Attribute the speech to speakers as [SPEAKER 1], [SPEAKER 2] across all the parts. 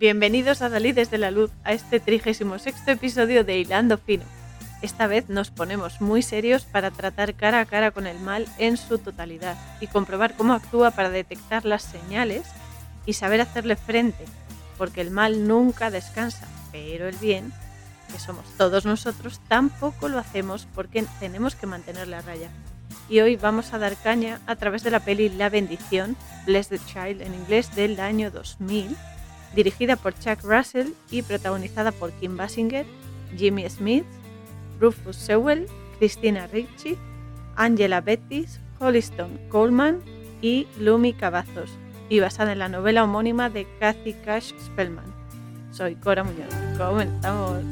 [SPEAKER 1] Bienvenidos a Dalí desde la Luz, a este 36 episodio de Hilando Fino. Esta vez nos ponemos muy serios para tratar cara a cara con el mal en su totalidad y comprobar cómo actúa para detectar las señales y saber hacerle frente, porque el mal nunca descansa, pero el bien, que somos todos nosotros, tampoco lo hacemos porque tenemos que mantenerle a raya. Y hoy vamos a dar caña a través de la peli La bendición, Bless Child en inglés del año 2000, dirigida por Chuck Russell y protagonizada por Kim Basinger, Jimmy Smith, Rufus Sewell, Christina Ricci, Angela Bettis, Holliston Coleman y Lumi Cavazos, y basada en la novela homónima de Kathy Cash Spellman. Soy Cora Muñoz. Comenzamos.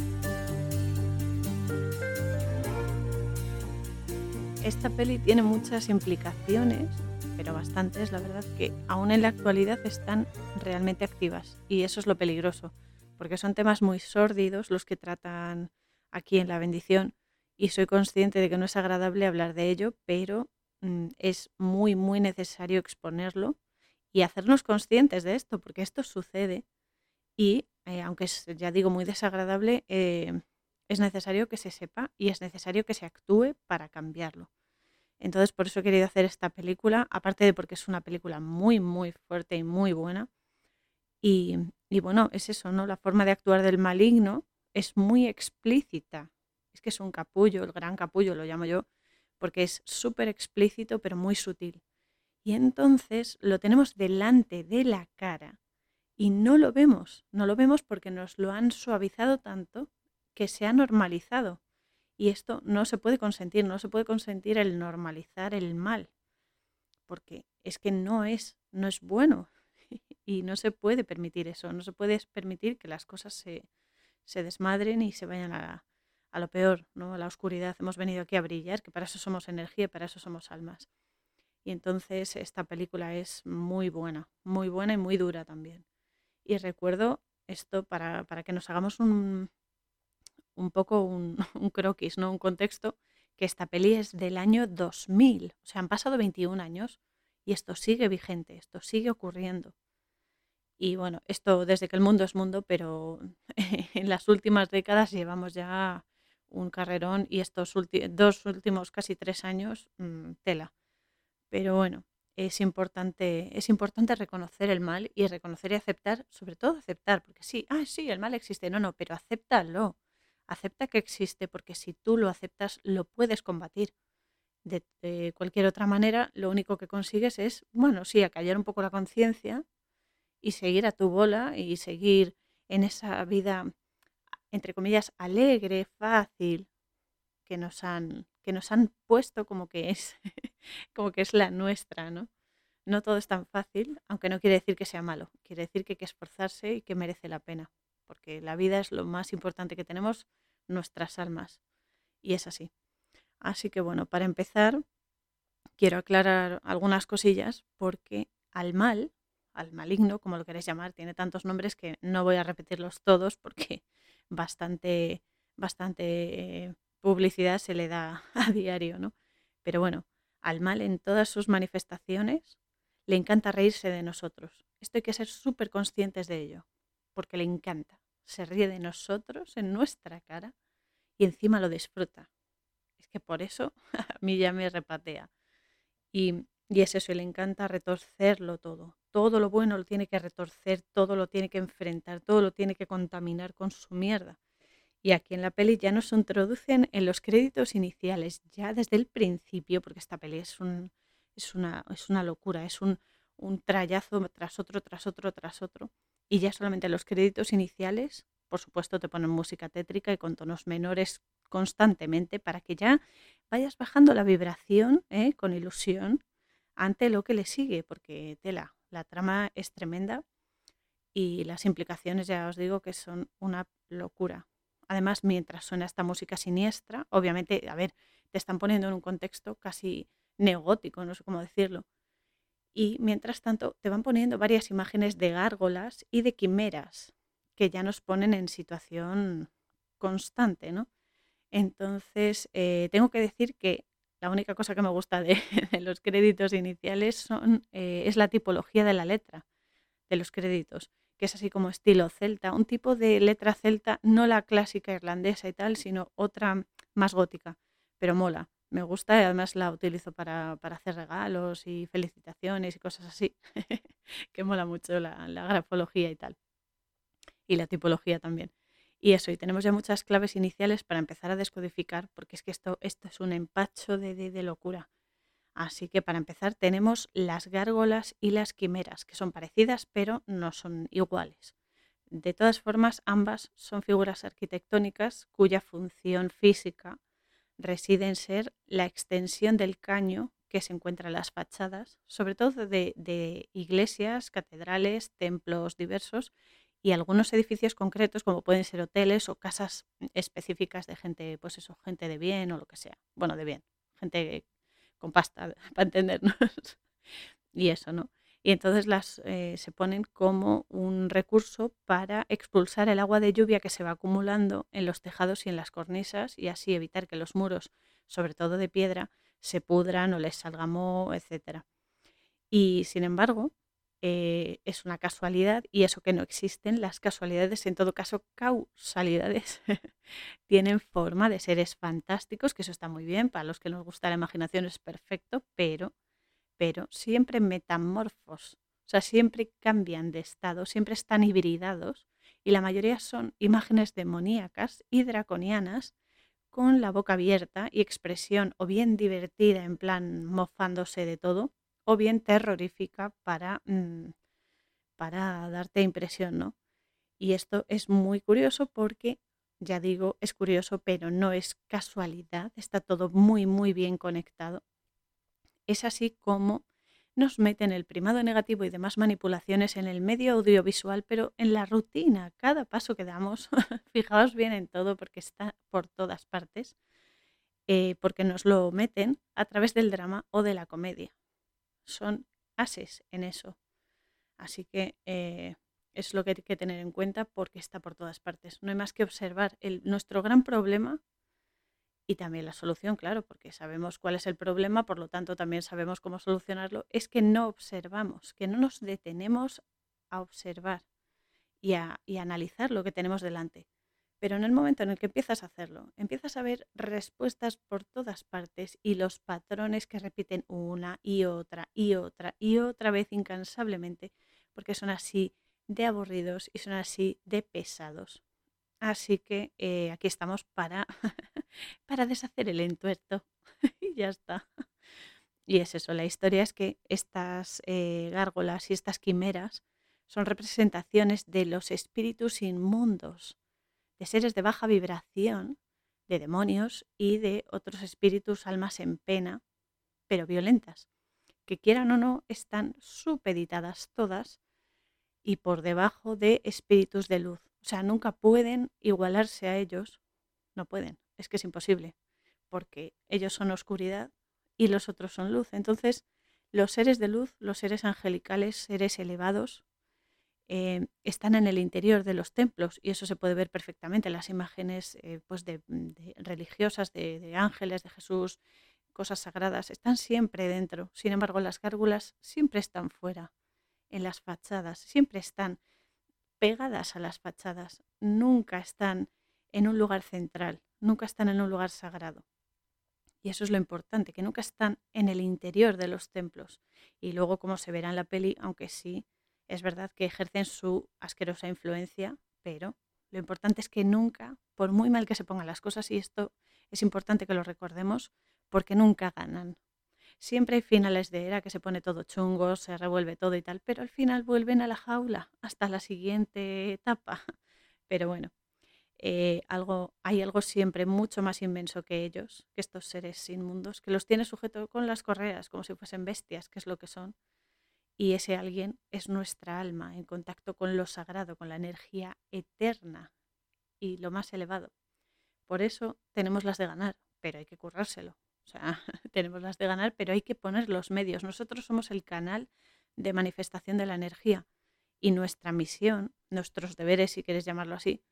[SPEAKER 1] Esta peli tiene muchas implicaciones, pero bastantes, la verdad, que aún en la actualidad están realmente activas. Y eso es lo peligroso, porque son temas muy sórdidos los que tratan aquí en La Bendición. Y soy consciente de que no es agradable hablar de ello, pero mm, es muy, muy necesario exponerlo y hacernos conscientes de esto, porque esto sucede y, eh, aunque es, ya digo, muy desagradable, eh, es necesario que se sepa y es necesario que se actúe para cambiarlo. Entonces, por eso he querido hacer esta película, aparte de porque es una película muy, muy fuerte y muy buena. Y, bueno, es eso, ¿no? La forma de actuar del maligno es muy explícita. Es que es un capullo, el gran capullo lo llamo yo, porque es súper explícito pero muy sutil. Y entonces lo tenemos delante de la cara y no lo vemos, no lo vemos porque nos lo han suavizado tanto que se ha normalizado. Y esto no se puede consentir, no se puede consentir el normalizar el mal, porque es que no es, no es bueno y no se puede permitir eso, no se puede permitir que las cosas se, se desmadren y se vayan a, a, lo peor, ¿no? a la oscuridad. Hemos venido aquí a brillar, que para eso somos energía, para eso somos almas. Y entonces esta película es muy buena, muy buena y muy dura también. Y recuerdo esto para, para que nos hagamos un, un poco un, croquis, ¿no? Un contexto, que esta peli es del año 2000. O sea, han pasado 21 años y esto sigue vigente, esto sigue ocurriendo. Y bueno, esto desde que el mundo es mundo, pero en las últimas décadas llevamos ya un carrerón y estos dos últimos casi tres años, mm, tela. Pero bueno, es importante, es importante reconocer el mal y reconocer y aceptar, sobre todo aceptar, porque sí, ah, sí, el mal existe, no, no, pero acéptalo acepta que existe porque si tú lo aceptas lo puedes combatir. De, cualquier otra manera, lo único que consigues es, bueno, sí, acallar un poco la conciencia y seguir a tu bola y seguir en esa vida, entre comillas, alegre, fácil, que nos han, que nos han puesto como que es, como que es la nuestra, ¿no? No todo es tan fácil, aunque no quiere decir que sea malo, quiere decir que hay que esforzarse y que merece la pena porque la vida es lo más importante que tenemos, nuestras almas. Y es así. Así que bueno, para empezar, quiero aclarar algunas cosillas porque al mal, al maligno, como lo queréis llamar, tiene tantos nombres que no voy a repetirlos todos porque bastante, bastante eh, publicidad se le da a diario, ¿no? Pero bueno, al mal en todas sus manifestaciones le encanta reírse de nosotros. Esto hay que ser súper conscientes de ello porque le encanta. Se ríe de nosotros en nuestra cara y encima lo disfruta. Es que por eso a mí ya me repatea. Y, y es eso, le encanta retorcerlo todo. Todo lo bueno lo tiene que retorcer, todo lo tiene que enfrentar, todo lo tiene que contaminar con su mierda. Y aquí en la peli ya nos introducen en los créditos iniciales, ya desde el principio, porque esta peli es, un, es, una, es una locura, es un, un trayazo tras otro, tras otro, tras otro y ya solamente los créditos iniciales, por supuesto, te ponen música tétrica y con tonos menores constantemente para que ya vayas bajando la vibración ¿eh? con ilusión ante lo que le sigue, porque tela, la trama es tremenda y las implicaciones ya os digo que son una locura. Además, mientras suena esta música siniestra, obviamente, a ver, te están poniendo en un contexto casi neogótico, no sé cómo decirlo, y mientras tanto te van poniendo varias imágenes de gárgolas y de quimeras que ya nos ponen en situación constante, ¿no? Entonces, eh, tengo que decir que la única cosa que me gusta de, los créditos iniciales son, eh, es la tipología de la letra de los créditos, que es así como estilo celta, un tipo de letra celta, no la clásica irlandesa y tal, sino otra más gótica, pero mola. Me gusta y además la utilizo para, hacer regalos y felicitaciones y cosas así, que mola mucho la, la grafología y tal. Y la tipología también. Y eso, y tenemos ya muchas claves iniciales para empezar a descodificar, porque es que esto, esto es un empacho de, de, locura. Así que para empezar tenemos las gárgolas y las quimeras, que son parecidas pero no son iguales. De todas formas, ambas son figuras arquitectónicas cuya función física reside en ser la extensión del caño que se encuentra en las fachadas, sobre todo de, de iglesias, catedrales, templos diversos y algunos edificios concretos como pueden ser hoteles o casas específicas de gente, pues eso, gente de bien o lo que sea. Bueno, de bien, gente con pasta, para entendernos. y eso, ¿no? Y entonces las eh, se ponen como un recurso para expulsar el agua de lluvia que se va acumulando en los tejados y en las cornisas y así evitar que los muros, sobre todo de piedra, se pudran o les salga moho, etc. Y sin embargo, eh, es una casualidad y eso que no existen, las casualidades, en todo caso causalidades, tienen forma de seres fantásticos, que eso está muy bien, para los que nos gusta la imaginación es perfecto, pero, pero siempre metamorfos, o sea, siempre cambian de estado, siempre están hibridados y la mayoría son imágenes demoníacas y draconianas con la boca abierta y expresión o bien divertida en plan mofándose de todo, o bien terrorífica para, mm, para darte impresión, ¿no? Y esto es muy curioso porque, ya digo, es curioso, pero no es casualidad, está todo muy, muy bien conectado. Es así como nos meten el primado negativo y demás manipulaciones en el medio audiovisual, pero en la rutina, cada paso que damos, fijaos bien en todo porque está por todas partes, eh, porque nos lo meten a través del drama o de la comedia son ases en eso. Así que eh, es lo que hay que tener en cuenta porque está por todas partes. No hay más que observar el, nuestro gran problema y también la solución, claro, porque sabemos cuál es el problema, por lo tanto también sabemos cómo solucionarlo, es que no observamos, que no nos detenemos a observar y a, y analizar lo que tenemos delante. Pero en el momento en el que empiezas a hacerlo, empiezas a ver respuestas por todas partes y los patrones que repiten una y otra y otra y otra vez incansablemente, porque son así de aburridos y son así de pesados. Así que eh, aquí estamos para, para deshacer el entuerto y ya está. Y es eso, la historia es que estas eh, gárgolas y estas quimeras son representaciones de los espíritus inmundos de seres de baja vibración, de demonios y de otros espíritus, almas en pena, pero violentas, que quieran o no, están supeditadas todas y por debajo de espíritus de luz. O sea, nunca pueden igualarse a ellos, no pueden, es que es imposible, porque ellos son oscuridad y los otros son luz. Entonces, los seres de luz, los seres angelicales, seres elevados, eh, están en el interior de los templos y eso se puede ver perfectamente en las imágenes eh, pues de, religiosas, de, ángeles, de Jesús, cosas sagradas, están siempre dentro. Sin embargo, las gárgulas siempre están fuera, en las fachadas, siempre están pegadas a las fachadas, nunca están en un lugar central, nunca están en un lugar sagrado. Y eso es lo importante, que nunca están en el interior de los templos. Y luego, como se verá en la peli, aunque sí, es verdad que ejercen su asquerosa influencia, pero lo importante es que nunca, por muy mal que se pongan las cosas, y esto es importante que lo recordemos, porque nunca ganan. Siempre hay finales de era que se pone todo chungo, se revuelve todo y tal, pero al final vuelven a la jaula hasta la siguiente etapa. Pero bueno, eh, algo, hay algo siempre mucho más inmenso que ellos, que estos seres inmundos, que los tiene sujetos con las correas, como si fuesen bestias, que es lo que son, y ese alguien es nuestra alma en contacto con lo sagrado, con la energía eterna y lo más elevado. Por eso tenemos las de ganar, pero hay que currárselo. O sea, tenemos las de ganar, pero hay que poner los medios. Nosotros somos el canal de manifestación de la energía y nuestra misión, nuestros deberes, si quieres llamarlo así,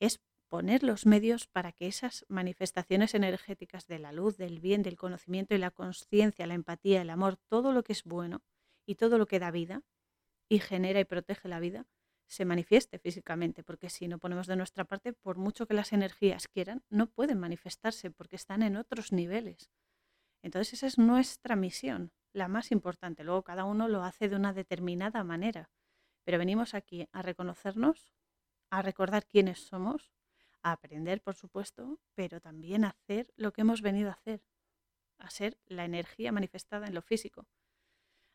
[SPEAKER 1] es poner los medios para que esas manifestaciones energéticas de la luz, del bien, del conocimiento y la conciencia, la empatía, el amor, todo lo que es bueno, y todo lo que da vida y genera y protege la vida se manifieste físicamente, porque si no ponemos de nuestra parte, por mucho que las energías quieran, no pueden manifestarse porque están en otros niveles. Entonces esa es nuestra misión, la más importante. Luego cada uno lo hace de una determinada manera, pero venimos aquí a reconocernos, a recordar quiénes somos, a aprender, por supuesto, pero también a hacer lo que hemos venido a hacer, a ser la energía manifestada en lo físico.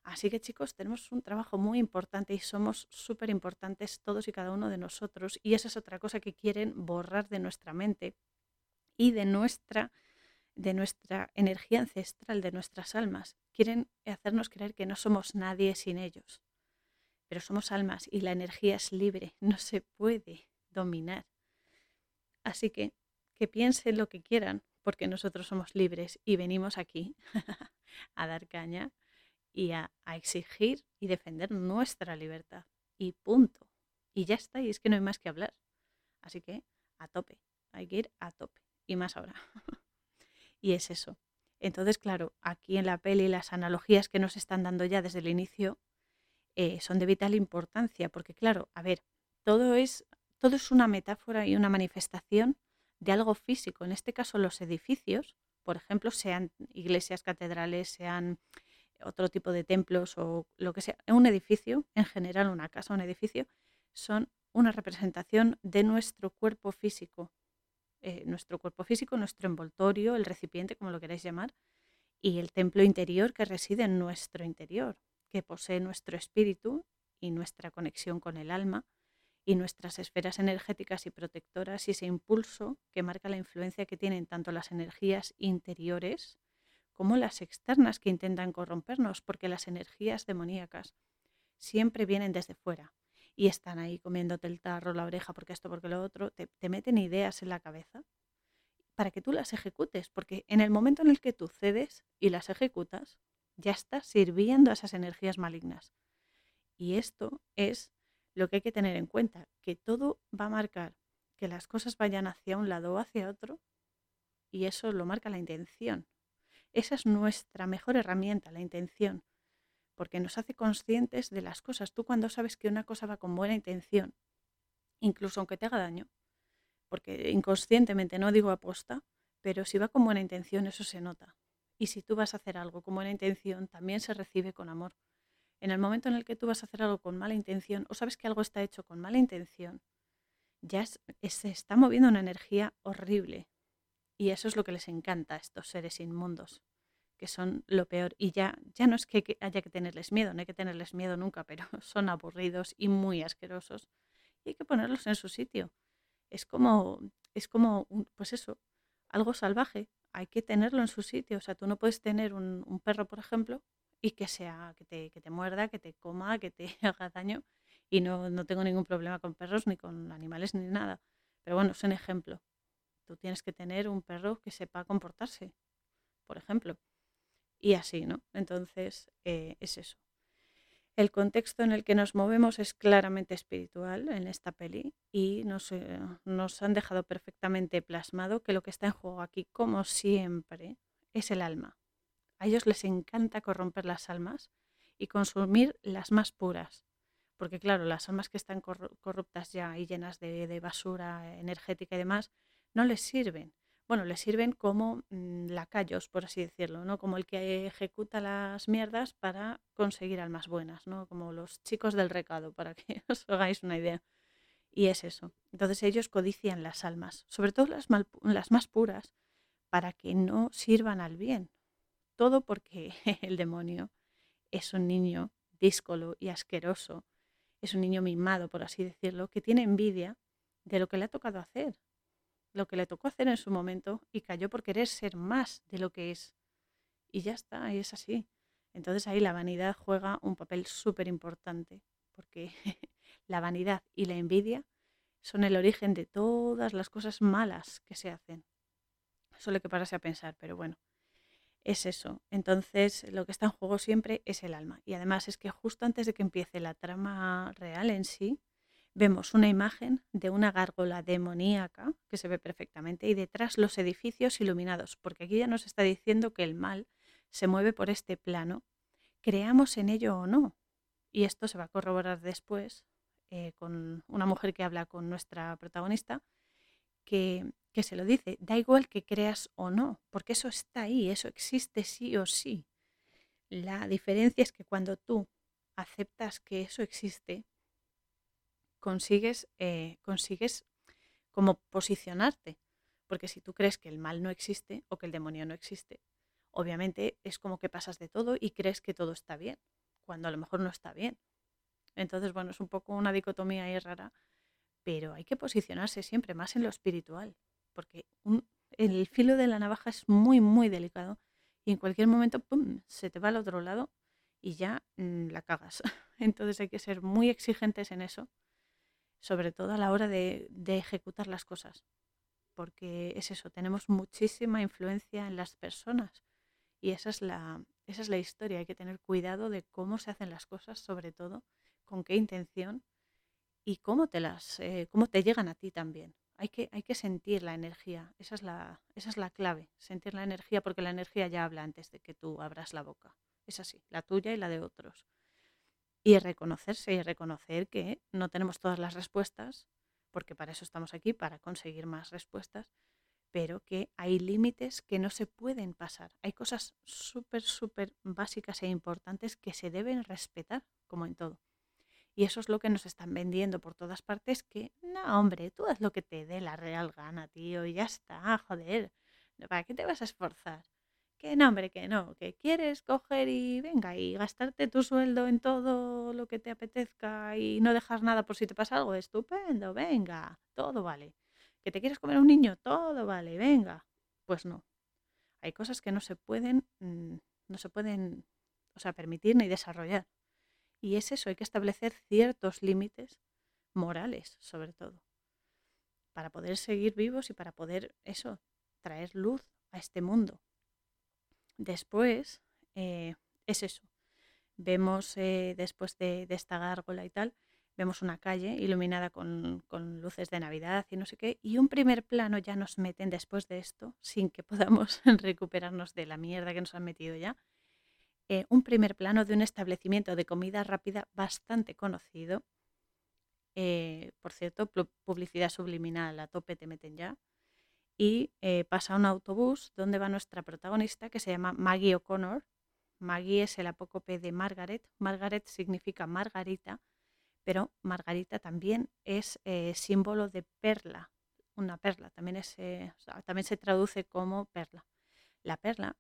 [SPEAKER 1] Así que chicos, tenemos un trabajo muy importante y somos súper importantes todos y cada uno de nosotros. Y esa es otra cosa que quieren borrar de nuestra mente y de nuestra, de nuestra energía ancestral, de nuestras almas. Quieren hacernos creer que no somos nadie sin ellos. Pero somos almas y la energía es libre, no se puede dominar. Así que que piensen lo que quieran, porque nosotros somos libres y venimos aquí a dar caña y a, exigir y defender nuestra libertad. Y punto. Y ya está, y es que no hay más que hablar. Así que a tope, hay que ir a tope. Y más ahora. y es eso. Entonces, claro, aquí en la peli las analogías que nos están dando ya desde el inicio eh, son de vital importancia, porque claro, a ver, todo es, todo es una metáfora y una manifestación de algo físico. En este caso, los edificios, por ejemplo, sean iglesias, catedrales, sean otro tipo de templos o lo que sea, un edificio, en general una casa, un edificio, son una representación de nuestro cuerpo físico. Eh, nuestro cuerpo físico, nuestro envoltorio, el recipiente, como lo queráis llamar, y el templo interior que reside en nuestro interior, que posee nuestro espíritu y nuestra conexión con el alma y nuestras esferas energéticas y protectoras y ese impulso que marca la influencia que tienen tanto las energías interiores como las externas que intentan corrompernos, porque las energías demoníacas siempre vienen desde fuera y están ahí comiéndote el tarro, la oreja, porque esto, porque lo otro, te, te meten ideas en la cabeza para que tú las ejecutes, porque en el momento en el que tú cedes y las ejecutas, ya estás sirviendo a esas energías malignas. Y esto es lo que hay que tener en cuenta, que todo va a marcar que las cosas vayan hacia un lado o hacia otro, y eso lo marca la intención. Esa es nuestra mejor herramienta, la intención, porque nos hace conscientes de las cosas. Tú cuando sabes que una cosa va con buena intención, incluso aunque te haga daño, porque inconscientemente no digo aposta, pero si va con buena intención eso se nota. Y si tú vas a hacer algo con buena intención, también se recibe con amor. En el momento en el que tú vas a hacer algo con mala intención o sabes que algo está hecho con mala intención, ya se está moviendo una energía horrible, y eso es lo que les encanta a estos seres inmundos, que son lo peor. Y ya, ya no es que haya que tenerles miedo, no hay que tenerles miedo nunca, pero son aburridos y muy asquerosos. Y hay que ponerlos en su sitio. Es como, es como, pues eso, algo salvaje. Hay que tenerlo en su sitio. O sea, tú no puedes tener un, perro, por ejemplo, y que sea, que te, que te muerda, que te coma, que te haga daño. Y no, no tengo ningún problema con perros, ni con animales, ni nada. Pero bueno, es un ejemplo. Tú tienes que tener un perro que sepa comportarse, por ejemplo. Y así, ¿no? Entonces, eh, es eso. El contexto en el que nos movemos es claramente espiritual en esta peli y nos, eh, nos, han dejado perfectamente plasmado que lo que está en juego aquí, como siempre, es el alma. A ellos les encanta corromper las almas y consumir las más puras. Porque claro, las almas que están corruptas ya y llenas de basura energética y demás, no les sirven. Bueno, les sirven como mm, lacayos, por así decirlo, ¿no? Como el que ejecuta las mierdas para conseguir almas buenas, ¿no? Como los chicos del recado, para que os hagáis una idea. Y es eso. Entonces ellos codician las almas, sobre todo las, las más puras, para que no sirvan al bien. Todo porque el demonio es un niño díscolo y asqueroso, es un niño mimado, por así decirlo, que tiene envidia de lo que le ha tocado hacer, lo que le tocó hacer en su momento y cayó por querer ser más de lo que es. Y ya está, y es así. Entonces ahí la vanidad juega un papel súper importante, porque la vanidad y la envidia son el origen de todas las cosas malas que se hacen. Solo que pararse a pensar, pero bueno, es eso. Entonces lo que está en juego siempre es el alma. Y además es que justo antes de que empiece la trama real en sí, vemos una imagen de una gárgola demoníaca que se ve perfectamente y detrás los edificios iluminados, porque aquí ya nos está diciendo que el mal se mueve por este plano, creamos en ello o no. Y esto se va a corroborar después eh, con una mujer que habla con nuestra protagonista, que, que se lo dice, da igual que creas o no, porque eso está ahí, eso existe sí o sí. La diferencia es que cuando tú aceptas que eso existe, consigues, eh, consigues como posicionarte. Porque si tú crees que el mal no existe o que el demonio no existe, obviamente es como que pasas de todo y crees que todo está bien, cuando a lo mejor no está bien. Entonces, bueno, es un poco una dicotomía ahí rara, pero hay que posicionarse siempre más en lo espiritual, porque el filo de la navaja es muy, muy delicado y en cualquier momento, ¡pum!, se te va al otro lado y ya mm, la cagas. Entonces hay que ser muy exigentes en eso, sobre todo a la hora de, de ejecutar las cosas, porque es eso, tenemos muchísima influencia en las personas y esa es la, esa es la historia, hay que tener cuidado de cómo se hacen las cosas, sobre todo con qué intención y cómo te las eh, cómo te llegan a ti también. Hay que, hay que sentir la energía, esa es la, esa es la clave, sentir la energía porque la energía ya habla antes de que tú abras la boca. Es así, la tuya y la de otros. Y reconocerse y reconocer que no tenemos todas las respuestas, porque para eso estamos aquí, para conseguir más respuestas, pero que hay límites que no se pueden pasar. Hay cosas súper, súper básicas e importantes que se deben respetar, como en todo. Y eso es lo que nos están vendiendo por todas partes, que no, hombre, tú haz lo que te dé la real gana, tío, y ya está, joder. ¿Para qué te vas a esforzar? Que no, hombre, que no, que quieres coger y venga y gastarte tu sueldo en todo lo que te apetezca y no dejar nada por si te pasa algo, estupendo, venga, todo vale. Que te quieres comer un niño, todo vale, venga. Pues no. Hay cosas que no se pueden, mm, no se pueden, o sea, permitir ni desarrollar. Y es eso, hay que establecer ciertos límites morales, sobre todo, para poder seguir vivos y para poder, eso, traer luz a este mundo. Después, eh, es eso. Vemos, eh, después de, esta gárgola y tal, vemos una calle iluminada con, luces de Navidad y no sé qué, y un primer plano ya nos meten después de esto, sin que podamos recuperarnos de la mierda que nos han metido ya, eh, un primer plano de un establecimiento de comida rápida bastante conocido. Por cierto, publicidad subliminal a tope te meten ya. Y eh, pasa un autobús donde va nuestra protagonista que se llama Maggie O'Connor. Maggie es el apócope de Margaret. Margaret significa Margarita, pero Margarita también es símbolo de perla, una perla, también, es, también se traduce como perla. La perla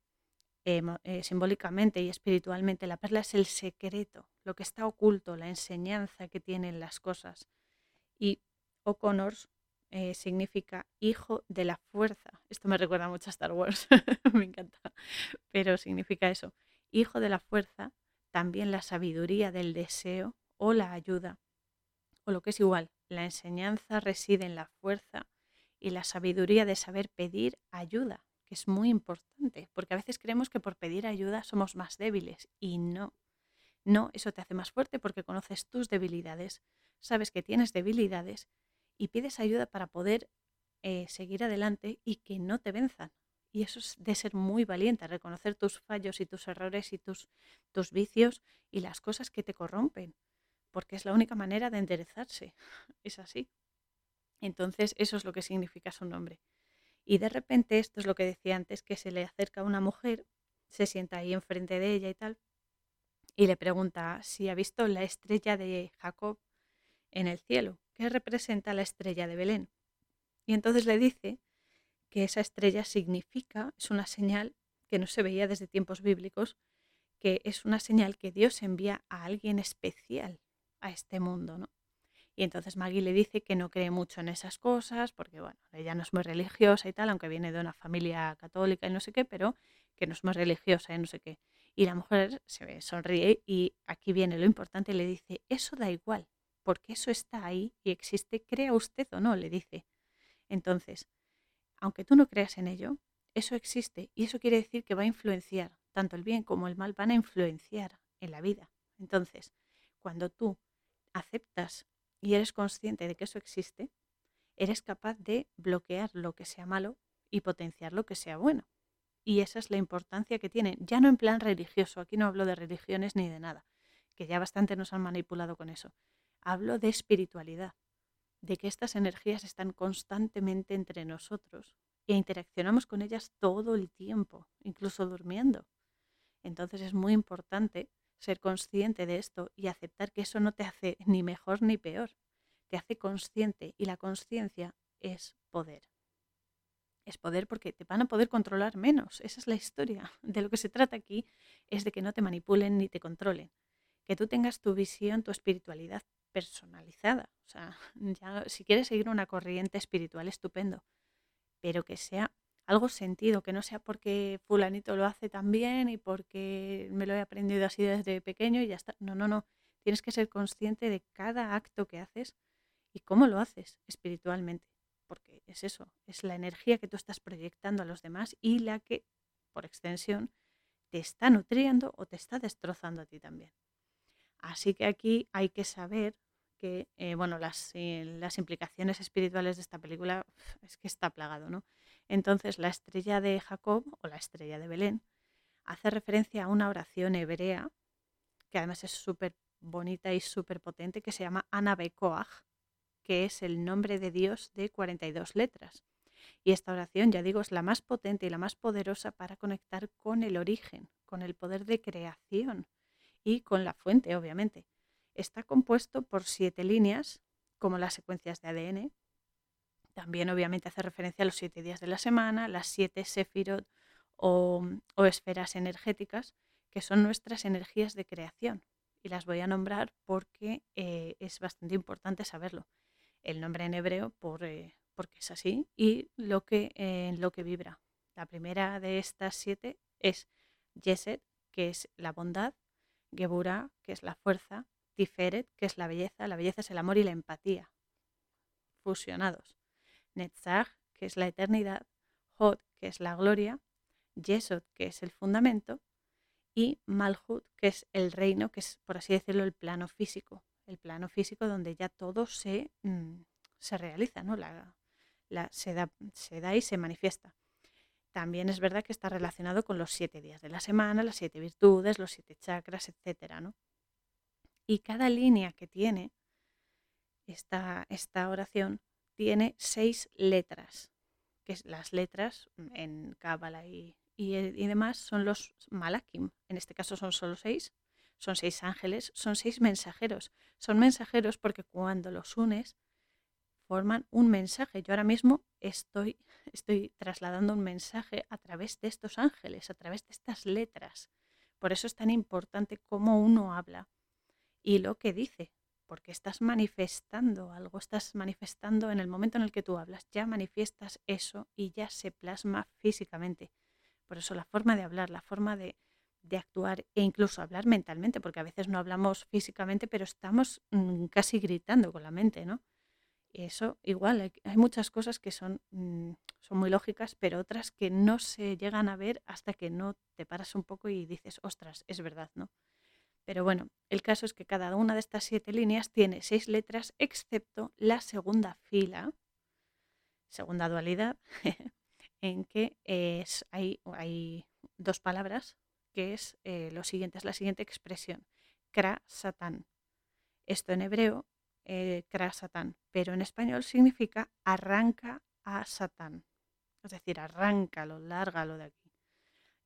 [SPEAKER 1] eh, simbólicamente y espiritualmente, la perla es el secreto, lo que está oculto, la enseñanza que tienen las cosas. Y O'Connor eh, significa hijo de la fuerza. Esto me recuerda mucho a Star Wars, me encanta, pero significa eso. Hijo de la fuerza, también la sabiduría del deseo o la ayuda, o lo que es igual, la enseñanza reside en la fuerza y la sabiduría de saber pedir ayuda es muy importante, porque a veces creemos que por pedir ayuda somos más débiles y no. No, eso te hace más fuerte porque conoces tus debilidades, sabes que tienes debilidades y pides ayuda para poder eh, seguir adelante y que no te venzan. Y eso es de ser muy valiente, reconocer tus fallos y tus errores y tus, tus vicios y las cosas que te corrompen, porque es la única manera de enderezarse. Es así. Entonces, eso es lo que significa su nombre. Y de repente, esto es lo que decía antes, que se le acerca una mujer, se sienta ahí enfrente de ella y tal, y le pregunta si ha visto la estrella de Jacob en el cielo, que representa la estrella de Belén. Y entonces le dice que esa estrella significa, es una señal que no se veía desde tiempos bíblicos, que es una señal que Dios envía a alguien especial a este mundo, ¿no? Y entonces Maggie le dice que no cree mucho en esas cosas, porque bueno, ella no es muy religiosa y tal, aunque viene de una familia católica y no sé qué, pero que no es muy religiosa y no sé qué. Y la mujer se sonríe y aquí viene lo importante, le dice, eso da igual, porque eso está ahí y existe, crea usted o no, le dice. Entonces, aunque tú no creas en ello, eso existe y eso quiere decir que va a influenciar, tanto el bien como el mal van a influenciar en la vida. Entonces, cuando tú aceptas y eres consciente de que eso existe, eres capaz de bloquear lo que sea malo y potenciar lo que sea bueno. Y esa es la importancia que tiene, ya no en plan religioso, aquí no hablo de religiones ni de nada, que ya bastante nos han manipulado con eso. Hablo de espiritualidad, de que estas energías están constantemente entre nosotros e interaccionamos con ellas todo el tiempo, incluso durmiendo. Entonces es muy importante ser consciente de esto y aceptar que eso no te hace ni mejor ni peor, te hace consciente y la conciencia es poder. Es poder porque te van a poder controlar menos. Esa es la historia. De lo que se trata aquí es de que no te manipulen ni te controlen. Que tú tengas tu visión, tu espiritualidad personalizada. O sea, ya, si quieres seguir una corriente espiritual, estupendo. Pero que sea algo sentido, que no sea porque fulanito lo hace tan bien y porque me lo he aprendido así desde pequeño y ya está. No, no, no. Tienes que ser consciente de cada acto que haces y cómo lo haces espiritualmente porque es eso, es la energía que tú estás proyectando a los demás y la que, por extensión, te está nutriendo o te está destrozando a ti también. Así que aquí hay que saber que, eh, bueno, las, eh, las, implicaciones espirituales de esta película es que está plagado, ¿no? Entonces, la estrella de Jacob o la estrella de Belén hace referencia a una oración hebrea, que además es súper bonita y súper potente, que se llama Anabekoach, que es el nombre de Dios de 42 letras. Y esta oración, ya digo, es la más potente y la más poderosa para conectar con el origen, con el poder de creación y con la fuente, obviamente. Está compuesto por siete líneas, como las secuencias de ADN. También, obviamente, hace referencia a los siete días de la semana, las siete sefirot o, esferas energéticas, que son nuestras energías de creación. Y las voy a nombrar porque eh, es bastante importante saberlo el nombre en hebreo por, eh, porque es así, y lo que, en lo que vibra. La primera de estas siete es Yeset, que es la bondad, Geburah, que es la fuerza, Tiferet, que es la belleza, la belleza es el amor y la empatía, fusionados. Netzach, que es la eternidad, Hod, que es la gloria, Yesod, que es el fundamento, y Malhut, que es el reino, que es, por así decirlo, el plano físico, el plano físico donde ya todo se, mm, se realiza, ¿no? La, se da y se manifiesta. También es verdad que está relacionado con los siete días de la semana, las siete virtudes, los siete chakras, etc. ¿no? Y cada línea que tiene esta, esta oración tiene seis letras, que las letras mm, en Cábala y, y, y, demás son los malakim. En este caso son solo seis, son seis ángeles, son seis mensajeros. Son mensajeros porque cuando los unes forman un mensaje. Yo ahora mismo estoy, estoy trasladando un mensaje a través de estos ángeles, a través de estas letras. Por eso es tan importante cómo uno habla y lo que dice, porque estás manifestando algo, estás manifestando en el momento en el que tú hablas, ya manifiestas eso y ya se plasma físicamente. Por eso la forma de hablar, la forma de, de actuar e incluso hablar mentalmente, porque a veces no hablamos físicamente, pero estamos mm, casi gritando con la mente, ¿no? Eso igual, hay, muchas cosas que son, mm, son muy lógicas, pero otras que no se llegan a ver hasta que no te paras un poco y dices, ostras, es verdad, ¿no? Pero bueno, el caso es que cada una de estas siete líneas tiene seis letras, excepto la segunda fila, segunda dualidad, en que es, hay, hay dos palabras que es eh, lo siguiente, es la siguiente expresión, kra satán. Esto en hebreo, eh, kra satán, pero en español significa arranca a Satán. Es decir, arráncalo, lárgalo de aquí.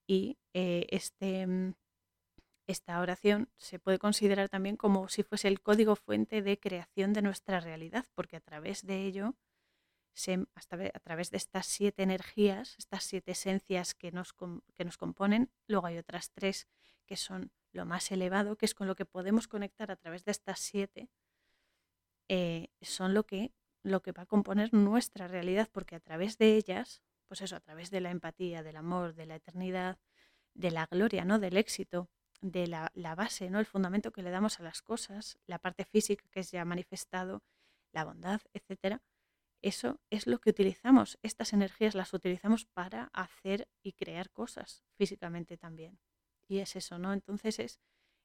[SPEAKER 1] Y eh, este, mm, esta oración se puede considerar también como si fuese el código fuente de creación de nuestra realidad, porque a través de ello a través de estas siete energías, estas siete esencias que nos, que nos componen, luego hay otras tres que son lo más elevado, que es con lo que podemos conectar a través de estas siete, eh, son lo que, lo que va a componer nuestra realidad, porque a través de ellas, pues eso, a través de la empatía, del amor, de la eternidad, de la gloria, ¿no? del éxito, de la, la base, ¿no? el fundamento que le damos a las cosas, la parte física que es ya manifestado, la bondad, etcétera, eso es lo que utilizamos. Estas energías las utilizamos para hacer y crear cosas físicamente también. Y es eso, ¿no? Entonces es,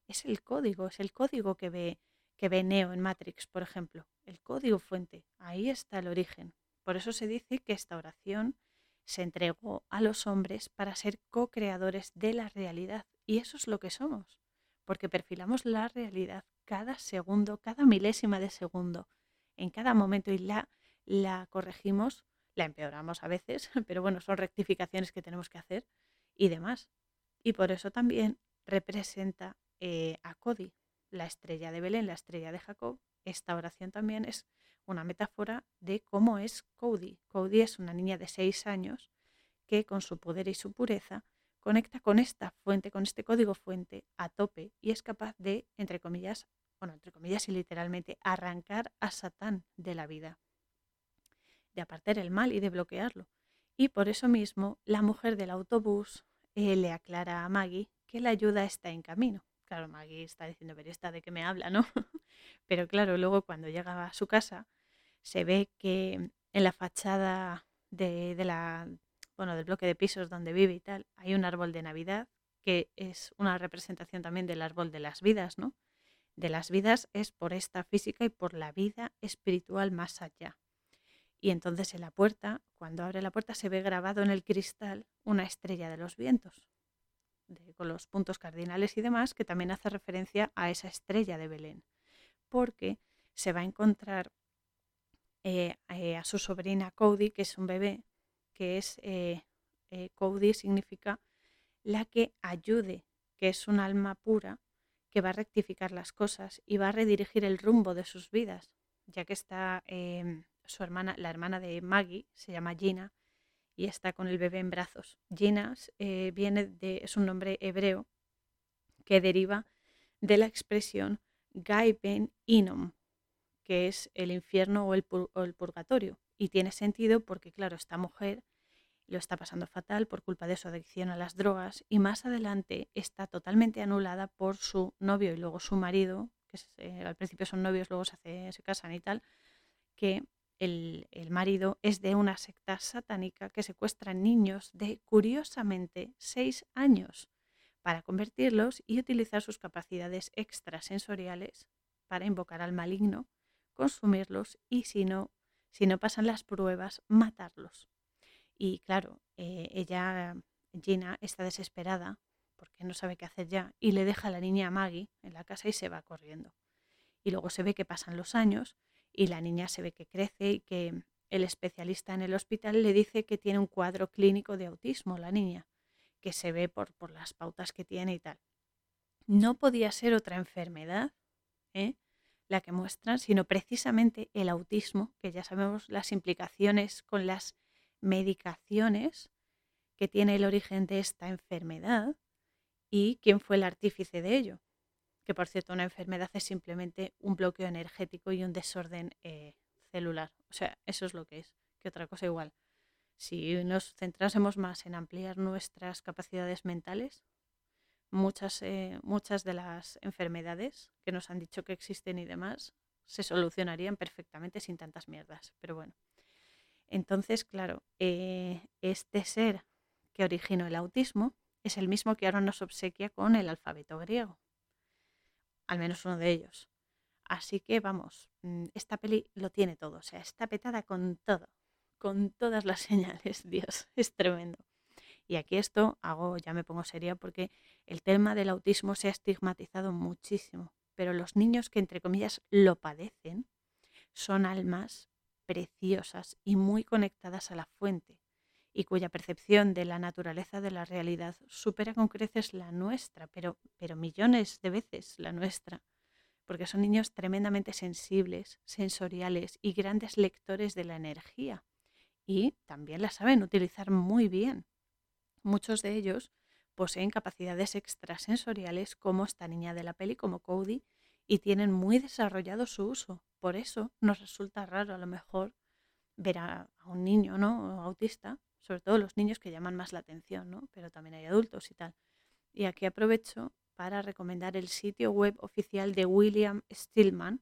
[SPEAKER 1] es el código, es el código que ve, que ve Neo en Matrix, por ejemplo. El código fuente. Ahí está el origen. Por eso se dice que esta oración se entregó a los hombres para ser co-creadores de la realidad. Y eso es lo que somos, porque perfilamos la realidad cada segundo, cada milésima de segundo, en cada momento y la, la corregimos, la empeoramos a veces, pero bueno, son rectificaciones que tenemos que hacer y demás. Y por eso también representa eh, a Cody, la estrella de Belén, la estrella de Jacob. Esta oración también es una metáfora de cómo es Cody. Cody es una niña de seis años que con su poder y su pureza conecta con esta fuente, con este código fuente a tope y es capaz de, entre comillas, bueno, entre comillas y literalmente, arrancar a Satán de la vida, de apartar el mal y de bloquearlo. Y por eso mismo la mujer del autobús eh, le aclara a Maggie que la ayuda está en camino. Claro, Maggie está diciendo, pero esta de qué me habla, ¿no? pero claro, luego cuando llega a su casa se ve que en la fachada de, de la, bueno, del bloque de pisos donde vive y tal, hay un árbol de Navidad que es una representación también del árbol de las vidas, ¿no? De las vidas es por esta física y por la vida espiritual más allá. Y entonces en la puerta, cuando abre la puerta, se ve grabado en el cristal una estrella de los vientos, con los puntos cardinales y demás, que también hace referencia a esa estrella de Belén, porque se va a encontrar eh, eh, a su sobrina Cody, que es un bebé, que es eh, Cody significa la que ayude, que es un alma pura que va a rectificar las cosas y va a redirigir el rumbo de sus vidas, ya que está em, su hermana, la hermana de Maggie, se llama Gina, y está con el bebé en brazos. Gina eh, viene de, es un nombre hebreo que deriva de la expresión Gai Ben Inom, que es el infierno o el, purgatorio. Y tiene sentido porque, claro, esta mujer lo está pasando fatal por culpa de su adicción a las drogas y más adelante está totalmente anulada por su novio y luego su marido, que al principio son novios, luego se, hace, se casan y tal, que el, marido es de una secta satánica que secuestra niños de, curiosamente, seis años para convertirlos y utilizar sus capacidades extrasensoriales para invocar al maligno consumirlos y si no, si no pasan las pruebas, matarlos. Y claro, eh, ella, Gina, está desesperada porque no sabe qué hacer ya y le deja a la niña Maggie en la casa y se va corriendo. Y luego se ve que pasan los años y la niña se ve que crece y que el especialista en el hospital le dice que tiene un cuadro clínico de autismo, la niña, que se ve por, por las pautas que tiene y tal. No podía ser otra enfermedad ¿eh? la que muestran, sino precisamente el autismo, que ya sabemos las implicaciones con las medicaciones que tiene el origen de esta enfermedad y quién fue el artífice de ello. Que por cierto, una enfermedad es simplemente un bloqueo energético y un desorden eh, celular. O sea, eso es lo que es, que otra cosa igual. Si nos centrásemos más en ampliar nuestras capacidades mentales, muchas, eh, muchas de las enfermedades que nos han dicho que existen y demás se solucionarían perfectamente sin tantas mierdas. Pero bueno, entonces, claro, eh, este ser que originó el autismo es el mismo que ahora nos obsequia con el alfabeto griego. Al menos uno de ellos. Así que vamos, mm, esta peli lo tiene todo, o sea, está petada con todo, con todas las señales, Dios, es tremendo. Y aquí esto hago, ya me pongo seria porque el tema del autismo se ha estigmatizado muchísimo, pero los niños que entre comillas lo padecen son almas preciosas y muy conectadas a la fuente y cuya percepción de la naturaleza de la realidad supera con creces la nuestra, pero, pero millones de veces la nuestra, porque son niños tremendamente sensibles, sensoriales y grandes lectores de la energía, y también la saben utilizar muy bien. Muchos de ellos poseen capacidades extrasensoriales como esta niña de la peli, como Cody, y tienen muy desarrollado su uso. Por eso nos resulta raro a lo mejor ver a, un niño ¿no? autista, sobre todo los niños que llaman más la atención, ¿no? pero también hay adultos y tal. Y aquí aprovecho para recomendar el sitio web oficial de William Stillman,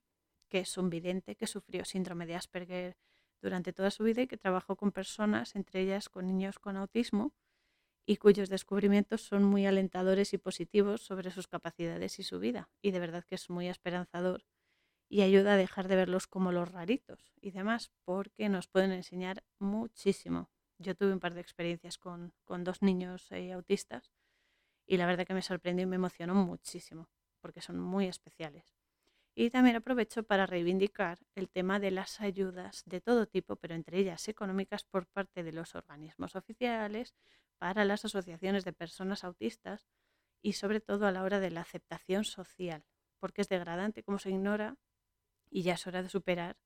[SPEAKER 1] que es un vidente que sufrió síndrome de Asperger durante toda su vida y que trabajó con personas, entre ellas con niños con autismo, y cuyos descubrimientos son muy alentadores y positivos sobre sus capacidades y su vida. Y de verdad que es muy esperanzador y ayuda a dejar de verlos como los raritos y demás, porque nos pueden enseñar muchísimo. Yo tuve un par de experiencias con, dos niños eh, autistas y la verdad que me sorprendió y me emocionó muchísimo, porque son muy especiales. Y también aprovecho para reivindicar el tema de las ayudas de todo tipo, pero entre ellas económicas por parte de los organismos oficiales, para las asociaciones de personas autistas y sobre todo a la hora de la aceptación social, porque es degradante cómo se ignora y ya es hora de superar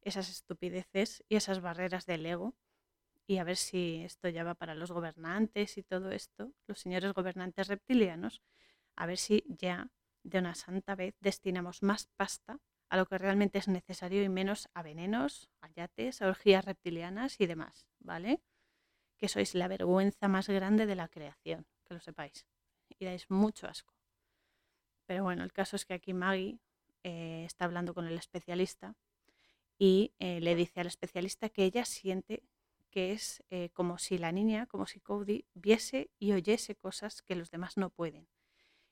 [SPEAKER 1] esas estupideces y esas barreras del ego y a ver si esto ya va para los gobernantes y todo esto, los señores gobernantes reptilianos, a ver si ya de una santa vez destinamos más pasta a lo que realmente es necesario y menos a venenos, a yates, a orgías reptilianas y demás, ¿vale? Que sois la vergüenza más grande de la creación, que lo sepáis. Y dais mucho asco. Pero bueno, el caso es que aquí Maggie eh, está hablando con el especialista y eh, le dice al especialista que ella siente que es eh, como si la niña, como si Cody viese y oyese cosas que los demás no pueden.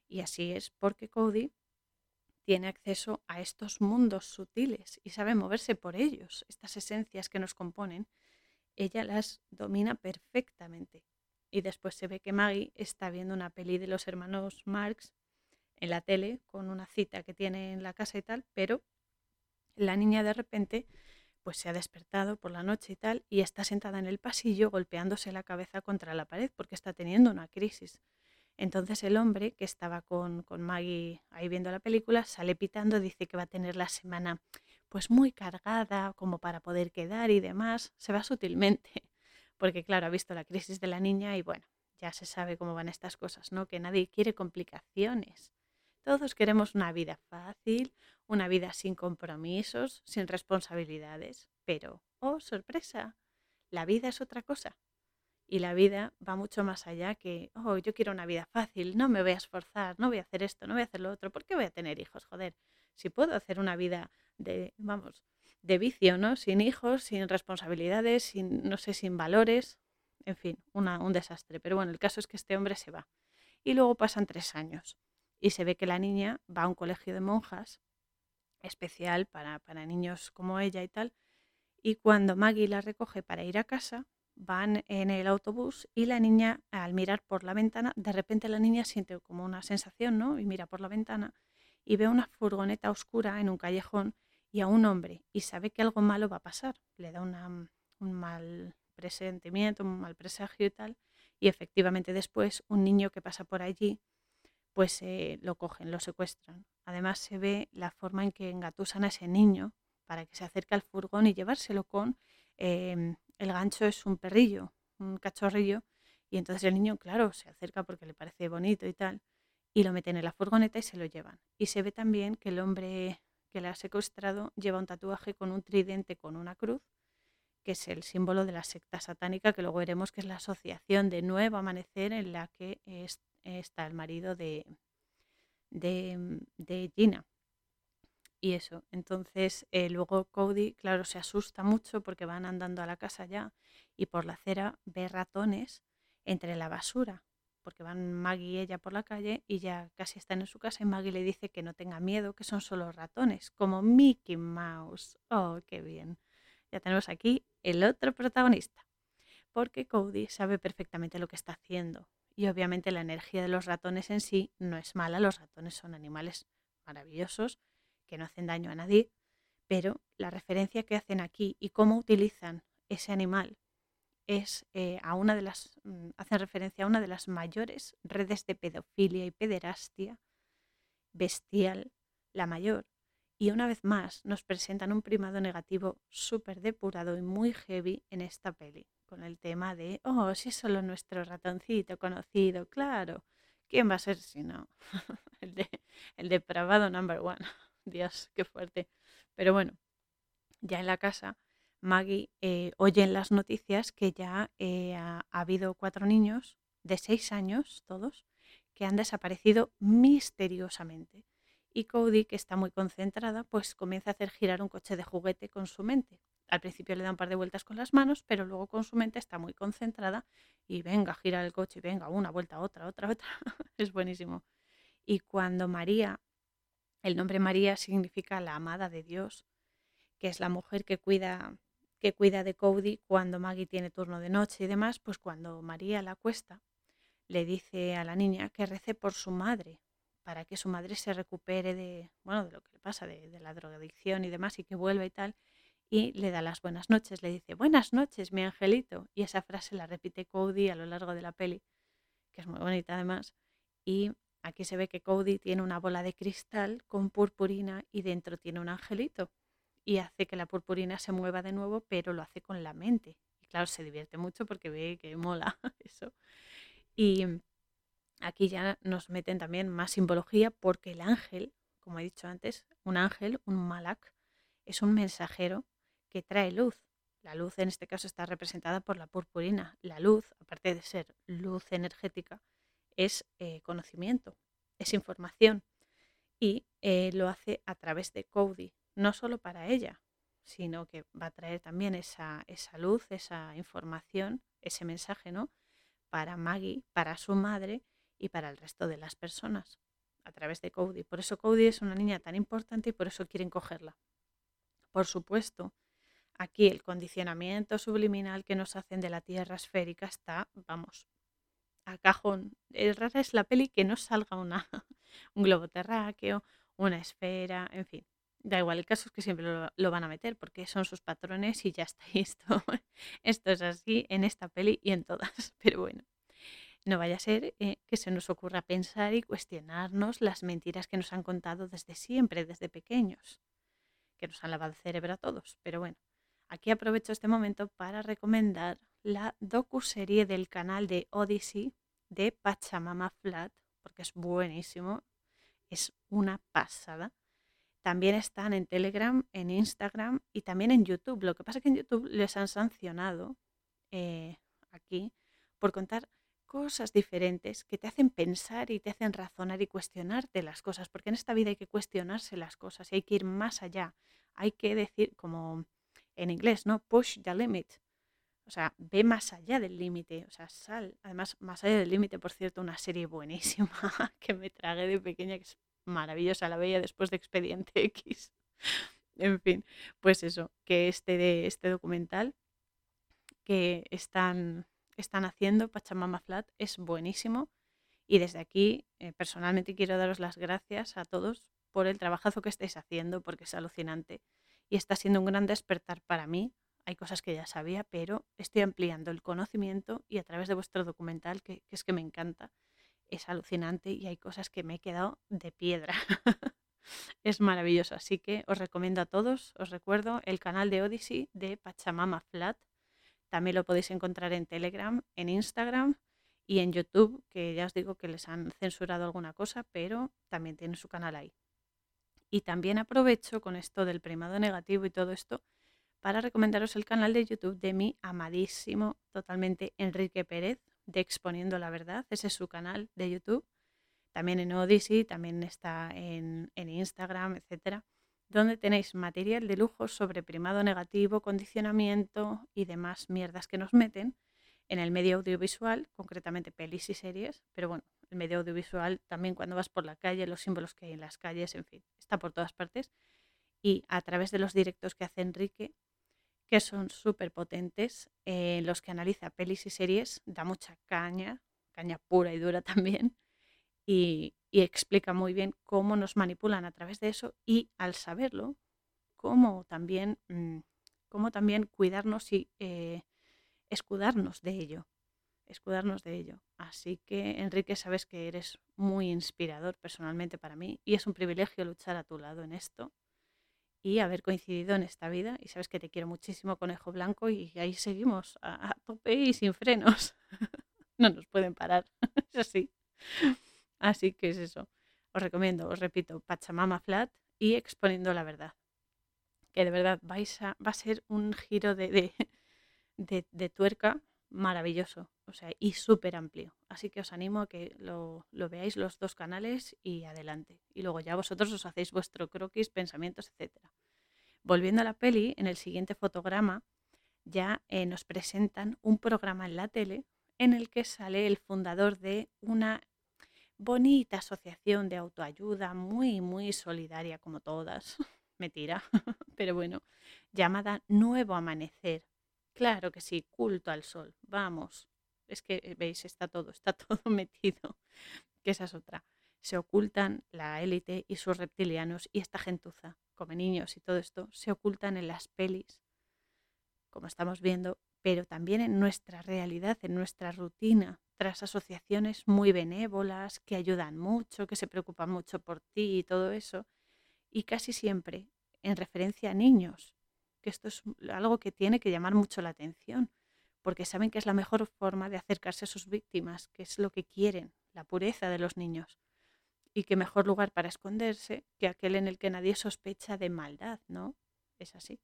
[SPEAKER 1] Y así es porque Cody tiene acceso a estos mundos sutiles y sabe moverse por ellos, estas esencias que nos componen, ella las domina perfectamente. Y después se ve que Maggie está viendo una peli de los hermanos Marx en la tele con una cita que tiene en la casa y tal, pero la niña de repente pues se ha despertado por la noche y tal y está sentada en el pasillo golpeándose la cabeza contra la pared porque está teniendo una crisis. Entonces el hombre que estaba con, con Maggie ahí viendo la película sale pitando, dice que va a tener la semana pues muy cargada como para poder quedar y demás. Se va sutilmente porque claro, ha visto la crisis de la niña y bueno, ya se sabe cómo van estas cosas, ¿no? Que nadie quiere complicaciones. Todos queremos una vida fácil, una vida sin compromisos, sin responsabilidades. Pero, oh, sorpresa, la vida es otra cosa. Y la vida va mucho más allá que, oh, yo quiero una vida fácil, no me voy a esforzar, no voy a hacer esto, no voy a hacer lo otro. ¿Por qué voy a tener hijos? Joder, si puedo hacer una vida de, vamos, de vicio, ¿no? Sin hijos, sin responsabilidades, sin, no sé, sin valores. En fin, un desastre. Pero bueno, el caso es que este hombre se va. Y luego pasan tres años y se ve que la niña va a un colegio de monjas especial para, para niños como ella y tal. Y cuando Maggie la recoge para ir a casa, van en el autobús y la niña, al mirar por la ventana, de repente la niña siente como una sensación, ¿no? Y mira por la ventana y ve una furgoneta oscura en un callejón y a un hombre y sabe que algo malo va a pasar. Le da un mal presentimiento, un mal presagio y tal. Y efectivamente después un niño que pasa por allí pues eh, lo cogen, lo secuestran. Además se ve la forma en que engatusan a ese niño para que se acerque al furgón y llevárselo con... Em, el gancho es un perrillo, un cachorrillo, y entonces el niño, claro, se acerca porque le parece bonito y tal, y lo meten en la furgoneta y se lo llevan. Y se ve también que el hombre que le ha secuestrado lleva un tatuaje con un tridente con una cruz, que es el símbolo de la secta satánica, que luego veremos que es la asociación de Nuevo Amanecer en la que es está el marido de, de, de Gina. Y eso, entonces eh, luego Cody, claro, se asusta mucho porque van andando a la casa ya y por la acera ve ratones entre la basura, porque van Maggie y ella por la calle y ya casi están en su casa y Maggie le dice que no tenga miedo, que son solo ratones, como Mickey Mouse. Oh, qué bien. Ya tenemos aquí el otro protagonista, porque Cody sabe perfectamente lo que está haciendo. Y obviamente la energía de los ratones en sí no es mala, los ratones son animales maravillosos que no hacen daño a nadie, pero la referencia que hacen aquí y cómo utilizan ese animal es eh, a una de las mm, hacen referencia a una de las mayores redes de pedofilia y pederastia bestial, la mayor. Y una vez más nos presentan un primado negativo súper depurado y muy heavy en esta peli con el tema de, oh, si es solo nuestro ratoncito conocido, claro. ¿Quién va a ser si no? el, de, el depravado number one. Dios, qué fuerte. Pero bueno, ya en la casa, Maggie eh, oye en las noticias que ya eh, ha, ha habido cuatro niños de seis años, todos, que han desaparecido misteriosamente. Y Cody, que está muy concentrada, pues comienza a hacer girar un coche de juguete con su mente al principio le da un par de vueltas con las manos, pero luego con su mente está muy concentrada y venga, gira el coche venga, una vuelta, otra, otra, otra. es buenísimo. Y cuando María, el nombre María significa la amada de Dios, que es la mujer que cuida que cuida de Cody cuando Maggie tiene turno de noche y demás, pues cuando María la acuesta, le dice a la niña que rece por su madre, para que su madre se recupere de, bueno, de lo que le pasa, de, de la drogadicción y demás, y que vuelva y tal, y le da las buenas noches, le dice, buenas noches, mi angelito, y esa frase la repite Cody a lo largo de la peli, que es muy bonita además, y aquí se ve que Cody tiene una bola de cristal con purpurina y dentro tiene un angelito, y hace que la purpurina se mueva de nuevo, pero lo hace con la mente. Y claro, se divierte mucho porque ve que mola eso. Y aquí ya nos meten también más simbología porque el ángel, como he dicho antes, un ángel, un malak, es un mensajero que trae luz. La luz en este caso está representada por la purpurina. La luz, aparte de ser luz energética, es eh, conocimiento, es información. Y eh, lo hace a través de Cody, no solo para ella, sino que va a traer también esa, esa luz, esa información, ese mensaje, ¿no? Para Maggie, para su madre y para el resto de las personas a través de Cody. Por eso Cody es una niña tan importante y por eso quieren cogerla. Por supuesto, aquí el condicionamiento subliminal que nos hacen de la Tierra esférica está, vamos, a cajón. Es rara es la peli que no salga una, un globo terráqueo, una esfera, en fin. Da igual, el caso es que siempre lo, van a meter porque son sus patrones y ya está esto. Esto es así en esta peli y en todas. Pero bueno, no vaya a ser eh, que se nos ocurra pensar y cuestionarnos las mentiras que nos han contado desde siempre, desde pequeños, que nos han lavado el cerebro a todos. Pero bueno, aquí aprovecho este momento para recomendar la docu-serie del canal de Odyssey de Pachamama Flat, porque es buenísimo, es una pasada. También están en Telegram, en Instagram y también en YouTube. Lo que pasa es que en YouTube les han sancionado eh, aquí por contar cosas diferentes que te hacen pensar y te hacen razonar y cuestionarte las cosas, porque en esta vida hay que cuestionarse las cosas y hay que ir más allá. Hay que decir, como en inglés, ¿no? Push the limit. O sea, ve más allá del límite, o sea, sal. Además, más allá del límite, por cierto, una serie buenísima que me tragué de pequeña, que es maravillosa, la veía después de Expediente X. en fin, pues eso, que este, de, este documental que están, están haciendo, Pachamama Flat, es buenísimo. Y desde aquí, eh, personalmente, quiero daros las gracias a todos por el trabajazo que estáis haciendo, porque es alucinante. Y está siendo un gran despertar para mí hay cosas que ya sabía, pero estoy ampliando el conocimiento y a través de vuestro documental, que, es que me encanta, es alucinante y hay cosas que me he quedado de piedra. es maravilloso, así que os recomiendo a todos, os recuerdo el canal de Odyssey de Pachamama Flat. También lo podéis encontrar en Telegram, en Instagram y en YouTube, que ya os digo que les han censurado alguna cosa, pero también tienen su canal ahí. Y también aprovecho con esto del primado negativo y todo esto para recomendaros el canal de YouTube de mi amadísimo totalmente Enrique Pérez de Exponiendo la Verdad. Ese es su canal de YouTube. También en Odyssey, también está en, Instagram, etcétera, donde tenéis material de lujo sobre primado negativo, condicionamiento y demás mierdas que nos meten en el medio audiovisual, concretamente pelis y series, pero bueno, el medio audiovisual también cuando vas por la calle, los símbolos que hay en las calles, en fin, está por todas partes. Y a través de los directos que hace Enrique, que son súper potentes, eh, los que analiza pelis y series, da mucha caña, caña pura y dura también, y, explica muy bien cómo nos manipulan a través de eso y al saberlo, cómo también, mm, cómo también cuidarnos y eh, escudarnos de ello, escudarnos de ello. Así que, Enrique, sabes que eres muy inspirador personalmente para mí y es un privilegio luchar a tu lado en esto y haber coincidido en esta vida. Y sabes que te quiero muchísimo, conejo blanco, y ahí seguimos a, tope y sin frenos. no nos pueden parar, es así. Así que es eso. Os recomiendo, os repito, Pachamama Flat y exponiendo la verdad. Que de verdad vais a, va a ser un giro de, de, de tuerca maravilloso, o sea, y súper amplio. Así que os animo a que lo, veáis los dos canales y adelante. Y luego ya vosotros os hacéis vuestro croquis, pensamientos, etc. Volviendo a la peli, en el siguiente fotograma ya eh, nos presentan un programa en la tele en el que sale el fundador de una bonita asociación de autoayuda, muy, muy solidaria como todas, me tira, pero bueno, llamada Nuevo Amanecer Claro que sí, culto al sol. Vamos. Es que, eh, veis, está todo, está todo metido. Que esa es otra. se ocultan la élite y sus reptilianos y esta gentuza, como niños y todo esto, se ocultan en las pelis, como estamos viendo, pero también en nuestra realidad, en nuestra rutina, tras asociaciones muy benévolas, que ayudan mucho, que se preocupan mucho por ti y todo eso, y casi siempre en referencia a niños, que esto es algo que tiene que llamar mucho la atención, porque saben que es la mejor forma de acercarse a sus víctimas, que es lo que quieren, la pureza de los niños. Y qué mejor lugar para esconderse que aquel en el que nadie sospecha de maldad, ¿no? Es así.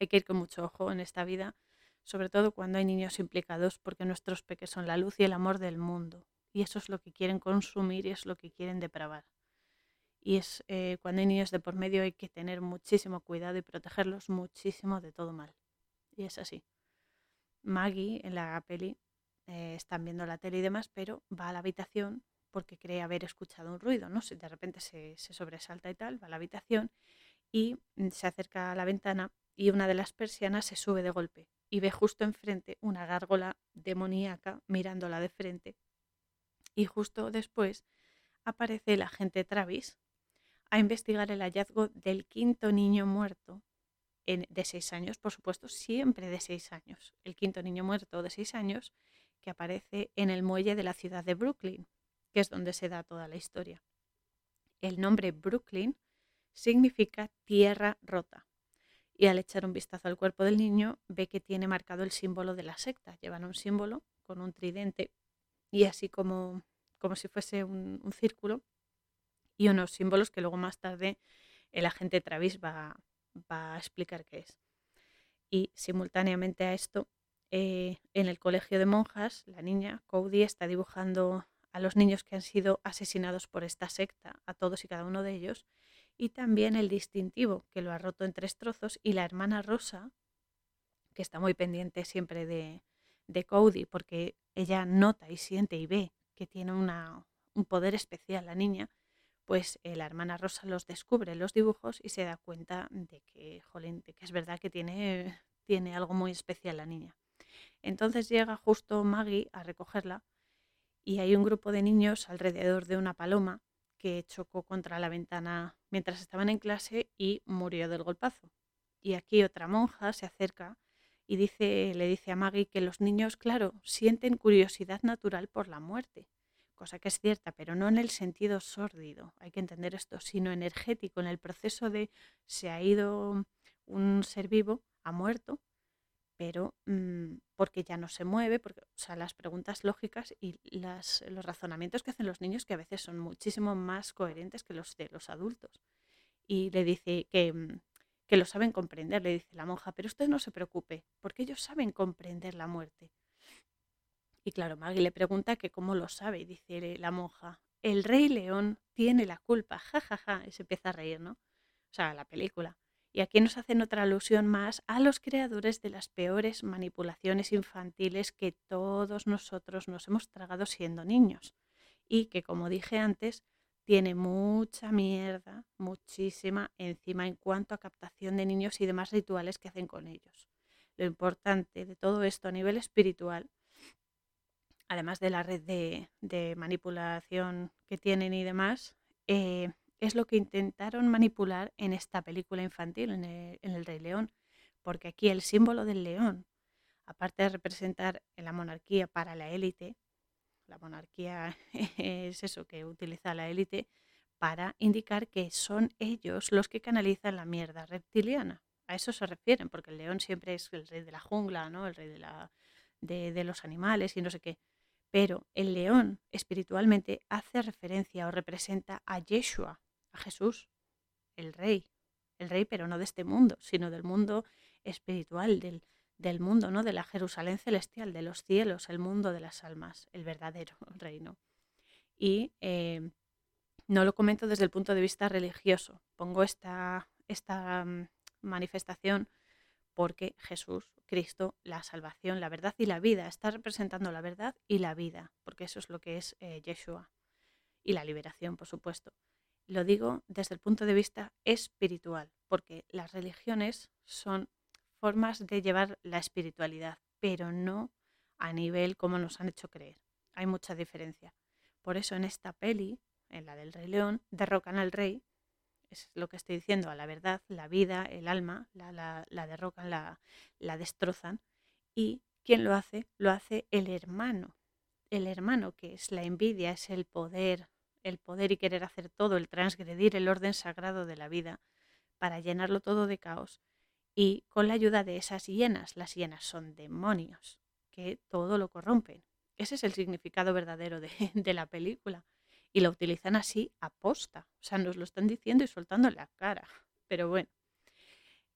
[SPEAKER 1] Hay que ir con mucho ojo en esta vida, sobre todo cuando hay niños implicados, porque nuestros peques son la luz y el amor del mundo. Y eso es lo que quieren consumir y es lo que quieren depravar. Y es eh, cuando hay niños de por medio hay que tener muchísimo cuidado y protegerlos muchísimo de todo mal. Y es así. Maggie en la peli eh, están viendo la tele y demás, pero va a la habitación porque cree haber escuchado un ruido, ¿no? De repente se, se sobresalta y tal, va a la habitación y mm, se acerca a la ventana y una de las persianas se sube de golpe y ve justo enfrente una gárgola demoníaca mirándola de frente. Y justo después aparece el agente Travis a investigar el hallazgo del quinto niño muerto de seis años, por supuesto, siempre de seis años. El quinto niño muerto de seis años que aparece en el muelle de la ciudad de Brooklyn, que es donde se da toda la historia. El nombre Brooklyn significa tierra rota. Y al echar un vistazo al cuerpo del niño, ve que tiene marcado el símbolo de la secta. Llevan un símbolo con un tridente y así como, como si fuese un, un círculo y unos símbolos que luego más tarde el agente Travis va, va a explicar qué es. Y simultáneamente a esto, eh, en el colegio de monjas, la niña Cody está dibujando a los niños que han sido asesinados por esta secta, a todos y cada uno de ellos, y también el distintivo, que lo ha roto en tres trozos, y la hermana Rosa, que está muy pendiente siempre de, de Cody, porque ella nota y siente y ve que tiene una, un poder especial la niña, pues eh, la hermana Rosa los descubre los dibujos y se da cuenta de que, jolín, que es verdad que tiene, tiene algo muy especial la niña. Entonces llega justo Maggie a recogerla y hay un grupo de niños alrededor de una paloma que chocó contra la ventana mientras estaban en clase y murió del golpazo. Y aquí otra monja se acerca y dice, le dice a Maggie que los niños, claro, sienten curiosidad natural por la muerte cosa que es cierta, pero no en el sentido sórdido, hay que entender esto, sino energético, en el proceso de se ha ido un ser vivo, ha muerto, pero mm, porque ya no se mueve, porque, o sea, las preguntas lógicas y las, los razonamientos que hacen los niños que a veces son muchísimo más coherentes que los de los adultos. Y le dice que, mm, que lo saben comprender, le dice la monja, pero usted no se preocupe, porque ellos saben comprender la muerte. Y claro, Maggie le pregunta que cómo lo sabe y dice la monja, el rey león tiene la culpa, jajaja, ja, ja, y se empieza a reír, ¿no? O sea, la película. Y aquí nos hacen otra alusión más a los creadores de las peores manipulaciones infantiles que todos nosotros nos hemos tragado siendo niños. Y que, como dije antes, tiene mucha mierda, muchísima encima en cuanto a captación de niños y demás rituales que hacen con ellos. Lo importante de todo esto a nivel espiritual además de la red de, manipulación que tienen y demás, eh, es lo que intentaron manipular en esta película infantil, en el, Rey León, porque aquí el símbolo del león, aparte de representar la monarquía para la élite, la monarquía es eso que utiliza la élite para indicar que son ellos los que canalizan la mierda reptiliana. A eso se refieren, porque el león siempre es el rey de la jungla, ¿no? el rey de, la, de los animales y no sé qué. Pero el león espiritualmente hace referencia o representa a Yeshua, a Jesús, el rey, el rey pero no de este mundo, sino del mundo espiritual, del, del mundo, ¿no? De la Jerusalén celestial, de los cielos, el mundo de las almas, el verdadero reino. Y eh, no lo comento desde el punto de vista religioso. Pongo esta, esta mm, manifestación porque Jesús, Cristo, la salvación, la verdad y la vida, está representando la verdad y la vida, porque eso es lo que es eh, Yeshua. Y la liberación, por supuesto. Lo digo desde el punto de vista espiritual, porque las religiones son formas de llevar la espiritualidad, pero no a nivel como nos han hecho creer. Hay mucha diferencia. Por eso en esta peli en la del Rey León, derrocan al rey, es lo que estoy diciendo, a la verdad, la vida, el alma, la, la, derrocan, la, la destrozan. ¿Y quién lo hace? Lo hace el hermano. El hermano, que es la envidia, es el poder, el poder y querer hacer todo, el transgredir el orden sagrado de la vida para llenarlo todo de caos. Y con la ayuda de esas hienas, las hienas son demonios que todo lo corrompen. Ese es el significado verdadero de, de la película y lo utilizan así aposta. O sea, nos lo están diciendo y soltando la cara. Pero bueno,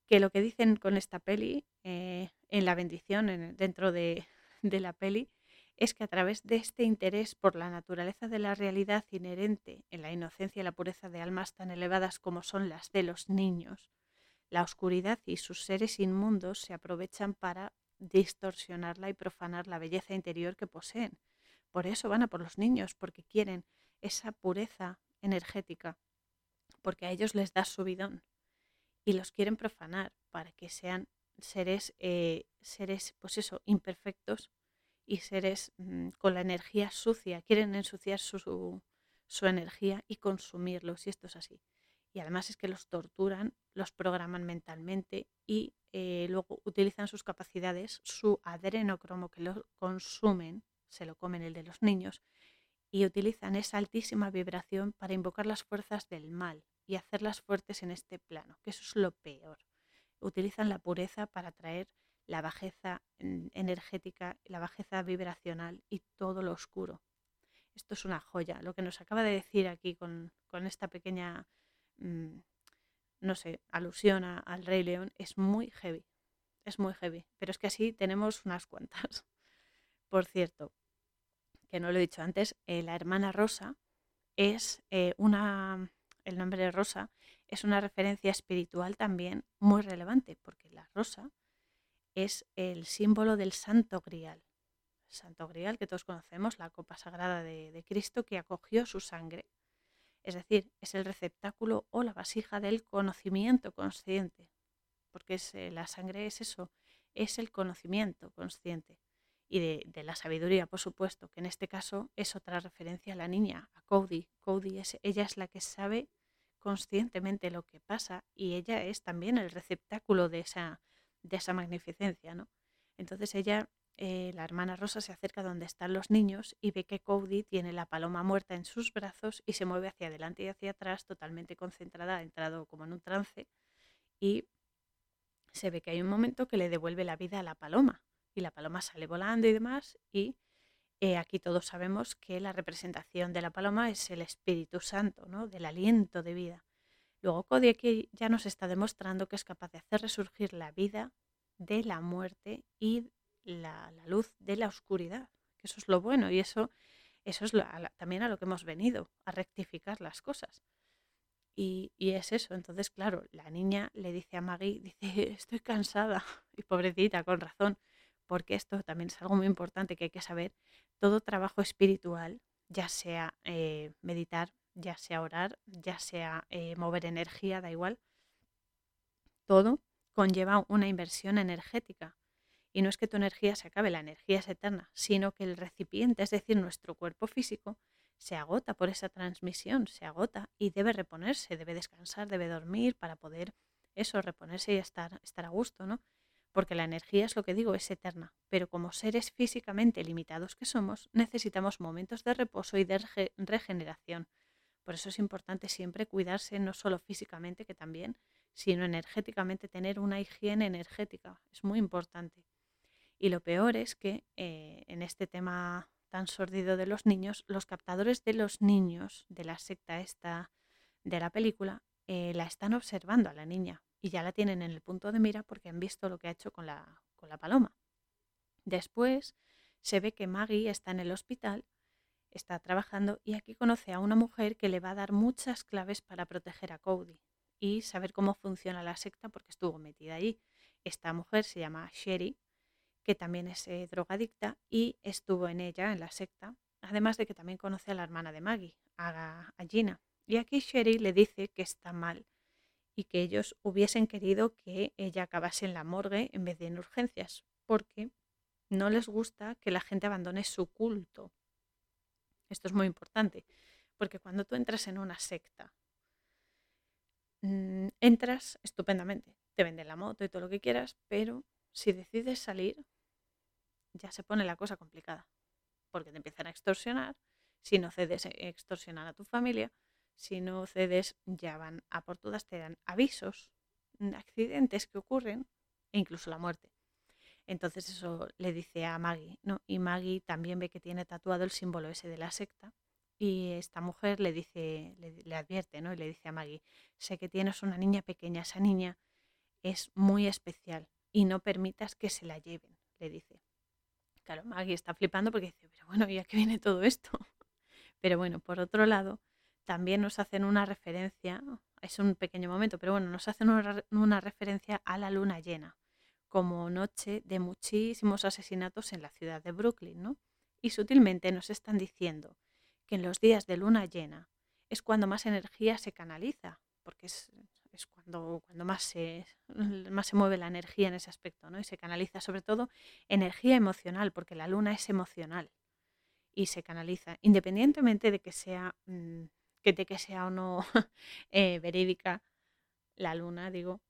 [SPEAKER 1] que lo que dicen con esta peli, eh, en la bendición, dentro de, de la peli, es que a través de este interés por la naturaleza de la realidad inherente en la inocencia y la pureza de almas tan elevadas como son las de los niños, la oscuridad y sus seres inmundos se aprovechan para distorsionarla y profanar la belleza interior que poseen. Por eso van a por los niños, porque quieren esa pureza energética, porque a ellos les da subidón y los quieren profanar para que sean seres, eh, seres pues eso, imperfectos y seres mm, con la energía sucia, quieren ensuciar su, su, energía y consumirlos, y esto es así. Y además es que los torturan, los programan mentalmente y eh, luego utilizan sus capacidades, su adrenocromo que lo consumen, se lo comen el de los niños, y utilizan esa altísima vibración para invocar las fuerzas del mal y hacerlas fuertes en este plano, que eso es lo peor. Utilizan la pureza para traer la bajeza energética, la bajeza vibracional y todo lo oscuro. Esto es una joya. Lo que nos acaba de decir aquí con, esta pequeña, mm, no sé, alusión al Rey León es muy heavy. Es muy heavy. Pero es que así tenemos unas cuantas. Por cierto, que no lo he dicho antes, eh, la hermana Rosa es eh, una, el nombre de Rosa es una referencia espiritual también muy relevante, porque la rosa es el símbolo del Santo Grial. Santo Grial, que todos conocemos, la copa sagrada de, Cristo que acogió su sangre. Es decir, es el receptáculo o la vasija del conocimiento consciente, porque es, eh, la sangre es eso, es el conocimiento consciente y de, la sabiduría, por supuesto, que en este caso es otra referencia a la niña, a Cody. Cody es, ella es la que sabe conscientemente lo que pasa y ella es también el receptáculo de esa, de esa magnificencia, ¿no? Entonces ella, eh, la hermana Rosa, se acerca donde están los niños y ve que Cody tiene la paloma muerta en sus brazos y se mueve hacia adelante y hacia atrás, totalmente concentrada, ha entrado como en un trance y se ve que hay un momento que le devuelve la vida a la paloma y la paloma sale volando y demás. Y eh, aquí todos sabemos que la representación de la paloma es el Espíritu Santo, ¿no? del aliento de vida. Luego aquí ya nos está demostrando que es capaz de hacer resurgir la vida de la muerte y la, luz de la oscuridad. Eso es lo bueno y eso, eso es también a lo que hemos venido, a rectificar las cosas. Y, y, es eso. Entonces, claro, la niña le dice a Maggie, dice, estoy cansada. Y pobrecita, con razón porque esto también es algo muy importante que hay que saber, todo trabajo espiritual, ya sea eh, meditar, ya sea orar, ya sea eh, mover energía, da igual, todo conlleva una inversión energética. Y no es que tu energía se acabe, la energía es eterna, sino que el recipiente, es decir, nuestro cuerpo físico, se agota por esa transmisión, se agota y debe reponerse, debe descansar, debe dormir para poder eso, reponerse y estar, estar a gusto, ¿no? Porque la energía es lo que digo, es eterna, pero como seres físicamente limitados que somos, necesitamos momentos de reposo y de regeneración. Por eso es importante siempre cuidarse, no solo físicamente, que también, sino energéticamente, tener una higiene energética. Es muy importante. Y lo peor es que eh, en este tema tan sordido de los niños, los captadores de los niños de la secta esta de la película eh, la están observando a la niña y ya la tienen en el punto de mira porque han visto lo que ha hecho con la, con la paloma. Después se ve que Maggie está en el hospital, está trabajando y aquí conoce a una mujer que le va a dar muchas claves para proteger a Cody y saber cómo funciona la secta porque estuvo metida allí. Esta mujer se llama Sherry, que también es eh, drogadicta y estuvo en ella, en la secta, además de que también conoce a la hermana de Maggie, a, a Gina. Y aquí Sherry le dice que está mal y que ellos hubiesen querido que ella acabase en la morgue en vez de en urgencias, porque no les gusta que la gente abandone su culto. Esto es muy importante, Porque cuando tú entras en una secta, mm, entras estupendamente, te venden la moto y todo lo que quieras, pero si decides salir, ya se pone la cosa complicada, porque te empiezan a extorsionar, si no cedes, extorsionan a tu familia, si no cedes, ya van a por todas, te dan avisos, accidentes que ocurren e incluso la muerte. Entonces eso le dice a Maggie, ¿no? Y Maggie también ve que tiene tatuado el símbolo ese de la secta. Y esta mujer le dice, le, advierte, ¿no? Y le dice a Maggie, sé que tienes una niña pequeña, esa niña es muy especial y no permitas que se la lleven, le dice. Claro, Maggie está flipando porque dice, pero bueno, ¿y a qué viene todo esto? Pero bueno, por otro lado, también nos hacen una referencia, es un pequeño momento, pero bueno, nos hacen una referencia a la luna llena como noche de muchísimos asesinatos en la ciudad de Brooklyn, ¿no? Y sutilmente nos están diciendo que en los días de luna llena es cuando más energía se canaliza, porque es, cuando, cuando más, se, más se mueve la energía en ese aspecto, ¿no? Y se canaliza sobre todo energía emocional, porque la luna es emocional y se canaliza, independientemente de que sea, mm, que, de que sea o no eh, verídica la luna, digo,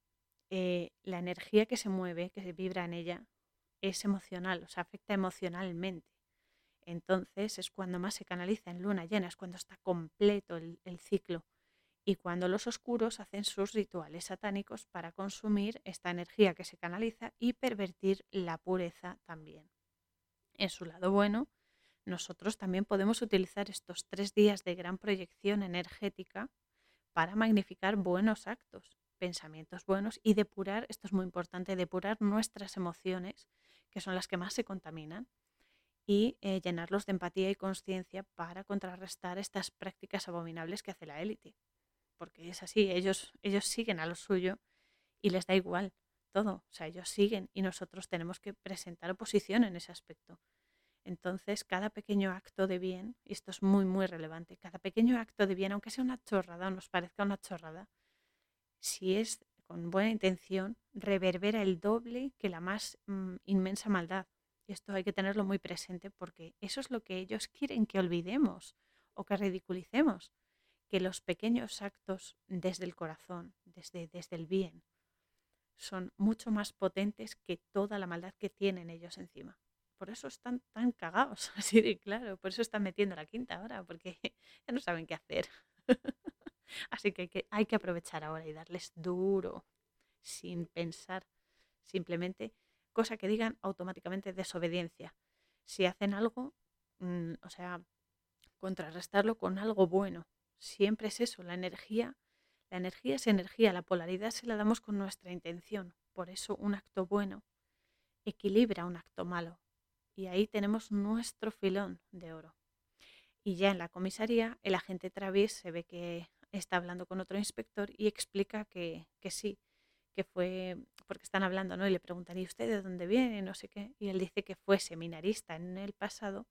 [SPEAKER 1] eh, la energía que se mueve, que se vibra en ella, es emocional, o sea, afecta emocionalmente. Entonces es cuando más se canaliza en luna llena, es cuando está completo el ciclo y cuando los oscuros hacen sus rituales satánicos para consumir esta energía que se canaliza y pervertir la pureza también. En su lado bueno, nosotros también podemos utilizar estos tres días de gran proyección energética para magnificar buenos actos pensamientos buenos y depurar, esto es muy importante, depurar nuestras emociones, que son las que más se contaminan, y eh, llenarlos de empatía y conciencia para contrarrestar estas prácticas abominables que hace la élite. Porque es así, ellos, ellos siguen a lo suyo y les da igual todo. O sea, ellos siguen y nosotros tenemos que presentar oposición en ese aspecto. Entonces, cada pequeño acto de bien, y esto es muy, muy relevante, cada pequeño acto de bien, aunque sea una chorrada o nos parezca una chorrada, si es con buena intención, reverbera el doble que la más mm, inmensa maldad. Y esto hay que tenerlo muy presente porque eso es lo que ellos quieren que olvidemos o que ridiculicemos, que los pequeños actos desde el corazón, desde, desde el bien, son mucho más potentes que toda la maldad que tienen ellos encima. Por eso están tan cagados, así de claro, por eso están metiendo la quinta ahora, porque ya no saben qué hacer. Así que hay, que aprovechar ahora y darles duro, sin pensar, simplemente, cosa que digan automáticamente desobediencia. Si hacen algo, mm, o sea, contrarrestarlo con algo bueno. Siempre es eso, la energía, la energía es energía, la polaridad se la damos con nuestra intención. Por eso un acto bueno equilibra un acto malo. Y ahí tenemos nuestro filón de oro. Y ya en la comisaría, el agente Travis se ve que está hablando con otro inspector y explica que, sí, que fue, porque están hablando, ¿no? Y le preguntan, ¿y usted de dónde viene? No sé qué. Y él dice que fue seminarista en el pasado,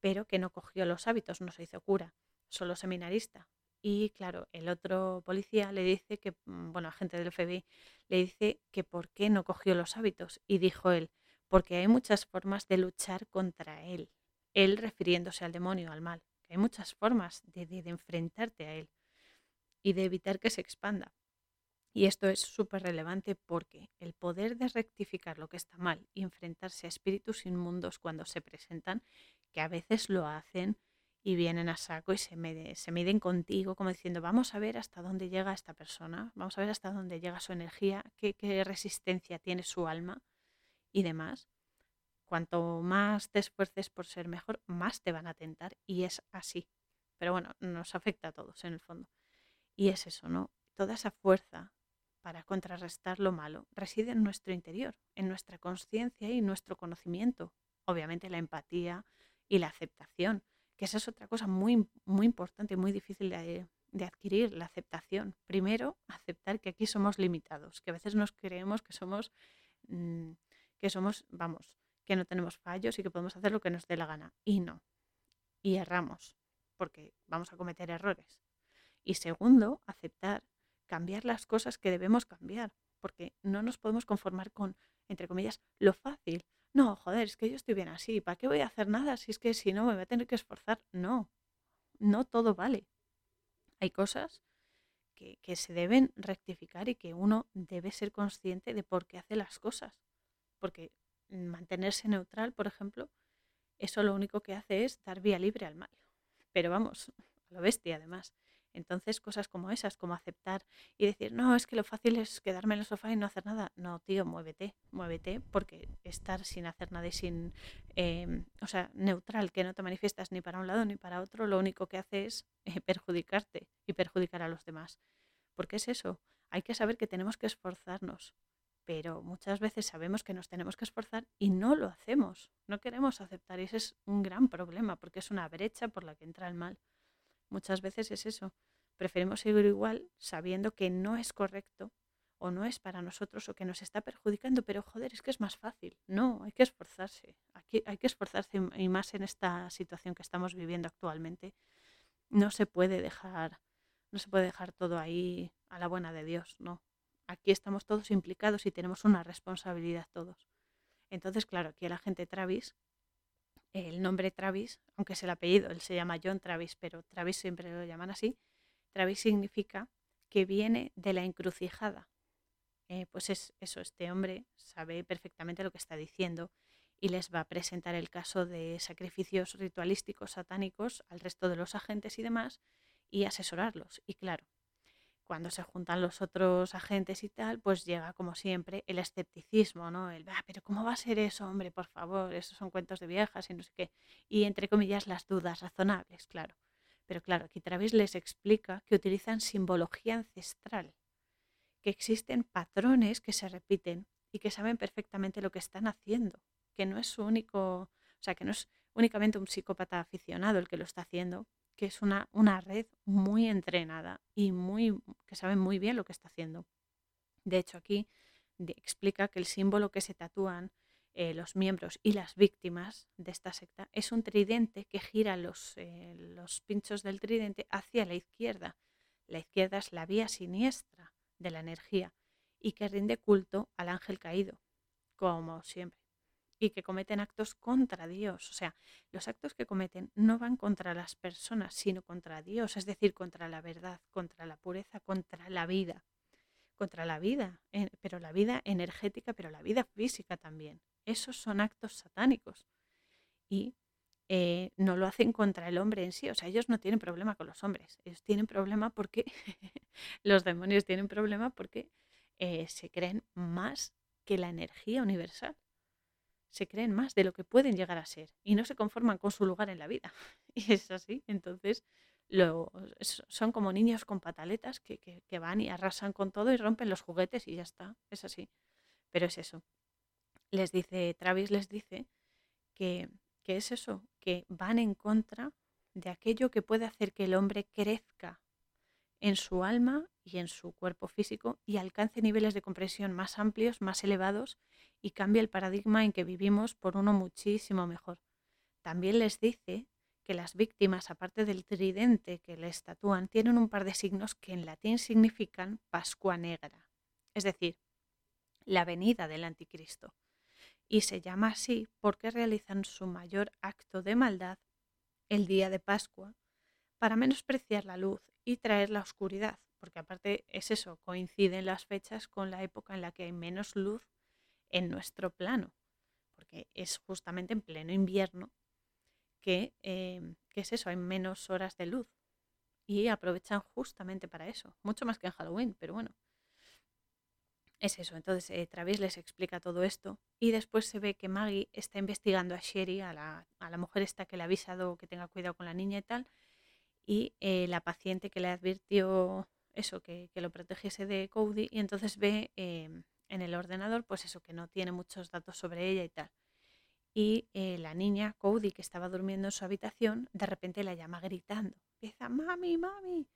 [SPEAKER 1] pero que no cogió los hábitos, no se hizo cura, solo seminarista. Y claro, el otro policía le dice que, mm, bueno, agente del FBI, le dice que por qué no cogió los hábitos. Y dijo él, porque hay muchas formas de luchar contra él. Él refiriéndose al demonio, al mal. Hay muchas formas de, enfrentarte a él y de evitar que se expanda. Y esto es súper relevante porque el poder de rectificar lo que está mal y enfrentarse a espíritus inmundos cuando se presentan, que a veces lo hacen y vienen a saco y se, se miden contigo como diciendo, vamos a ver hasta dónde llega esta persona, vamos a ver hasta dónde llega su energía, qué resistencia tiene su alma y demás. Cuanto más te esfuerces por ser mejor, más te van a tentar y es así. Pero bueno, nos afecta a todos en el fondo. Y es eso, ¿no? Toda esa fuerza para contrarrestar lo malo reside en nuestro interior, en nuestra conciencia y nuestro conocimiento. Obviamente la empatía y la aceptación, que esa es otra cosa muy, muy importante y muy difícil de, adquirir, la aceptación. Primero, aceptar que aquí somos limitados, que a veces nos creemos que somos, mm, que somos, vamos, que no tenemos fallos y que podemos hacer lo que nos dé la gana. Y no. Y erramos, porque vamos a cometer errores. Y segundo, aceptar, cambiar las cosas que debemos cambiar, porque no nos podemos conformar con, entre comillas, lo fácil. No, joder, es que yo estoy bien así, ¿para qué voy a hacer nada si es que si no me voy a tener que esforzar? No, no todo vale. Hay cosas que, que se deben rectificar y que uno debe ser consciente de por qué hace las cosas. Porque mantenerse neutral, por ejemplo, eso lo único que hace es dar vía libre al mal. Pero vamos, a lo bestia además. Entonces, cosas como esas, como aceptar y decir, no, es que lo fácil es quedarme en el sofá y no hacer nada. No, tío, muévete, muévete, porque estar sin hacer nada y sin, em, o sea, neutral, que no te manifiestas ni para un lado ni para otro, lo único que hace es eh, perjudicarte y perjudicar a los demás. Porque es eso, hay que saber que tenemos que esforzarnos, pero muchas veces sabemos que nos tenemos que esforzar y no lo hacemos, no queremos aceptar y ese es un gran problema porque es una brecha por la que entra el mal. Muchas veces es eso. Preferimos seguir igual sabiendo que no es correcto o no es para nosotros o que nos está perjudicando, pero joder, es que es más fácil. No, hay que esforzarse. Aquí hay que esforzarse y más en esta situación que estamos viviendo actualmente. No se puede dejar, no se puede dejar todo ahí a la buena de Dios, no. Aquí estamos todos implicados y tenemos una responsabilidad todos. Entonces, claro, aquí la gente Travis el nombre Travis, aunque es el apellido, él se llama John Travis, pero Travis siempre lo llaman así, Travis significa que viene de la encrucijada. Eh, pues es eso, este hombre sabe perfectamente lo que está diciendo y les va a presentar el caso de sacrificios ritualísticos satánicos al resto de los agentes y demás y asesorarlos. Y claro, cuando se juntan los otros agentes y tal, pues llega como siempre el escepticismo, ¿no? El, ah, pero ¿cómo va a ser eso, hombre? Por favor, esos son cuentos de viejas y no sé qué. Y entre comillas las dudas razonables, claro. Pero claro, aquí Travis les explica que utilizan simbología ancestral, que existen patrones que se repiten y que saben perfectamente lo que están haciendo, que no es su único, o sea, que no es únicamente un psicópata aficionado el que lo está haciendo, que es una, una red muy entrenada y muy, que sabe muy bien lo que está haciendo. De hecho, aquí explica que el símbolo que se tatúan eh, los miembros y las víctimas de esta secta es un tridente que gira los, eh, los pinchos del tridente hacia la izquierda. La izquierda es la vía siniestra de la energía y que rinde culto al ángel caído, como siempre y que cometen actos contra Dios. O sea, los actos que cometen no van contra las personas, sino contra Dios, es decir, contra la verdad, contra la pureza, contra la vida. Contra la vida, pero la vida energética, pero la vida física también. Esos son actos satánicos. Y eh, no lo hacen contra el hombre en sí. O sea, ellos no tienen problema con los hombres. Ellos tienen problema porque los demonios tienen problema porque eh, se creen más que la energía universal se creen más de lo que pueden llegar a ser y no se conforman con su lugar en la vida. Y es así. Entonces, lo, son como niños con pataletas que, que, van y arrasan con todo y rompen los juguetes y ya está. Es así. Pero es eso. Les dice, Travis les dice que, que es eso, que van en contra de aquello que puede hacer que el hombre crezca en su alma y en su cuerpo físico y alcance niveles de compresión más amplios, más elevados y cambie el paradigma en que vivimos por uno muchísimo mejor. También les dice que las víctimas, aparte del tridente que les tatúan, tienen un par de signos que en latín significan Pascua Negra, es decir, la venida del anticristo. Y se llama así porque realizan su mayor acto de maldad el día de Pascua para menospreciar la luz y traer la oscuridad, porque aparte es eso, coinciden las fechas con la época en la que hay menos luz en nuestro plano, porque es justamente en pleno invierno que, em, es eso, hay menos horas de luz y aprovechan justamente para eso, mucho más que en Halloween, pero bueno. Es eso, entonces eh, Travis les explica todo esto y después se ve que Maggie está investigando a Sherry, a la, a la mujer esta que le ha avisado que tenga cuidado con la niña y tal, y eh, la paciente que le advirtió eso, que, lo protegiese de Cody, y entonces ve em, en el ordenador, pues eso, que no tiene muchos datos sobre ella y tal. Y eh, la niña, Cody, que estaba durmiendo en su habitación, de repente la llama gritando. Empieza, mami, mami.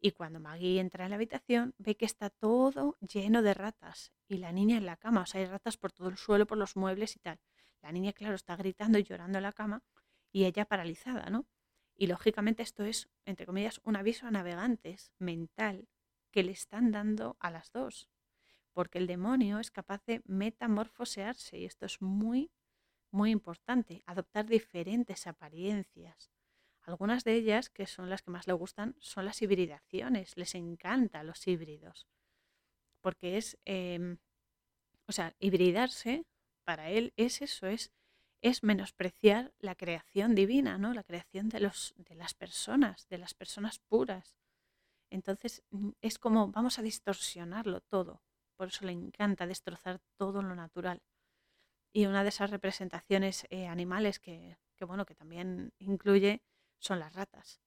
[SPEAKER 1] Y cuando Maggie entra en la habitación, ve que está todo lleno de ratas. Y la niña en la cama, o sea, hay ratas por todo el suelo, por los muebles y tal. La niña, claro, está gritando y llorando en la cama y ella paralizada, ¿no? Y lógicamente esto es, entre comillas, un aviso a navegantes mental que le están dando a las dos. Porque el demonio es capaz de metamorfosearse y esto es muy, muy importante. Adoptar diferentes apariencias. Algunas de ellas, que son las que más le gustan, son las hibridaciones. Les encantan los híbridos. Porque es, em, o sea, hibridarse para él es eso, es, es menospreciar la creación divina, ¿no? La creación de, los, de las personas, de las personas puras. Entonces mm, es como vamos a distorsionarlo todo. Por eso le encanta destrozar todo lo natural. Y una de esas representaciones eh, animales que, que, bueno, que también incluye son las ratas.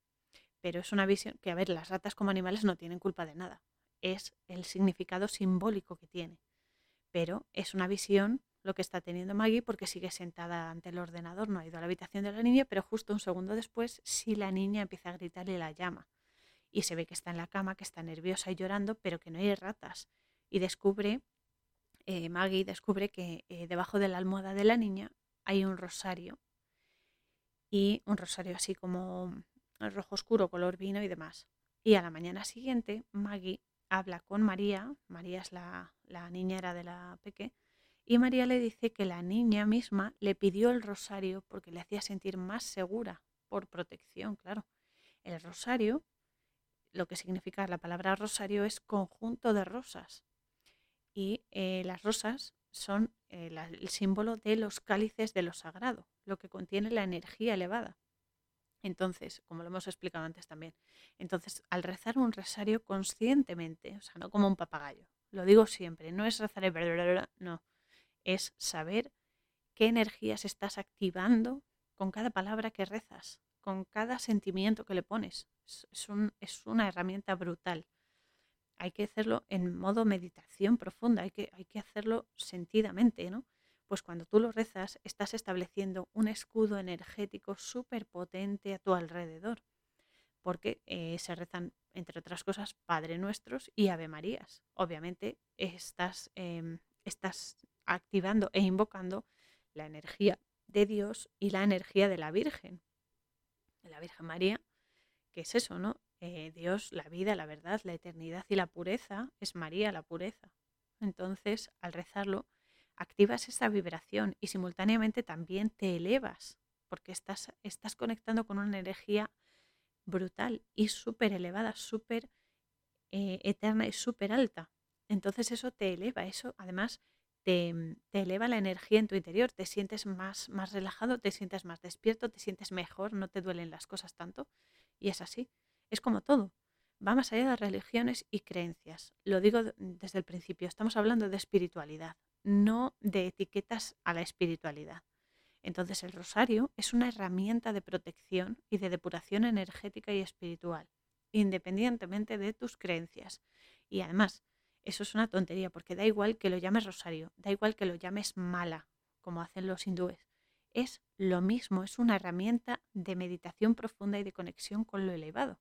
[SPEAKER 1] Pero es una visión que, a ver, las ratas como animales no tienen culpa de nada. Es el significado simbólico que tiene. Pero es una visión lo que está teniendo Maggie porque sigue sentada ante el ordenador, no ha ido a la habitación de la niña, pero justo un segundo después sí la niña empieza a gritar y la llama. Y se ve que está en la cama, que está nerviosa y llorando, pero que no hay ratas. Y descubre, eh, Maggie descubre que eh, debajo de la almohada de la niña hay un rosario. Y un rosario así como rojo oscuro, color vino y demás. Y a la mañana siguiente, Maggie habla con María, María es la, la niñera de la peque, y María le dice que la niña misma le pidió el rosario porque le hacía sentir más segura, por protección, claro. El rosario, lo que significa la palabra rosario es conjunto de rosas. Y eh, las rosas son eh, el símbolo de los cálices de lo sagrado, lo que contiene la energía elevada. Entonces, como lo hemos explicado antes también, entonces al rezar un rosario conscientemente, o sea, no como un papagayo, lo digo siempre, no es rezar el no, es saber qué energías estás activando con cada palabra que rezas, con cada sentimiento que le pones. Es, una herramienta brutal. Hay que hacerlo en modo meditación profunda, hay que, hay que hacerlo sentidamente, ¿no? Pues cuando tú lo rezas, estás estableciendo un escudo energético súper potente a tu alrededor, porque eh, se rezan, entre otras cosas, Padre Nuestros y Ave Marías. Obviamente estás, em, estás activando e invocando la energía de Dios y la energía de la Virgen. La Virgen María, que es eso, ¿no? Eh, Dios, la vida, la verdad, la eternidad y la pureza, es María la pureza. Entonces, al rezarlo, activas esa vibración y simultáneamente también te elevas, porque estás, estás conectando con una energía brutal y súper elevada, súper eh, eterna y súper alta. Entonces eso te eleva, eso además Mm, te, eleva la energía en tu interior, te sientes más, más relajado, te sientes más despierto, te sientes mejor, no te duelen las cosas tanto. Y es así, es como todo. Va más allá de religiones y creencias. Lo digo desde el principio, estamos hablando de espiritualidad, no de etiquetas a la espiritualidad. Entonces el rosario es una herramienta de protección y de depuración energética y espiritual, independientemente de tus creencias. Y además, eso es una tontería, porque da igual que lo llames rosario, da igual que lo llames mala, como hacen los hindúes. Es lo mismo, es una herramienta de meditación profunda y de conexión con lo elevado.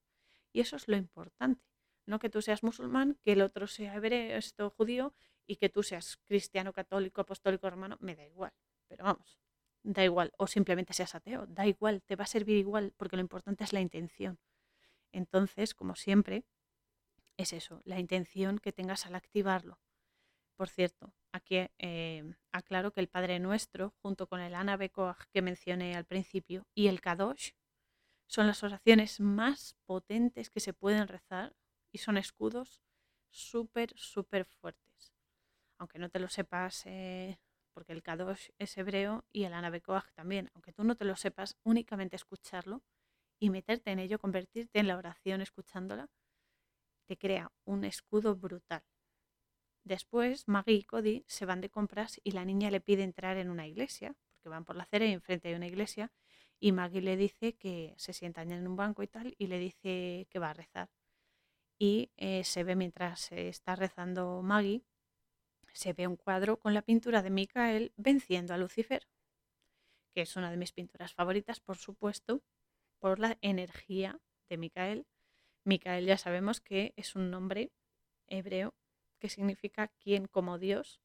[SPEAKER 1] Y eso es lo importante. No que tú seas musulmán, que el otro sea hebreo, esto judío, y que tú seas cristiano, católico, apostólico, romano, me da igual. Pero vamos, da igual. O simplemente seas ateo, da igual, te va a servir igual, porque lo importante es la intención. Entonces, como siempre, es eso, la intención que tengas al activarlo. Por cierto, aquí eh, aclaro que el Padre Nuestro, junto con el Ana que mencioné al principio, y el Kadosh, son las oraciones más potentes que se pueden rezar y son escudos súper, súper fuertes. Aunque no te lo sepas, eh, porque el Kadosh es hebreo y el Ana también, aunque tú no te lo sepas, únicamente escucharlo y meterte en ello, convertirte en la oración escuchándola, te crea un escudo brutal. Después, Maggie y Cody se van de compras y la niña le pide entrar en una iglesia, porque van por la acera y enfrente hay una iglesia, y Maggie le dice que se sientan en un banco y tal, y le dice que va a rezar. Y eh, se ve mientras está rezando Maggie, se ve un cuadro con la pintura de Micael venciendo a Lucifer, que es una de mis pinturas favoritas, por supuesto, por la energía de Micael Micael ya sabemos que es un nombre hebreo que significa quien como Dios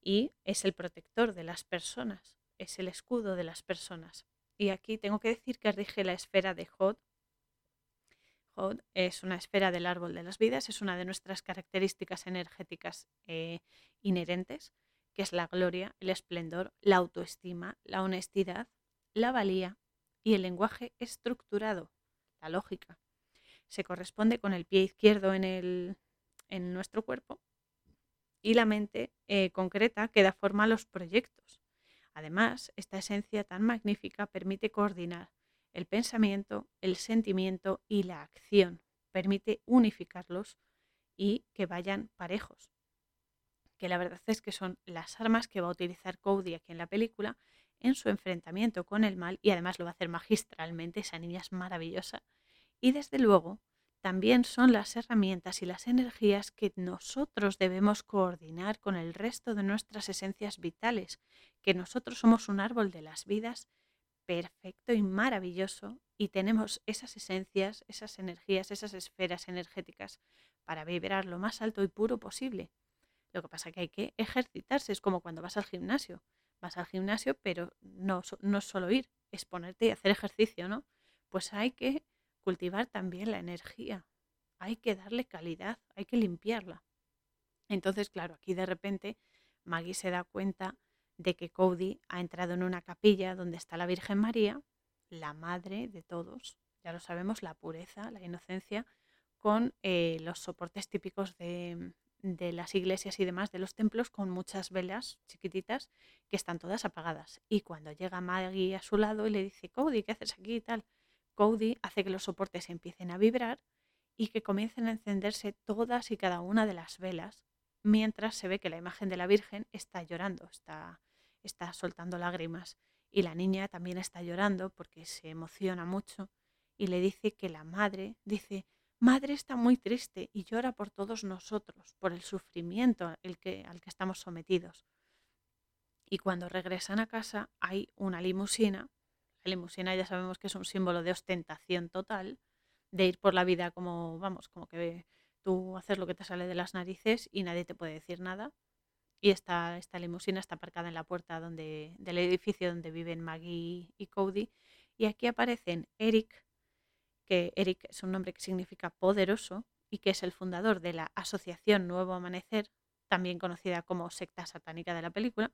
[SPEAKER 1] y es el protector de las personas, es el escudo de las personas. Y aquí tengo que decir que rige la esfera de Jod. Jod es una esfera del árbol de las vidas, es una de nuestras características energéticas eh, inherentes, que es la gloria, el esplendor, la autoestima, la honestidad, la valía, y el lenguaje estructurado, la lógica, se corresponde con el pie izquierdo en, el, en nuestro cuerpo y la mente eh, concreta que da forma a los proyectos. Además, esta esencia tan magnífica permite coordinar el pensamiento, el sentimiento y la acción. Permite unificarlos y que vayan parejos. Que la verdad es que son las armas que va a utilizar Cody aquí en la película en su enfrentamiento con el mal y además lo va a hacer magistralmente. Esa niña es maravillosa. Y desde luego también son las herramientas y las energías que nosotros debemos coordinar con el resto de nuestras esencias vitales, que nosotros somos un árbol de las vidas perfecto y maravilloso y tenemos esas esencias, esas energías, esas esferas energéticas para vibrar lo más alto y puro posible. Lo que pasa que hay que ejercitarse, es como cuando vas al gimnasio. Vas al gimnasio, pero no, no es solo ir, es ponerte y hacer ejercicio, ¿no? Pues hay que cultivar también la energía, hay que darle calidad, hay que limpiarla. Entonces, claro, aquí de repente Maggie se da cuenta de que Cody ha entrado en una capilla donde está la Virgen María, la madre de todos, ya lo sabemos, la pureza, la inocencia, con eh, los soportes típicos de, de las iglesias y demás, de los templos, con muchas velas chiquititas que están todas apagadas. Y cuando llega Maggie a su lado y le dice, Cody, ¿qué haces aquí y tal? Cody hace que los soportes empiecen a vibrar y que comiencen a encenderse todas y cada una de las velas, mientras se ve que la imagen de la Virgen está llorando, está, está soltando lágrimas. Y la niña también está llorando porque se emociona mucho y le dice que la madre dice, madre está muy triste y llora por todos nosotros, por el sufrimiento el que, al que estamos sometidos. Y cuando regresan a casa hay una limusina la limusina ya sabemos que es un símbolo de ostentación total, de ir por la vida como, vamos, como que tú haces lo que te sale de las narices y nadie te puede decir nada. Y esta, esta limusina está aparcada en la puerta donde, del edificio donde viven Maggie y Cody. Y aquí aparecen Eric, que Eric es un nombre que significa poderoso y que es el fundador de la Asociación Nuevo Amanecer, también conocida como secta satánica de la película,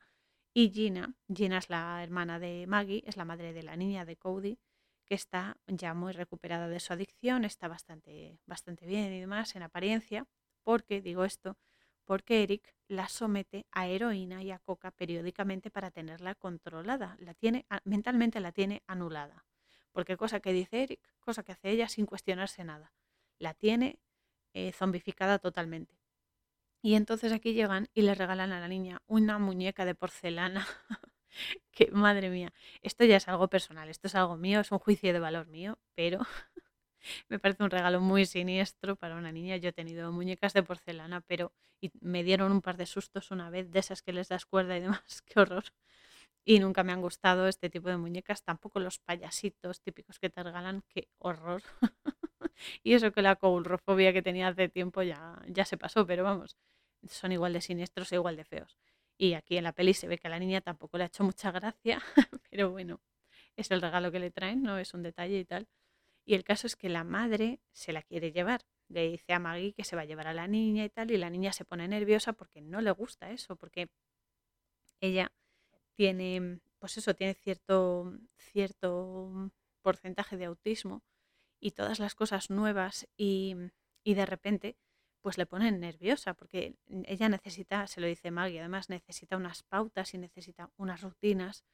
[SPEAKER 1] y Gina, Gina es la hermana de Maggie, es la madre de la niña de Cody, que está ya muy recuperada de su adicción, está bastante, bastante bien y demás en apariencia, porque, digo esto, porque Eric la somete a heroína y a coca periódicamente para tenerla controlada, la tiene, mentalmente la tiene anulada. Porque cosa que dice Eric, cosa que hace ella sin cuestionarse nada, la tiene eh, zombificada totalmente. Y entonces aquí llegan y le regalan a la niña una muñeca de porcelana. que madre mía, esto ya es algo personal, esto es algo mío, es un juicio de valor mío, pero me parece un regalo muy siniestro para una niña. Yo he tenido muñecas de porcelana, pero y me dieron un par de sustos una vez, de esas que les das cuerda y demás, qué horror. Y nunca me han gustado este tipo de muñecas, tampoco los payasitos típicos que te regalan, qué horror. y eso que la coulrofobia que tenía hace tiempo ya, ya se pasó, pero vamos, son igual de siniestros e igual de feos. Y aquí en la peli se ve que a la niña tampoco le ha hecho mucha gracia, pero bueno, es el regalo que le traen, no es un detalle y tal. Y el caso es que la madre se la quiere llevar. Le dice a Maggie que se va a llevar a la niña y tal, y la niña se pone nerviosa porque no le gusta eso, porque ella tiene, pues eso, tiene cierto, cierto porcentaje de autismo y todas las cosas nuevas y, y de repente pues le ponen nerviosa porque ella necesita, se lo dice Maggie, además necesita unas pautas y necesita unas rutinas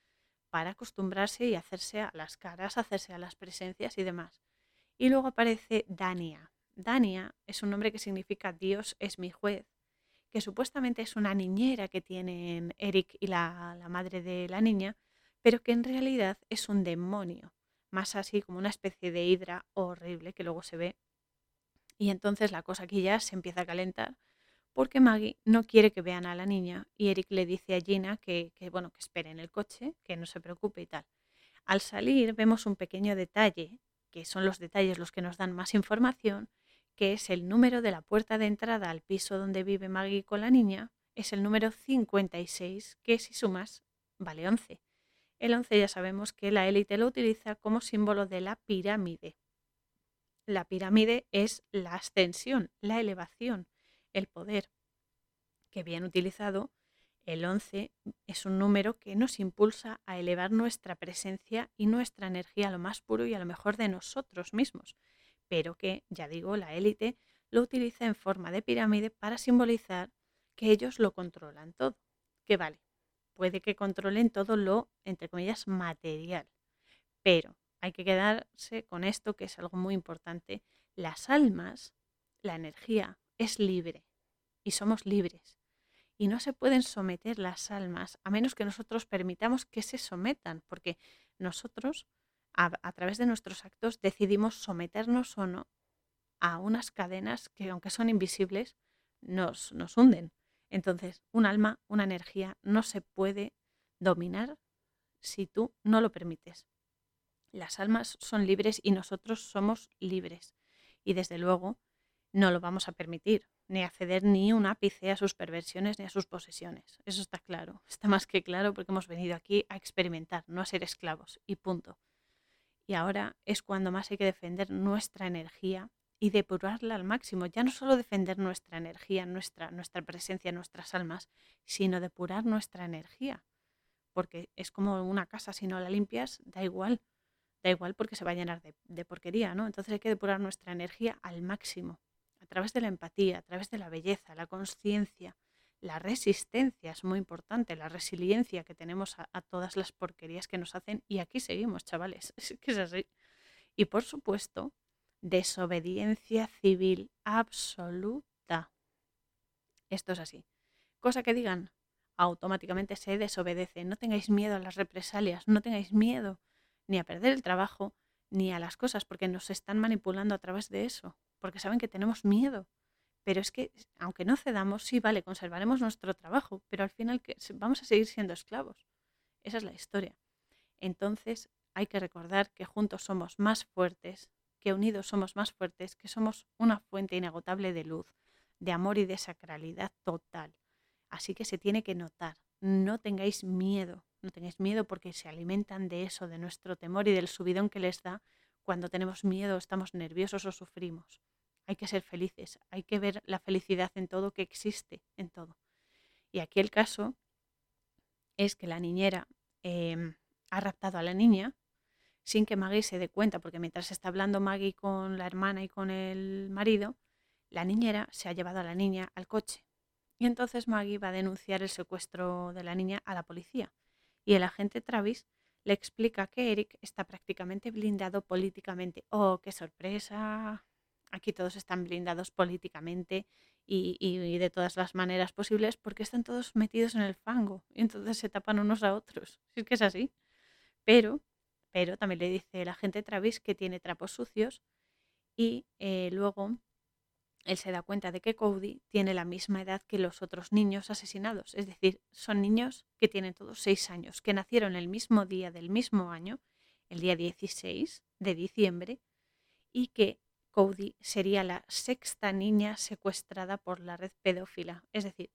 [SPEAKER 1] para acostumbrarse y hacerse a las caras, hacerse a las presencias y demás. Y luego aparece Dania. Dania es un nombre que significa Dios es mi juez, que supuestamente es una niñera que tienen Eric y la, la madre de la niña, pero que en realidad es un demonio, más así como una especie de hidra horrible que luego se ve y entonces la cosa aquí ya se empieza a calentar porque Maggie no quiere que vean a la niña y Eric le dice a Gina que, bueno, que espere en el coche, que no se preocupe y tal. Al salir vemos un pequeño detalle, que son los detalles los que nos dan más información, que es el número de la puerta de entrada al piso donde vive Maggie con la niña, es el número 56, que si sumas vale 11. El 11 ya sabemos que la élite lo utiliza como símbolo de la pirámide. La pirámide es la ascensión, la elevación, el poder, que bien utilizado El 11 es un número que nos impulsa a elevar nuestra presencia y nuestra energía a lo más puro y a lo mejor de nosotros mismos, pero que, ya digo, la élite lo utiliza en forma de pirámide para simbolizar que ellos lo controlan todo. Que vale, puede que controlen todo lo, entre comillas, material, pero hay que quedarse con esto que es algo muy importante. Las almas, la energía, es libre y somos libres y no se pueden someter las almas a menos que nosotros permitamos que se sometan, porque nosotros a, través de nuestros actos decidimos someternos o no a unas cadenas que aunque son invisibles nos, nos hunden. Entonces, un alma, una energía no se puede dominar si tú no lo permites. Las almas son libres y nosotros somos libres. Y desde luego no lo vamos a permitir ni acceder ni un ápice a sus perversiones ni a sus posesiones. Eso está claro, está más que claro porque hemos venido aquí a experimentar, no a ser esclavos, y punto. Y ahora es cuando más hay que defender nuestra energía y depurarla al máximo. Ya no solo defender nuestra energía, nuestra, nuestra presencia, nuestras almas, sino depurar nuestra energía. Porque es como una casa, si no la limpias, da igual. Da igual porque se va a llenar de, porquería, ¿no? Entonces hay que depurar nuestra energía al máximo a través de la empatía, a través de la belleza, la conciencia, la resistencia es muy importante, la resiliencia que tenemos a, todas las porquerías que nos hacen y aquí seguimos, chavales, es que es así. Y por supuesto, desobediencia civil absoluta. Esto es así. Cosa que digan, automáticamente se desobedece. No tengáis miedo a las represalias, no tengáis miedo ni a perder el trabajo, ni a las cosas, porque nos están manipulando a través de eso porque saben que tenemos miedo. Pero es que, aunque no cedamos, sí, vale, conservaremos nuestro trabajo, pero al final vamos a seguir siendo esclavos. Esa es la historia. Entonces, hay que recordar que juntos somos más fuertes, que unidos somos más fuertes, que somos una fuente inagotable de luz, de amor y de sacralidad total. Así que se tiene que notar. No tengáis miedo, no tengáis miedo porque se alimentan de eso, de nuestro temor y del subidón que les da cuando tenemos miedo, estamos nerviosos o sufrimos. Hay que ser felices, hay que ver la felicidad en todo que existe, en todo. Y aquí el caso es que la niñera em, ha raptado a la niña sin que Maggie se dé cuenta, porque mientras está hablando Maggie con la hermana y con el marido, la niñera se ha llevado a la niña al coche. Y entonces Maggie va a denunciar el secuestro de la niña a la policía. Y el agente Travis le explica que Eric está prácticamente blindado políticamente. ¡Oh, qué sorpresa! Aquí todos están blindados políticamente y, de todas las maneras posibles porque están todos metidos en el fango y entonces se tapan unos a otros. es que es así. Pero, pero también le dice la gente Travis que tiene trapos sucios y eh, luego él se da cuenta de que Cody tiene la misma edad que los otros niños asesinados, es decir, son niños que tienen todos seis años, que nacieron el mismo día del mismo año, el día 16 de diciembre, y que Cody sería la sexta niña secuestrada por la red pedófila. Es decir,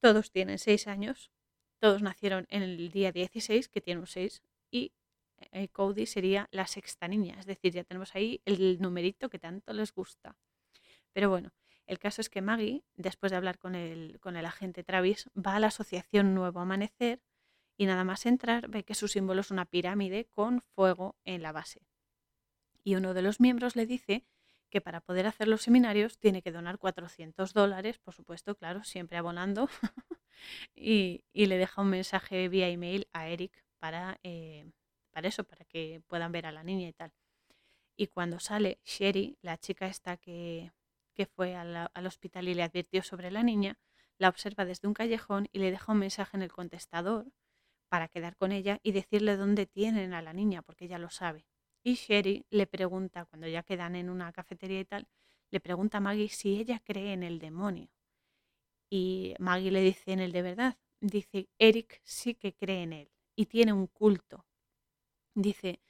[SPEAKER 1] todos tienen seis años, todos nacieron en el día 16, que tiene un 6, y eh, Cody sería la sexta niña. Es decir, ya tenemos ahí el numerito que tanto les gusta. Pero bueno, el caso es que Maggie, después de hablar con el, con el agente Travis, va a la asociación Nuevo Amanecer y nada más entrar ve que su símbolo es una pirámide con fuego en la base. Y uno de los miembros le dice que para poder hacer los seminarios tiene que donar 400 dólares, por supuesto, claro, siempre abonando, y, le deja un mensaje vía email a Eric para, eh, para eso, para que puedan ver a la niña y tal. Y cuando sale Sherry, la chica esta que, que fue al, hospital y le advirtió sobre la niña, la observa desde un callejón y le deja un mensaje en el contestador para quedar con ella y decirle dónde tienen a la niña, porque ella lo sabe. Y Sherry le pregunta, cuando ya quedan en una cafetería y tal, le pregunta a Maggie si ella cree en el demonio. Y Maggie le dice en el de verdad. Dice, Eric sí que cree en él y tiene un culto. Dice,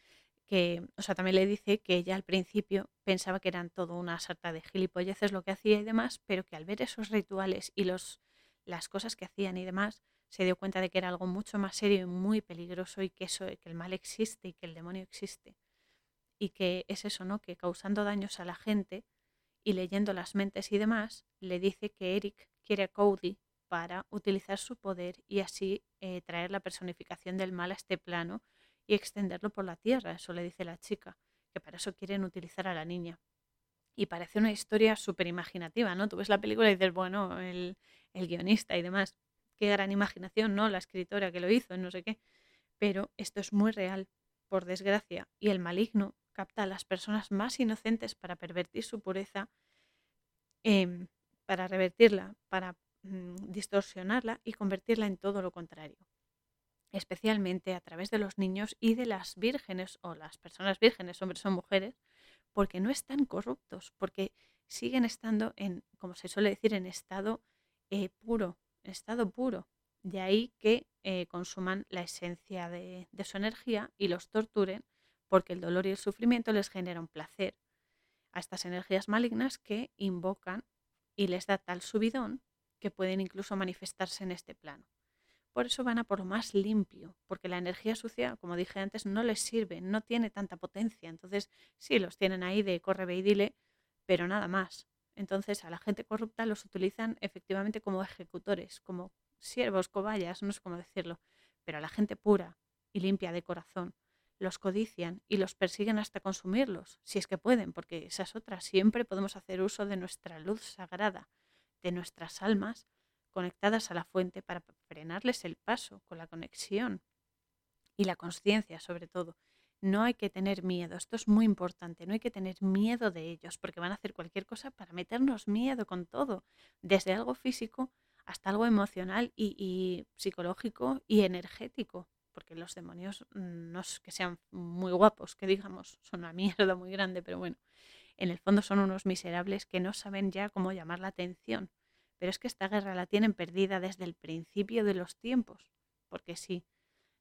[SPEAKER 1] que, o sea, también le dice que ella al principio pensaba que eran todo una sarta de gilipolleces lo que hacía y demás, pero que al ver esos rituales y los, las cosas que hacían y demás, se dio cuenta de que era algo mucho más serio y muy peligroso y que eso, que el mal existe y que el demonio existe. Y que es eso, ¿no? Que causando daños a la gente y leyendo las mentes y demás, le dice que Eric quiere a Cody para utilizar su poder y así eh, traer la personificación del mal a este plano y extenderlo por la tierra. Eso le dice la chica, que para eso quieren utilizar a la niña. Y parece una historia súper imaginativa, ¿no? Tú ves la película y dices, bueno, el, el guionista y demás, qué gran imaginación, ¿no? La escritora que lo hizo, no sé qué. Pero esto es muy real, por desgracia, y el maligno capta a las personas más inocentes para pervertir su pureza, em, para revertirla, para mm, distorsionarla y convertirla en todo lo contrario especialmente a través de los niños y de las vírgenes o las personas vírgenes, hombres o mujeres, porque no están corruptos, porque siguen estando en, como se suele decir, en estado eh, puro, estado puro. De ahí que eh, consuman la esencia de, de su energía y los torturen, porque el dolor y el sufrimiento les genera un placer a estas energías malignas que invocan y les da tal subidón que pueden incluso manifestarse en este plano. Por eso van a por lo más limpio, porque la energía sucia, como dije antes, no les sirve, no tiene tanta potencia. Entonces, sí, los tienen ahí de corre, ve y dile, pero nada más. Entonces, a la gente corrupta los utilizan efectivamente como ejecutores, como siervos, cobayas, no sé cómo decirlo, pero a la gente pura y limpia de corazón los codician y los persiguen hasta consumirlos, si es que pueden, porque esas otras siempre podemos hacer uso de nuestra luz sagrada, de nuestras almas, conectadas a la fuente para frenarles el paso con la conexión y la conciencia sobre todo. No hay que tener miedo, esto es muy importante, no hay que tener miedo de ellos porque van a hacer cualquier cosa para meternos miedo con todo, desde algo físico hasta algo emocional y, psicológico y energético, porque los demonios mm, no es que sean muy guapos, que digamos, son una mierda muy grande, pero bueno, en el fondo son unos miserables que no saben ya cómo llamar la atención pero es que esta guerra la tienen perdida desde el principio de los tiempos, porque sí,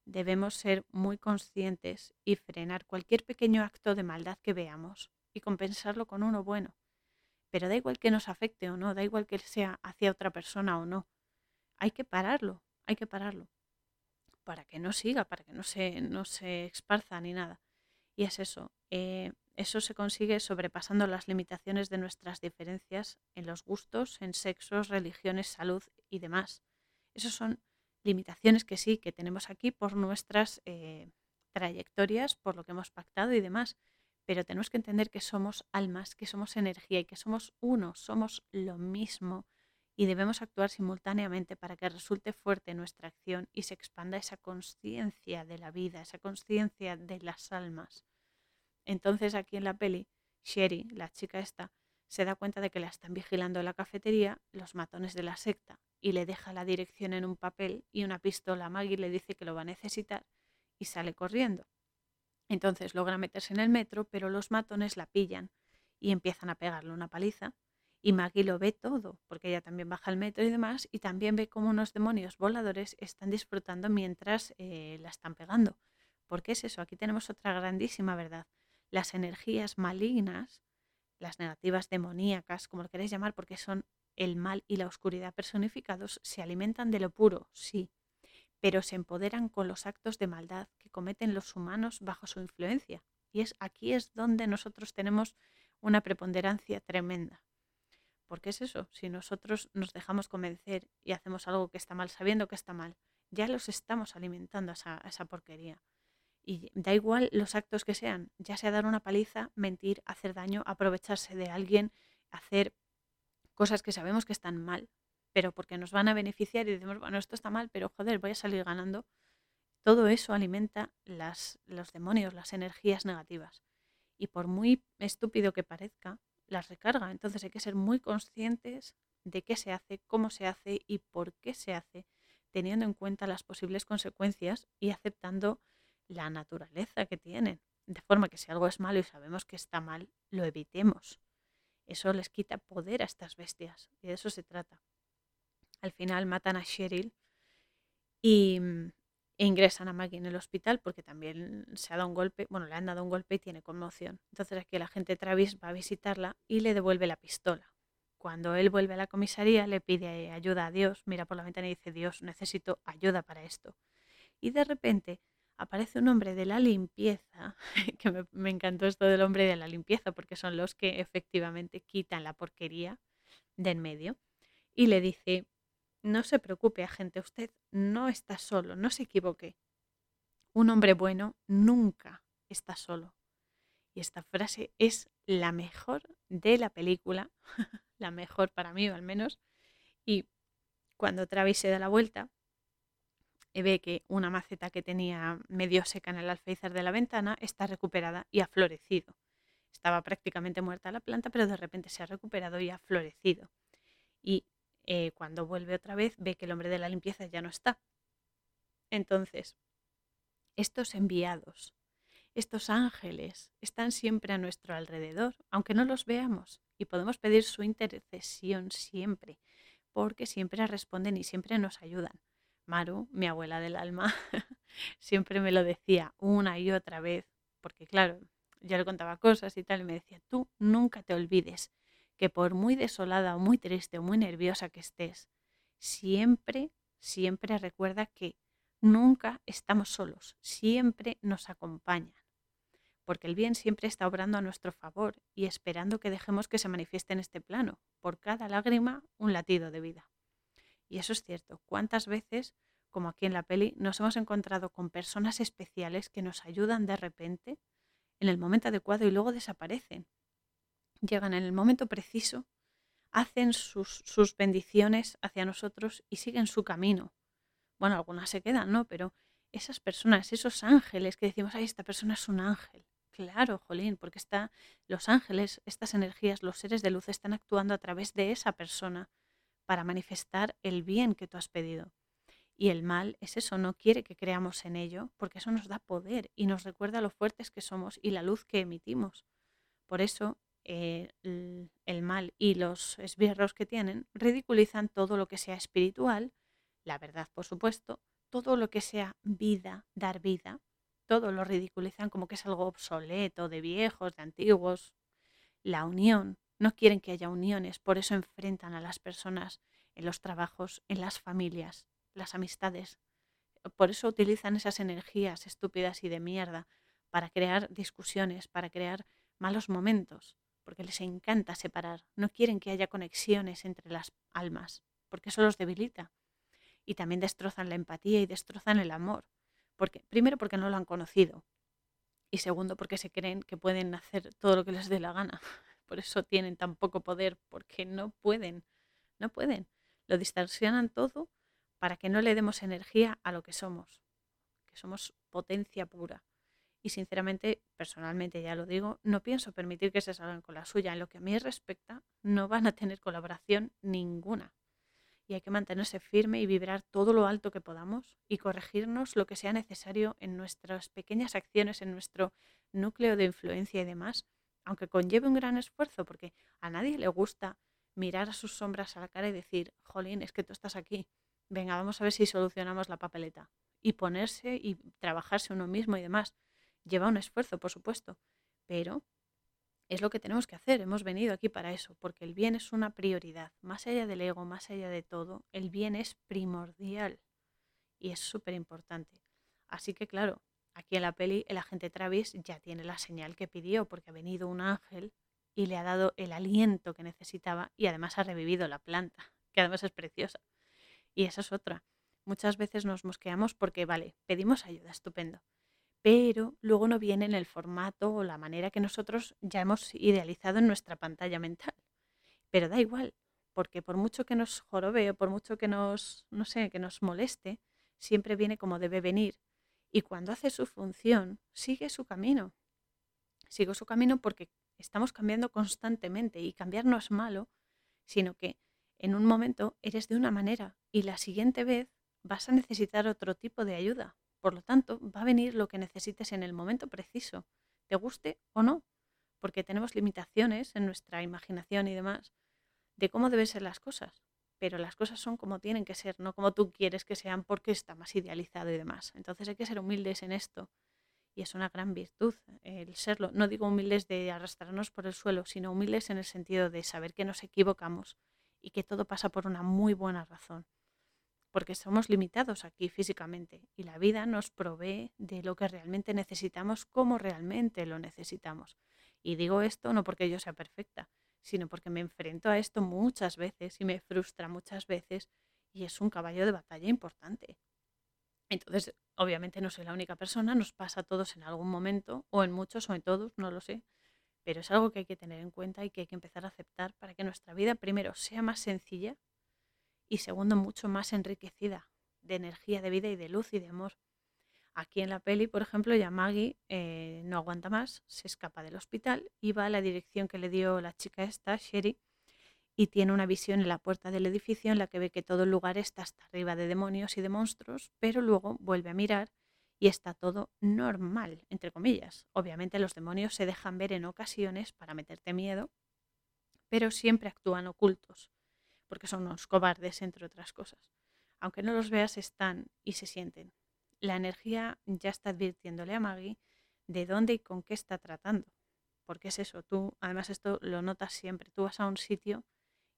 [SPEAKER 1] debemos ser muy conscientes y frenar cualquier pequeño acto de maldad que veamos y compensarlo con uno bueno. Pero da igual que nos afecte o no, da igual que sea hacia otra persona o no. Hay que pararlo, hay que pararlo. Para que no siga, para que no se, no se esparza ni nada. Y es eso. Eh, eso se consigue sobrepasando las limitaciones de nuestras diferencias en los gustos, en sexos, religiones, salud y demás. Esas son limitaciones que sí, que tenemos aquí por nuestras eh, trayectorias, por lo que hemos pactado y demás. Pero tenemos que entender que somos almas, que somos energía y que somos uno, somos lo mismo y debemos actuar simultáneamente para que resulte fuerte nuestra acción y se expanda esa conciencia de la vida, esa conciencia de las almas. Entonces aquí en la peli, Sherry, la chica esta, se da cuenta de que la están vigilando en la cafetería los matones de la secta y le deja la dirección en un papel y una pistola a Maggie le dice que lo va a necesitar y sale corriendo. Entonces logra meterse en el metro, pero los matones la pillan y empiezan a pegarle una paliza. Y Maggie lo ve todo, porque ella también baja al metro y demás, y también ve cómo unos demonios voladores están disfrutando mientras eh, la están pegando. ¿Por qué es eso? Aquí tenemos otra grandísima verdad las energías malignas, las negativas demoníacas, como lo queréis llamar, porque son el mal y la oscuridad personificados, se alimentan de lo puro, sí, pero se empoderan con los actos de maldad que cometen los humanos bajo su influencia. Y es aquí es donde nosotros tenemos una preponderancia tremenda. ¿Por qué es eso? Si nosotros nos dejamos convencer y hacemos algo que está mal sabiendo que está mal, ya los estamos alimentando a esa porquería. Y da igual los actos que sean, ya sea dar una paliza, mentir, hacer daño, aprovecharse de alguien, hacer cosas que sabemos que están mal, pero porque nos van a beneficiar y decimos, bueno, esto está mal, pero joder, voy a salir ganando. Todo eso alimenta las, los demonios, las energías negativas. Y por muy estúpido que parezca, las recarga. Entonces hay que ser muy conscientes de qué se hace, cómo se hace y por qué se hace, teniendo en cuenta las posibles consecuencias y aceptando la naturaleza que tienen, de forma que si algo es malo y sabemos que está mal, lo evitemos. Eso les quita poder a estas bestias y de eso se trata. Al final matan a Cheryl y mm, e ingresan a Maggie en el hospital porque también se ha dado un golpe, bueno, le han dado un golpe y tiene conmoción. Entonces aquí el agente Travis va a visitarla y le devuelve la pistola. Cuando él vuelve a la comisaría le pide ayuda a Dios, mira por la ventana y dice, Dios, necesito ayuda para esto. Y de repente aparece un hombre de la limpieza, que me, encantó esto del hombre de la limpieza, porque son los que efectivamente quitan la porquería de en medio, y le dice, no se preocupe, agente, usted no está solo, no se equivoque. Un hombre bueno nunca está solo. Y esta frase es la mejor de la película, la mejor para mí al menos. Y cuando Travis se da la vuelta, ve que una maceta que tenía medio seca en el alféizar de la ventana está recuperada y ha florecido. Estaba prácticamente muerta la planta, pero de repente se ha recuperado y ha florecido. Y eh, cuando vuelve otra vez ve que el hombre de la limpieza ya no está. Entonces, estos enviados, estos ángeles, están siempre a nuestro alrededor, aunque no los veamos, y podemos pedir su intercesión siempre, porque siempre responden y siempre nos ayudan. Maru, mi abuela del alma, siempre me lo decía una y otra vez, porque claro, yo le contaba cosas y tal, y me decía, tú nunca te olvides que por muy desolada o muy triste o muy nerviosa que estés, siempre, siempre recuerda que nunca estamos solos, siempre nos acompañan, porque el bien siempre está obrando a nuestro favor y esperando que dejemos que se manifieste en este plano, por cada lágrima un latido de vida. Y eso es cierto. ¿Cuántas veces, como aquí en la peli, nos hemos encontrado con personas especiales que nos ayudan de repente en el momento adecuado y luego desaparecen? Llegan en el momento preciso, hacen sus, sus bendiciones hacia nosotros y siguen su camino. Bueno, algunas se quedan, ¿no? Pero esas personas, esos ángeles que decimos, ay, esta persona es un ángel. Claro, Jolín, porque está, los ángeles, estas energías, los seres de luz están actuando a través de esa persona para manifestar el bien que tú has pedido. Y el mal es eso, no quiere que creamos en ello, porque eso nos da poder y nos recuerda lo fuertes que somos y la luz que emitimos. Por eso eh, el, mal y los esbirros que tienen ridiculizan todo lo que sea espiritual, la verdad por supuesto, todo lo que sea vida, dar vida, todo lo ridiculizan como que es algo obsoleto, de viejos, de antiguos. La unión, no quieren que haya uniones, por eso enfrentan a las personas en los trabajos, en las familias, las amistades. Por eso utilizan esas energías estúpidas y de mierda para crear discusiones, para crear malos momentos, porque les encanta separar. No quieren que haya conexiones entre las almas, porque eso los debilita. Y también destrozan la empatía y destrozan el amor. Porque, primero porque no lo han conocido. Y segundo porque se creen que pueden hacer todo lo que les dé la gana. Por eso tienen tan poco poder, porque no pueden, no pueden. Lo distorsionan todo para que no le demos energía a lo que somos, que somos potencia pura. Y sinceramente, personalmente ya lo digo, no pienso permitir que se salgan con la suya. En lo que a mí respecta, no van a tener colaboración ninguna. Y hay que mantenerse firme y vibrar todo lo alto que podamos y corregirnos lo que sea necesario en nuestras pequeñas acciones, en nuestro núcleo de influencia y demás, aunque conlleve un gran esfuerzo, porque a nadie le gusta mirar a sus sombras a la cara y decir, jolín, es que tú estás aquí, venga, vamos a ver si solucionamos la papeleta. Y ponerse y trabajarse uno mismo y demás. Lleva un esfuerzo, por supuesto, pero es lo que tenemos que hacer. Hemos venido aquí para eso, porque el bien es una prioridad. Más allá del ego, más allá de todo, el bien es primordial y es súper importante. Así que, claro, Aquí en la peli el agente Travis ya tiene la señal que pidió porque ha venido un ángel y le ha dado el aliento que necesitaba y además ha revivido la planta, que además es preciosa. Y esa es otra. Muchas veces nos mosqueamos porque, vale, pedimos ayuda, estupendo, pero luego no viene en el formato o la manera que nosotros ya hemos idealizado en nuestra pantalla mental. Pero da igual, porque por mucho que nos jorobe o por mucho que nos, no sé, que nos moleste, siempre viene como debe venir y cuando hace su función, sigue su camino. Sigue su camino porque estamos cambiando constantemente y cambiar no es malo, sino que en un momento eres de una manera y la siguiente vez vas a necesitar otro tipo de ayuda. Por lo tanto, va a venir lo que necesites en el momento preciso, te guste o no, porque tenemos limitaciones en nuestra imaginación y demás de cómo deben ser las cosas pero las cosas son como tienen que ser, no como tú quieres que sean porque está más idealizado y demás. Entonces hay que ser humildes en esto y es una gran virtud el serlo. No digo humildes de arrastrarnos por el suelo, sino humildes en el sentido de saber que nos equivocamos y que todo pasa por una muy buena razón. Porque somos limitados aquí físicamente y la vida nos provee de lo que realmente necesitamos como realmente lo necesitamos. Y digo esto no porque yo sea perfecta, sino porque me enfrento a esto muchas veces y me frustra muchas veces y es un caballo de batalla importante. Entonces, obviamente no soy la única persona, nos pasa a todos en algún momento, o en muchos, o en todos, no lo sé, pero es algo que hay que tener en cuenta y que hay que empezar a aceptar para que nuestra vida, primero, sea más sencilla y segundo, mucho más enriquecida de energía, de vida y de luz y de amor. Aquí en la peli, por ejemplo, ya Maggie eh, no aguanta más, se escapa del hospital y va a la dirección que le dio la chica esta, Sherry, y tiene una visión en la puerta del edificio en la que ve que todo el lugar está hasta arriba de demonios y de monstruos, pero luego vuelve a mirar y está todo normal, entre comillas. Obviamente los demonios se dejan ver en ocasiones para meterte miedo, pero siempre actúan ocultos, porque son unos cobardes, entre otras cosas. Aunque no los veas, están y se sienten la energía ya está advirtiéndole a Maggie de dónde y con qué está tratando. Porque es eso, tú, además esto lo notas siempre, tú vas a un sitio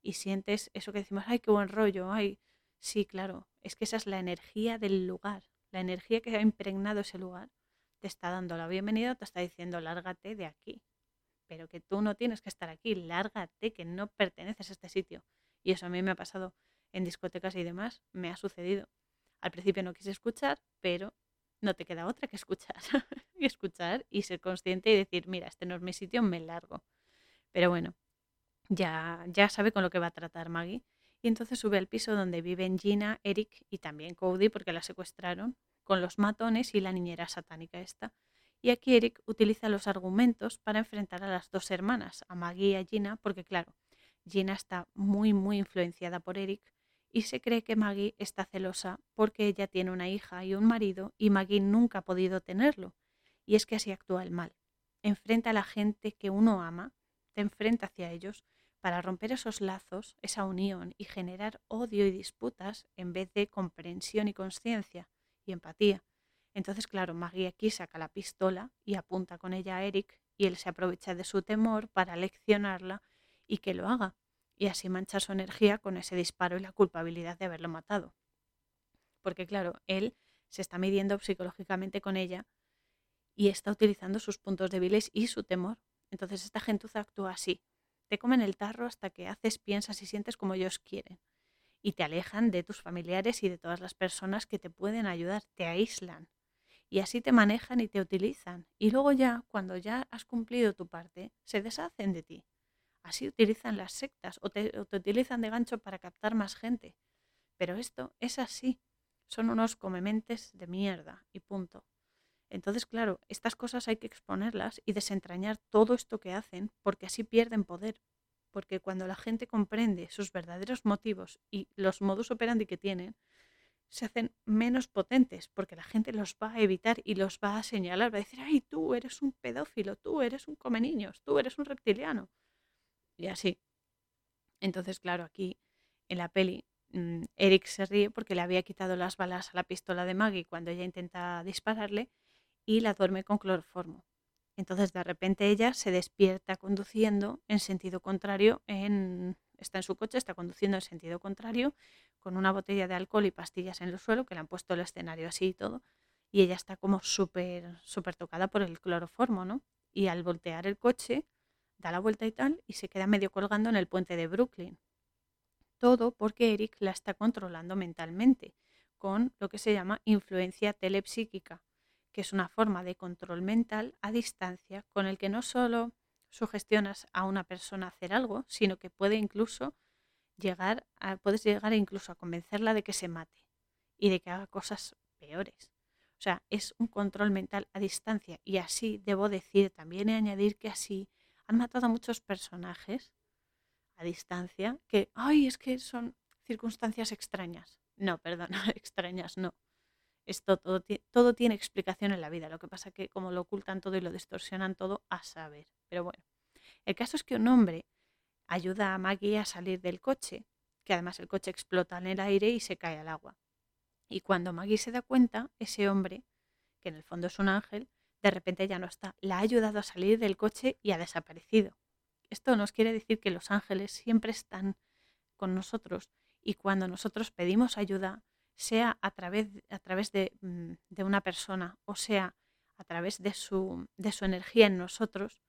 [SPEAKER 1] y sientes eso que decimos, ay, qué buen rollo, ay, sí, claro, es que esa es la energía del lugar, la energía que ha impregnado ese lugar, te está dando la bienvenida, te está diciendo, lárgate de aquí, pero que tú no tienes que estar aquí, lárgate, que no perteneces a este sitio. Y eso a mí me ha pasado en discotecas y demás, me ha sucedido. Al principio no quise escuchar, pero no te queda otra que escuchar. y escuchar y ser consciente y decir, mira, este no es mi sitio, me largo. Pero bueno, ya, ya sabe con lo que va a tratar Maggie. Y entonces sube al piso donde viven Gina, Eric y también Cody, porque la secuestraron, con los matones y la niñera satánica esta. Y aquí Eric utiliza los argumentos para enfrentar a las dos hermanas, a Maggie y a Gina, porque claro, Gina está muy, muy influenciada por Eric y se cree que Maggie está celosa porque ella tiene una hija y un marido y Maggie nunca ha podido tenerlo. Y es que así actúa el mal. Enfrenta a la gente que uno ama, te enfrenta hacia ellos para romper esos lazos, esa unión y generar odio y disputas en vez de comprensión y conciencia y empatía. Entonces, claro, Maggie aquí saca la pistola y apunta con ella a Eric y él se aprovecha de su temor para leccionarla y que lo haga y así mancha su energía con ese disparo y la culpabilidad de haberlo matado. Porque claro, él se está midiendo psicológicamente con ella y está utilizando sus puntos débiles y su temor. Entonces esta gentuza actúa así. Te comen el tarro hasta que haces, piensas y sientes como ellos quieren. Y te alejan de tus familiares y de todas las personas que te pueden ayudar, te aíslan. Y así te manejan y te utilizan. Y luego ya, cuando ya has cumplido tu parte, se deshacen de ti. Así utilizan las sectas o te, utilizan de gancho para captar más gente. Pero esto es así. Son unos comementes de mierda y punto. Entonces, claro, estas cosas hay que exponerlas y desentrañar todo esto que hacen porque así pierden poder. Porque cuando la gente comprende sus verdaderos motivos y los modus operandi que tienen, se hacen menos potentes porque la gente los va a evitar y los va a señalar, va a decir, ay, tú eres un pedófilo, tú eres un come niños, tú eres un reptiliano y así. Entonces, claro, aquí en la peli mm, Eric se ríe porque le había quitado las balas a la pistola de Maggie cuando ella intenta dispararle y la duerme con cloroformo. Entonces de repente ella se despierta conduciendo en sentido contrario, en, está en su coche, está conduciendo en sentido contrario, con una botella de alcohol y pastillas en el suelo, que le han puesto el escenario así y todo, y ella está como súper, súper tocada por el cloroformo, ¿no? Y al voltear el coche, da la vuelta y tal, y se queda medio colgando en el puente de Brooklyn. Todo porque Eric la está controlando mentalmente, con lo que se llama influencia telepsíquica, que es una forma de control mental a distancia con el que no solo sugestionas a una persona a hacer algo, sino que puede incluso llegar a, puedes llegar incluso a convencerla de que se mate y de que haga cosas peores. O sea, es un control mental a distancia y así debo decir, también he añadir que así han matado a muchos personajes a distancia que, ay, es que son circunstancias extrañas. No, perdón, extrañas no. Esto todo, todo tiene explicación en la vida. Lo que pasa que como lo ocultan todo y lo distorsionan todo, a saber. Pero bueno, el caso es que un hombre ayuda a Maggie a salir del coche, que además el coche explota en el aire y se cae al agua. Y cuando Maggie se da cuenta, ese hombre, que en el fondo es un ángel, de repente ya no está. La ha ayudado a salir del coche y ha desaparecido. Esto nos quiere decir que los ángeles siempre están con nosotros y cuando nosotros pedimos ayuda, sea a través, a través de, mm, de, una persona o sea a través de su, de su energía en nosotros,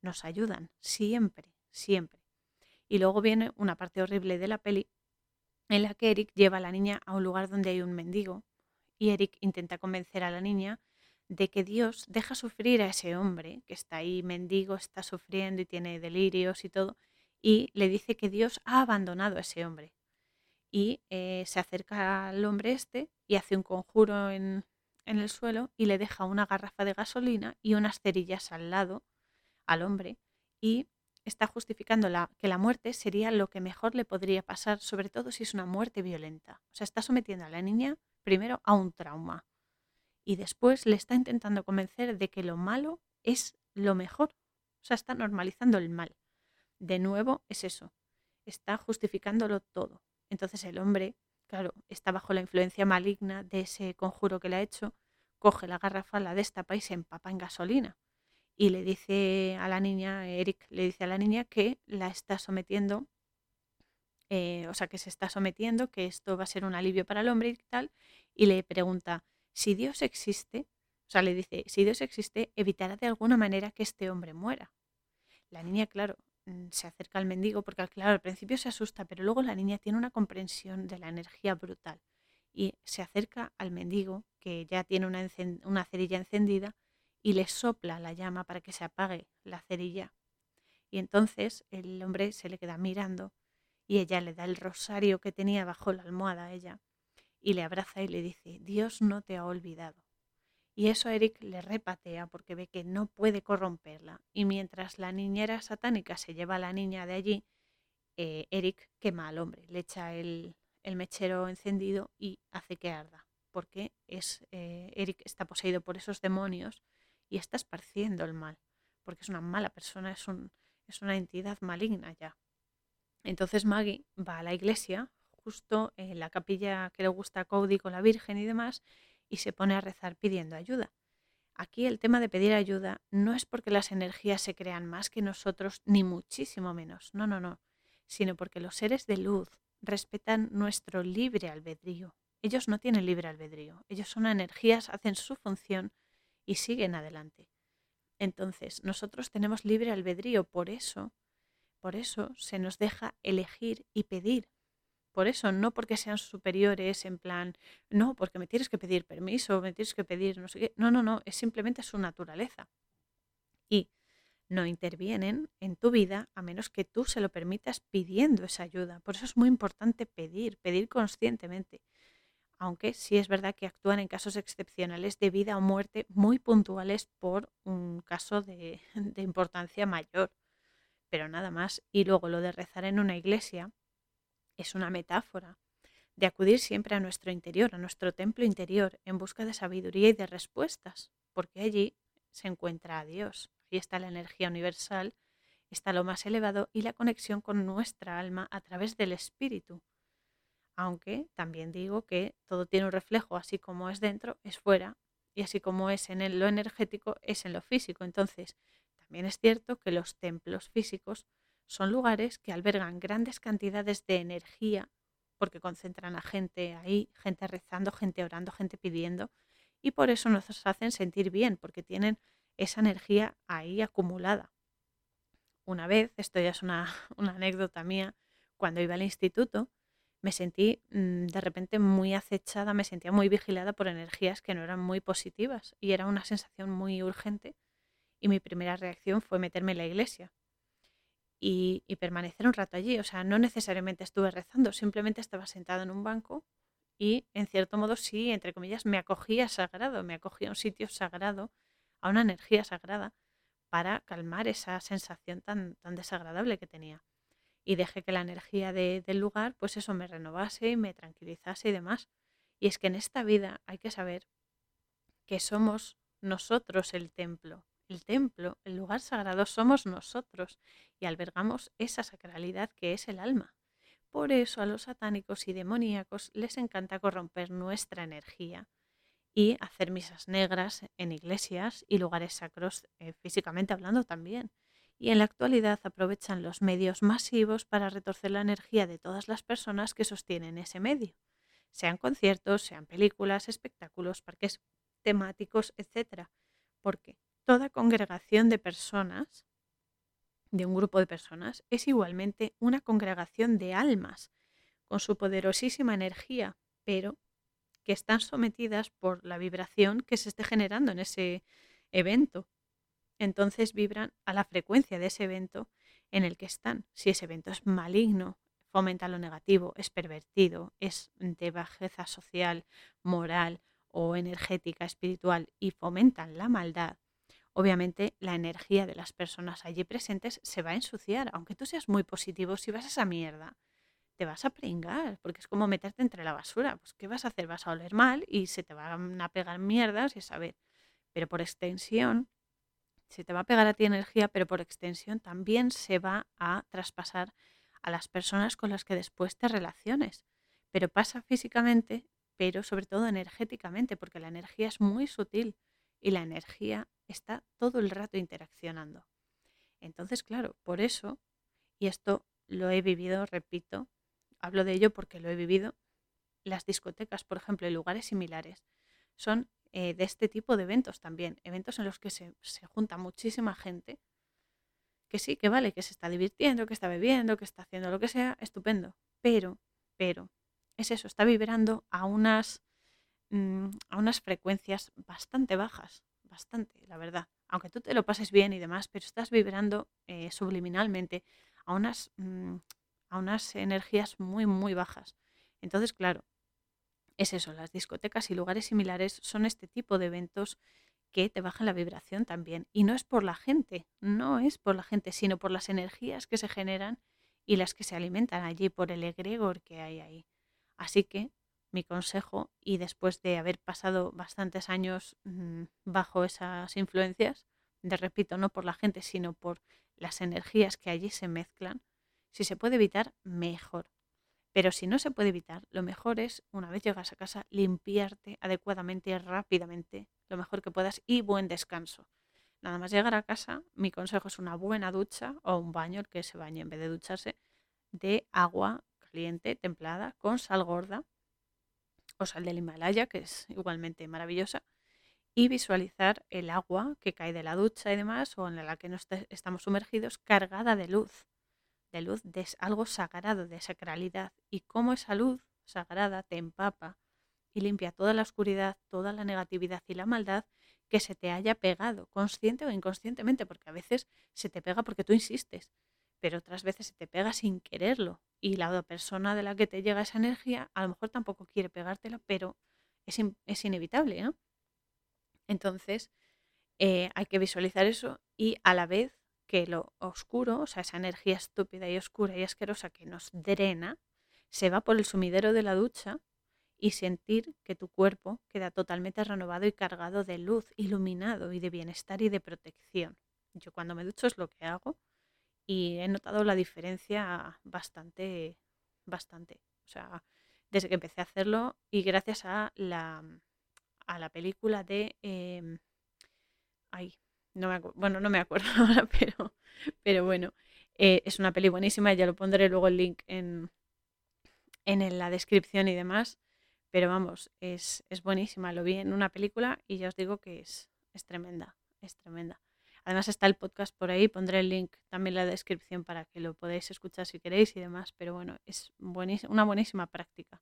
[SPEAKER 1] nos ayudan siempre, siempre. Y luego viene una parte horrible de la peli en la que Eric lleva a la niña a un lugar donde hay un mendigo y Eric intenta convencer a la niña de que Dios deja sufrir a ese hombre que está ahí mendigo, está sufriendo y tiene delirios y todo, y le dice que Dios ha abandonado a ese hombre. Y eh, se acerca al hombre este y hace un conjuro en, en el suelo y le deja una garrafa de gasolina y unas cerillas al lado al hombre y está justificando que la muerte sería lo que mejor le podría pasar, sobre todo si es una muerte violenta. O sea, está sometiendo a la niña primero a un trauma y después le está intentando convencer de que lo malo es lo mejor. O sea, está normalizando el mal. De nuevo, es eso. Está justificándolo todo. Entonces el hombre, claro, está bajo la influencia maligna de ese conjuro que le ha hecho, coge la garrafa, la destapa y se empapa en gasolina y le dice a la niña, Eric le dice a la niña que la está sometiendo, eh, o sea, que se está sometiendo, que esto va a ser un alivio para el hombre y tal, y le pregunta, si Dios existe, o sea, le dice, si Dios existe, evitará de alguna manera que este hombre muera. La niña, claro, mm, se acerca al mendigo porque, claro, al principio se asusta, pero luego la niña tiene una comprensión de la energía brutal y se acerca al mendigo, que ya tiene una, una cerilla encendida, y le sopla la llama para que se apague la cerilla. Y entonces el hombre se le queda mirando y ella le da el rosario que tenía bajo la almohada a ella y le abraza y le dice, Dios no te ha olvidado. Y eso a Eric le repatea porque ve que no puede corromperla. Y mientras la niñera satánica se lleva a la niña de allí, eh, Eric quema al hombre, le echa el, mechero encendido y hace que arda. Porque es, eh, Eric está poseído por esos demonios y está esparciendo el mal, porque es una mala persona, es, un, es una entidad maligna ya. Entonces Maggie va a la iglesia, justo en la capilla que le gusta a Cody con la Virgen y demás, y se pone a rezar pidiendo ayuda. Aquí el tema de pedir ayuda no es porque las energías se crean más que nosotros, ni muchísimo menos, no, no, no, sino porque los seres de luz respetan nuestro libre albedrío. Ellos no tienen libre albedrío, ellos son energías, hacen su función y siguen adelante. Entonces, nosotros tenemos libre albedrío, por eso, por eso se nos deja elegir y pedir. Por eso, no porque sean superiores en plan, no, porque me tienes que pedir permiso, me tienes que pedir no sé qué. No, no, no, es simplemente su naturaleza. Y no intervienen en tu vida a menos que tú se lo permitas pidiendo esa ayuda. Por eso es muy importante pedir, pedir conscientemente aunque sí es verdad que actúan en casos excepcionales de vida o muerte muy puntuales por un caso de, importancia mayor, pero nada más. Y luego lo de rezar en una iglesia es una metáfora de acudir siempre a nuestro interior, a nuestro templo interior, en busca de sabiduría y de respuestas, porque allí se encuentra a Dios. Ahí está la energía universal, está lo más elevado y la conexión con nuestra alma a través del espíritu aunque también digo que todo tiene un reflejo, así como es dentro, es fuera, y así como es en lo energético, es en lo físico. Entonces, también es cierto que los templos físicos son lugares que albergan grandes cantidades de energía, porque concentran a gente ahí, gente rezando, gente orando, gente pidiendo, y por eso nos hacen sentir bien, porque tienen esa energía ahí acumulada. Una vez, esto ya es una, una anécdota mía, cuando iba al instituto, me sentí mm, de repente muy acechada, me sentía muy vigilada por energías que no eran muy positivas y era una sensación muy urgente y mi primera reacción fue meterme en la iglesia y, permanecer un rato allí. O sea, no necesariamente estuve rezando, simplemente estaba sentada en un banco y en cierto modo sí, entre comillas, me acogía sagrado, me acogía a un sitio sagrado, a una energía sagrada para calmar esa sensación tan, tan desagradable que tenía y dejé que la energía del lugar, pues eso me renovase y me tranquilizase y demás. Y es que en esta vida hay que saber que somos nosotros el templo. El templo, el lugar sagrado, somos nosotros y albergamos esa sacralidad que es el alma. Por eso a los satánicos y demoníacos les encanta corromper nuestra energía y hacer misas negras en iglesias y lugares sacros eh, físicamente hablando también y en la actualidad aprovechan los medios masivos para retorcer la energía de todas las personas que sostienen ese medio, sean conciertos, sean películas, espectáculos, parques temáticos, etc. Porque toda congregación de personas, de un grupo de personas, es igualmente una congregación de almas, con su poderosísima energía, pero que están sometidas por la vibración que se esté generando en ese evento. Entonces vibran a la frecuencia de ese evento en el que están. Si ese evento es maligno, fomenta lo negativo, es pervertido, es de bajeza social, moral o energética, espiritual y fomentan la maldad, obviamente la energía de las personas allí presentes se va a ensuciar. Aunque tú seas muy positivo, si vas a esa mierda, te vas a pringar, porque es como meterte entre la basura. Pues, ¿qué vas a hacer? Vas a oler mal y se te van a pegar mierdas y saber. Pero por extensión, se te va a pegar a ti energía, pero por extensión también se va a traspasar a las personas con las que después te relaciones. Pero pasa físicamente, pero sobre todo energéticamente, porque la energía es muy sutil y la energía está todo el rato interaccionando. Entonces, claro, por eso, y esto lo he vivido, repito, hablo de ello porque lo he vivido, las discotecas, por ejemplo, y lugares similares, son eh, de este tipo de eventos también, eventos en los que se, se junta muchísima gente, que sí, que vale, que se está divirtiendo, que está bebiendo, que está haciendo lo que sea, estupendo, pero, pero, es eso, está vibrando a unas, mm, a unas frecuencias bastante bajas, bastante, la verdad. Aunque tú te lo pases bien y demás, pero estás vibrando eh, subliminalmente a unas, mm, a unas energías muy, muy bajas. Entonces, claro, es eso, las discotecas y lugares similares son este tipo de eventos que te bajan la vibración también. Y no es por la gente, no es por la gente, sino por las energías que se generan y las que se alimentan allí, por el egregor que hay ahí. Así que mi consejo, y después de haber pasado bastantes años mm, bajo esas influencias, de repito, no por la gente, sino por las energías que allí se mezclan, si se puede evitar, mejor. Pero si no se puede evitar, lo mejor es, una vez llegas a casa, limpiarte adecuadamente, y rápidamente, lo mejor que puedas y buen descanso. Nada más llegar a casa, mi consejo es una buena ducha o un baño, el que se bañe en vez de ducharse, de agua caliente, templada, con sal gorda o sal del Himalaya, que es igualmente maravillosa, y visualizar el agua que cae de la ducha y demás, o en la que no estamos sumergidos, cargada de luz, de luz, de algo sagrado, de sacralidad, y cómo esa luz sagrada te empapa y limpia toda la oscuridad, toda la negatividad y la maldad que se te haya pegado, consciente o inconscientemente, porque a veces se te pega porque tú insistes, pero otras veces se te pega sin quererlo y la persona de la que te llega esa energía a lo mejor tampoco quiere pegártela, pero es, es inevitable. Entonces, eh, hay que visualizar eso y a la vez que lo oscuro, o sea, esa energía estúpida y oscura y asquerosa que nos drena, se va por el sumidero de la ducha y sentir que tu cuerpo queda totalmente renovado y cargado de luz, iluminado y de bienestar y de protección. Yo cuando me ducho es lo que hago y he notado la diferencia bastante, bastante. O sea, desde que empecé a hacerlo y gracias a la, a la película de... Em, ay, no bueno, no me acuerdo ahora, pero, pero bueno, eh, es una peli buenísima, ya lo pondré luego el link en, en la descripción y demás. Pero vamos, es, es buenísima. Lo vi en una película y ya os digo que es, es tremenda, es tremenda. Además está el podcast por ahí, pondré el link también en la descripción para que lo podáis escuchar si queréis y demás, pero bueno, es una buenísima práctica.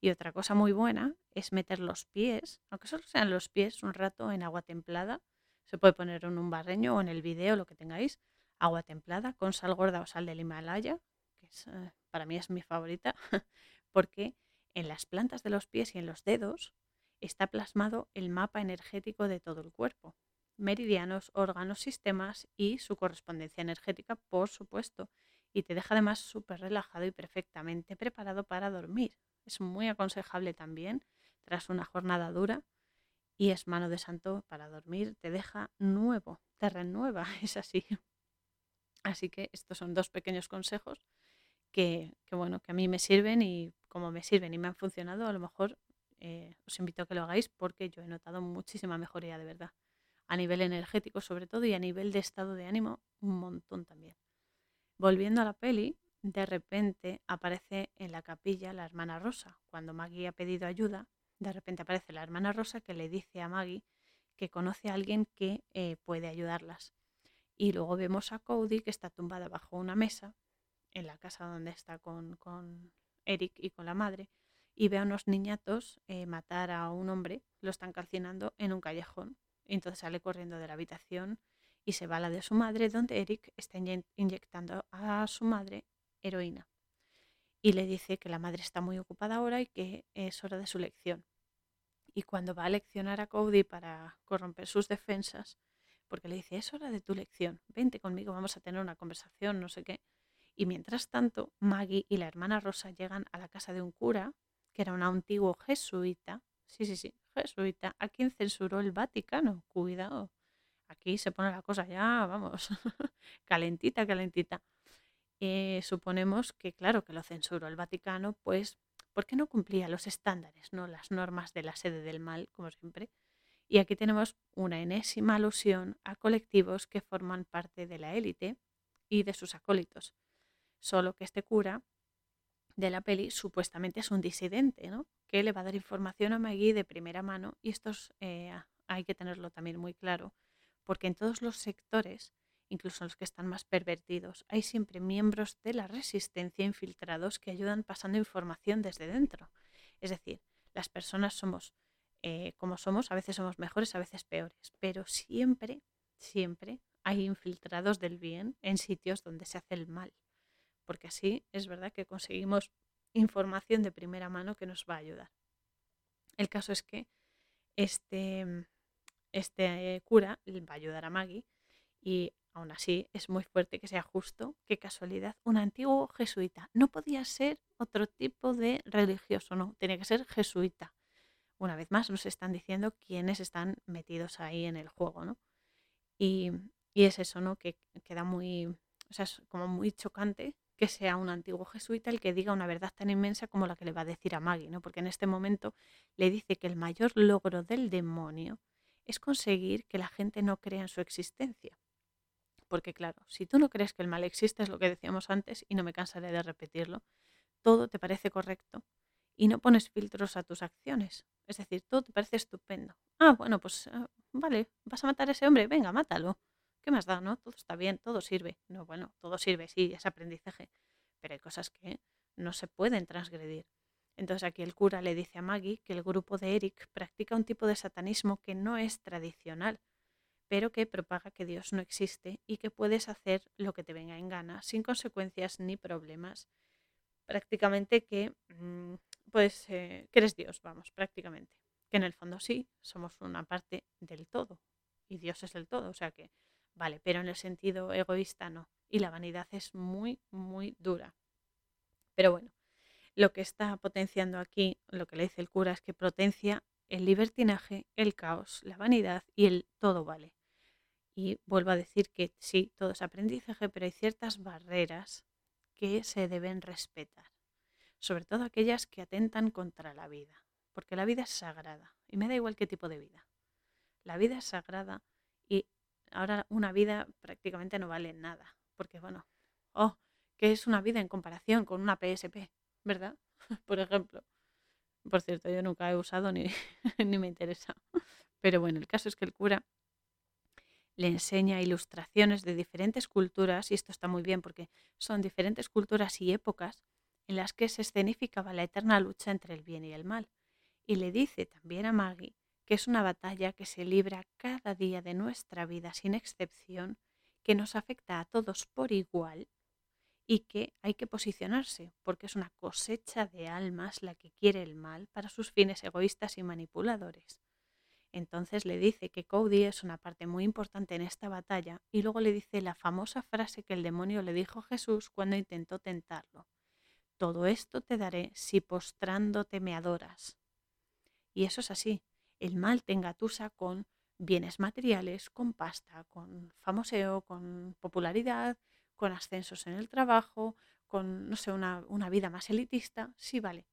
[SPEAKER 1] Y otra cosa muy buena es meter los pies, aunque solo sean los pies, un rato en agua templada. Se puede poner en un barreño o en el video, lo que tengáis. Agua templada con sal gorda o sal del Himalaya, que eh, para mí es mi favorita, porque en las plantas de los pies y en los dedos está plasmado el mapa energético de todo el cuerpo meridianos, órganos, sistemas y su correspondencia energética, por supuesto. Y te deja además súper relajado y perfectamente preparado para dormir. Es muy aconsejable también tras una jornada dura y es mano de santo para dormir. Te deja nuevo, te renueva, es así. Así que estos son dos pequeños consejos que, bueno, que a mí me sirven y como me sirven y me han funcionado, a lo mejor eh, os invito a que lo hagáis porque yo he notado muchísima mejoría de verdad a nivel energético sobre todo y a nivel de estado de ánimo un montón también. Volviendo a la peli, de repente aparece en la capilla la hermana Rosa. Cuando Maggie ha pedido ayuda, de repente aparece la hermana Rosa que le dice a Maggie que conoce a alguien que eh, puede ayudarlas. Y luego vemos a Cody que está tumbada bajo una mesa en la casa donde está con, con Eric y con la madre y ve a unos niñatos eh, matar a un hombre, lo están calcinando en un callejón. Entonces sale corriendo de la habitación y se va a la de su madre, donde Eric está inyectando a su madre heroína. Y le dice que la madre está muy ocupada ahora y que es hora de su lección. Y cuando va a leccionar a Cody para corromper sus defensas, porque le dice, es hora de tu lección, vente conmigo, vamos a tener una conversación, no sé qué. Y mientras tanto, Maggie y la hermana Rosa llegan a la casa de un cura, que era un antiguo jesuita, sí, sí, sí, jesuita, a quien censuró el Vaticano, cuidado. Aquí se pone la cosa ya, vamos, calentita, calentita. Eh, suponemos que, claro, que lo censuró el Vaticano, pues porque no cumplía los estándares, no las normas de la sede del mal, como siempre. Y aquí tenemos una enésima alusión a colectivos que forman parte de la élite y de sus acólitos. Solo que este cura de la peli supuestamente es un disidente, ¿no? Que le va a dar información a Maggie de primera mano y esto eh, hay que tenerlo también muy claro, porque en todos los sectores, incluso los que están más pervertidos, hay siempre miembros de la resistencia infiltrados que ayudan pasando información desde dentro. Es decir, las personas somos eh, como somos, a veces somos mejores, a veces peores, pero siempre, siempre hay infiltrados del bien en sitios donde se hace el mal, porque así es verdad que conseguimos información de primera mano que nos va a ayudar. El caso es que este, este cura va a ayudar a Maggie y aún así es muy fuerte que sea justo, qué casualidad, un antiguo jesuita. No podía ser otro tipo de religioso, no, tenía que ser jesuita una vez más nos están diciendo quiénes están metidos ahí en el juego, ¿no? Y, es eso, ¿no? Que queda muy, o sea, es como muy chocante que sea un antiguo jesuita el que diga una verdad tan inmensa como la que le va a decir a Maggie, ¿no? Porque en este momento le dice que el mayor logro del demonio es conseguir que la gente no crea en su existencia. Porque claro, si tú no crees que el mal existe, es lo que decíamos antes, y no me cansaré de repetirlo, todo te parece correcto y no pones filtros a tus acciones. Es decir, todo te parece estupendo. Ah, bueno, pues ah, vale, vas a matar a ese hombre, venga, mátalo. ¿Qué más da, no? Todo está bien, todo sirve. No, bueno, todo sirve, sí, es aprendizaje. Pero hay cosas que no se pueden transgredir. Entonces aquí el cura le dice a Maggie que el grupo de Eric practica un tipo de satanismo que no es tradicional, pero que propaga que Dios no existe y que puedes hacer lo que te venga en gana sin consecuencias ni problemas. Prácticamente que mm, pues eh, que eres Dios, vamos, prácticamente. Que en el fondo sí, somos una parte del todo. Y Dios es el todo, o sea que, vale, pero en el sentido egoísta no. Y la vanidad es muy, muy dura. Pero bueno, lo que está potenciando aquí, lo que le dice el cura, es que potencia el libertinaje, el caos, la vanidad y el todo vale. Y vuelvo a decir que sí, todo es aprendizaje, pero hay ciertas barreras que se deben respetar sobre todo aquellas que atentan contra la vida, porque la vida es sagrada y me da igual qué tipo de vida. La vida es sagrada ahora una vida prácticamente no vale nada, porque bueno, oh, ¿qué es una vida en comparación con una PSP? ¿Verdad? Por ejemplo. Por cierto, yo nunca he usado ni, ni me interesa. Pero bueno, el caso es que el cura le enseña ilustraciones de diferentes culturas, y esto está muy bien porque son diferentes culturas y épocas en las que se escenificaba la eterna lucha entre el bien y el mal, y le dice también a Maggie que es una batalla que se libra cada día de nuestra vida sin excepción, que nos afecta a todos por igual y que hay que posicionarse, porque es una cosecha de almas la que quiere el mal para sus fines egoístas y manipuladores. Entonces le dice que Cody es una parte muy importante en esta batalla y luego le dice la famosa frase que el demonio le dijo a Jesús cuando intentó tentarlo. Todo esto te daré si postrándote me adoras. Y eso es así. El mal te engatusa con bienes materiales, con pasta, con famoseo, con popularidad, con ascensos en el trabajo, con, no sé, una, una vida más elitista. Sí, vale.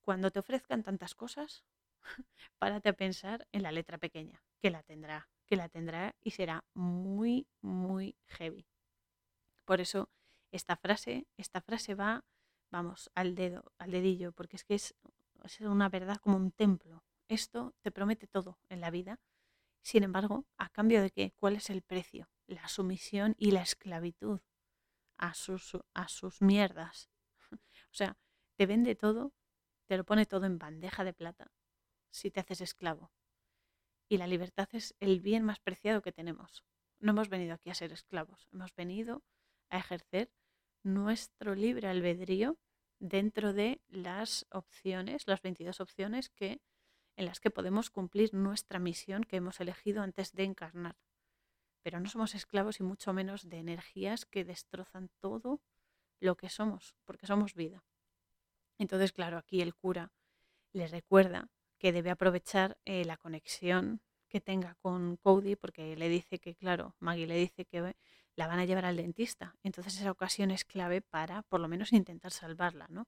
[SPEAKER 1] Cuando te ofrezcan tantas cosas, párate a pensar en la letra pequeña, que la tendrá, que la tendrá y será muy, muy heavy. Por eso esta frase, esta frase va vamos, al dedo, al dedillo, porque es que es, una verdad como un templo. Esto te promete todo en la vida. Sin embargo, ¿a cambio de qué? ¿Cuál es el precio? La sumisión y la esclavitud a sus, a sus mierdas. o sea, te vende todo, te lo pone todo en bandeja de plata si te haces esclavo. Y la libertad es el bien más preciado que tenemos. No hemos venido aquí a ser esclavos, hemos venido a ejercer nuestro libre albedrío dentro de las opciones, las 22 opciones que, en las que podemos cumplir nuestra misión que hemos elegido antes de encarnar. Pero no somos esclavos y mucho menos de energías que destrozan todo lo que somos, porque somos vida. Entonces, claro, aquí el cura le recuerda que debe aprovechar eh, la conexión que tenga con Cody, porque le dice que, claro, Maggie le dice que la van a llevar al dentista. Entonces esa ocasión es clave para por lo menos intentar salvarla, ¿no?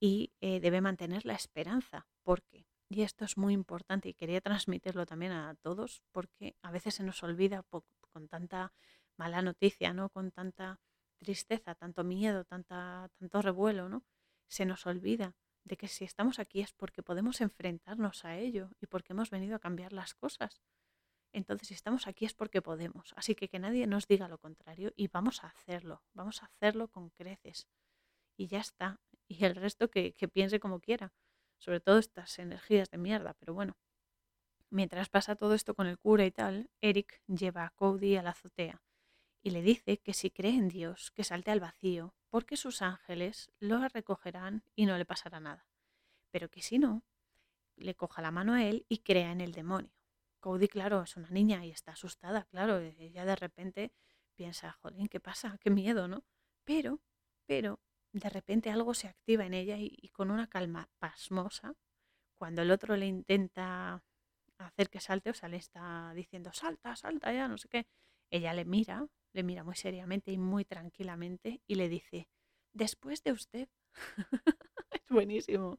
[SPEAKER 1] Y eh, debe mantener la esperanza, porque, y esto es muy importante y quería transmitirlo también a todos, porque a veces se nos olvida con tanta mala noticia, ¿no? Con tanta tristeza, tanto miedo, tanta, tanto revuelo, ¿no? Se nos olvida de que si estamos aquí es porque podemos enfrentarnos a ello y porque hemos venido a cambiar las cosas. Entonces, si estamos aquí es porque podemos. Así que que nadie nos diga lo contrario y vamos a hacerlo. Vamos a hacerlo con creces. Y ya está. Y el resto que, que piense como quiera. Sobre todo estas energías de mierda. Pero bueno, mientras pasa todo esto con el cura y tal, Eric lleva a Cody a la azotea y le dice que si cree en Dios, que salte al vacío, porque sus ángeles lo recogerán y no le pasará nada. Pero que si no, le coja la mano a él y crea en el demonio. Cody, claro, es una niña y está asustada, claro, ella de repente piensa, joder, ¿qué pasa? Qué miedo, ¿no? Pero, pero, de repente algo se activa en ella y, con una calma pasmosa, cuando el otro le intenta hacer que salte, o sea, le está diciendo, salta, salta ya, no sé qué, ella le mira, le mira muy seriamente y muy tranquilamente y le dice, después de usted. es buenísimo,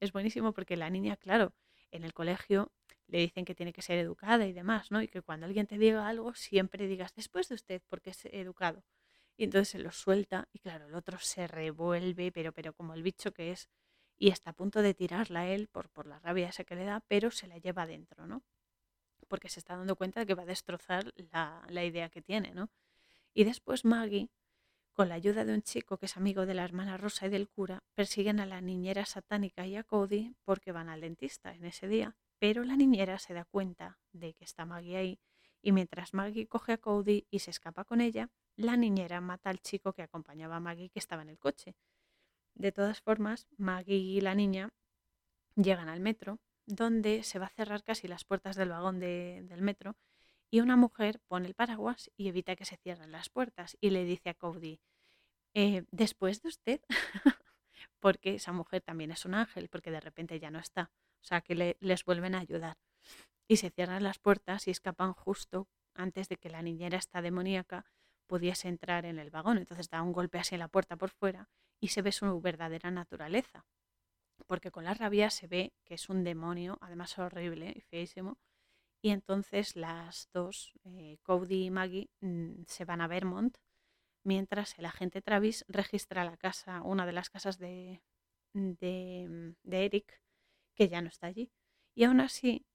[SPEAKER 1] es buenísimo porque la niña, claro, en el colegio le dicen que tiene que ser educada y demás, ¿no? Y que cuando alguien te diga algo, siempre digas después de usted porque es educado. Y entonces se lo suelta y claro, el otro se revuelve, pero, pero como el bicho que es, y está a punto de tirarla él por, por la rabia esa que le da, pero se la lleva adentro, ¿no? Porque se está dando cuenta de que va a destrozar la, la idea que tiene, ¿no? Y después Maggie, con la ayuda de un chico que es amigo de la hermana Rosa y del cura, persiguen a la niñera satánica y a Cody porque van al dentista en ese día. Pero la niñera se da cuenta de que está Maggie ahí y mientras Maggie coge a Cody y se escapa con ella, la niñera mata al chico que acompañaba a Maggie que estaba en el coche. De todas formas, Maggie y la niña llegan al metro, donde se va a cerrar casi las puertas del vagón del metro y una mujer pone el paraguas y evita que se cierren las puertas y le dice a Cody, eh, después de usted, porque esa mujer también es un ángel, porque de repente ya no está, o sea que les vuelven a ayudar. Y se cierran las puertas y escapan justo antes de que la niñera esta demoníaca pudiese entrar en el vagón. Entonces da un golpe así en la puerta por fuera y se ve su verdadera naturaleza. Porque con la rabia se ve que es un demonio, además horrible y feísimo, y entonces las dos, eh, Cody y Maggie, mm, se van a Vermont, mientras el agente Travis registra la casa, una de las casas de, de, de Eric, que ya no está allí. Y aún así,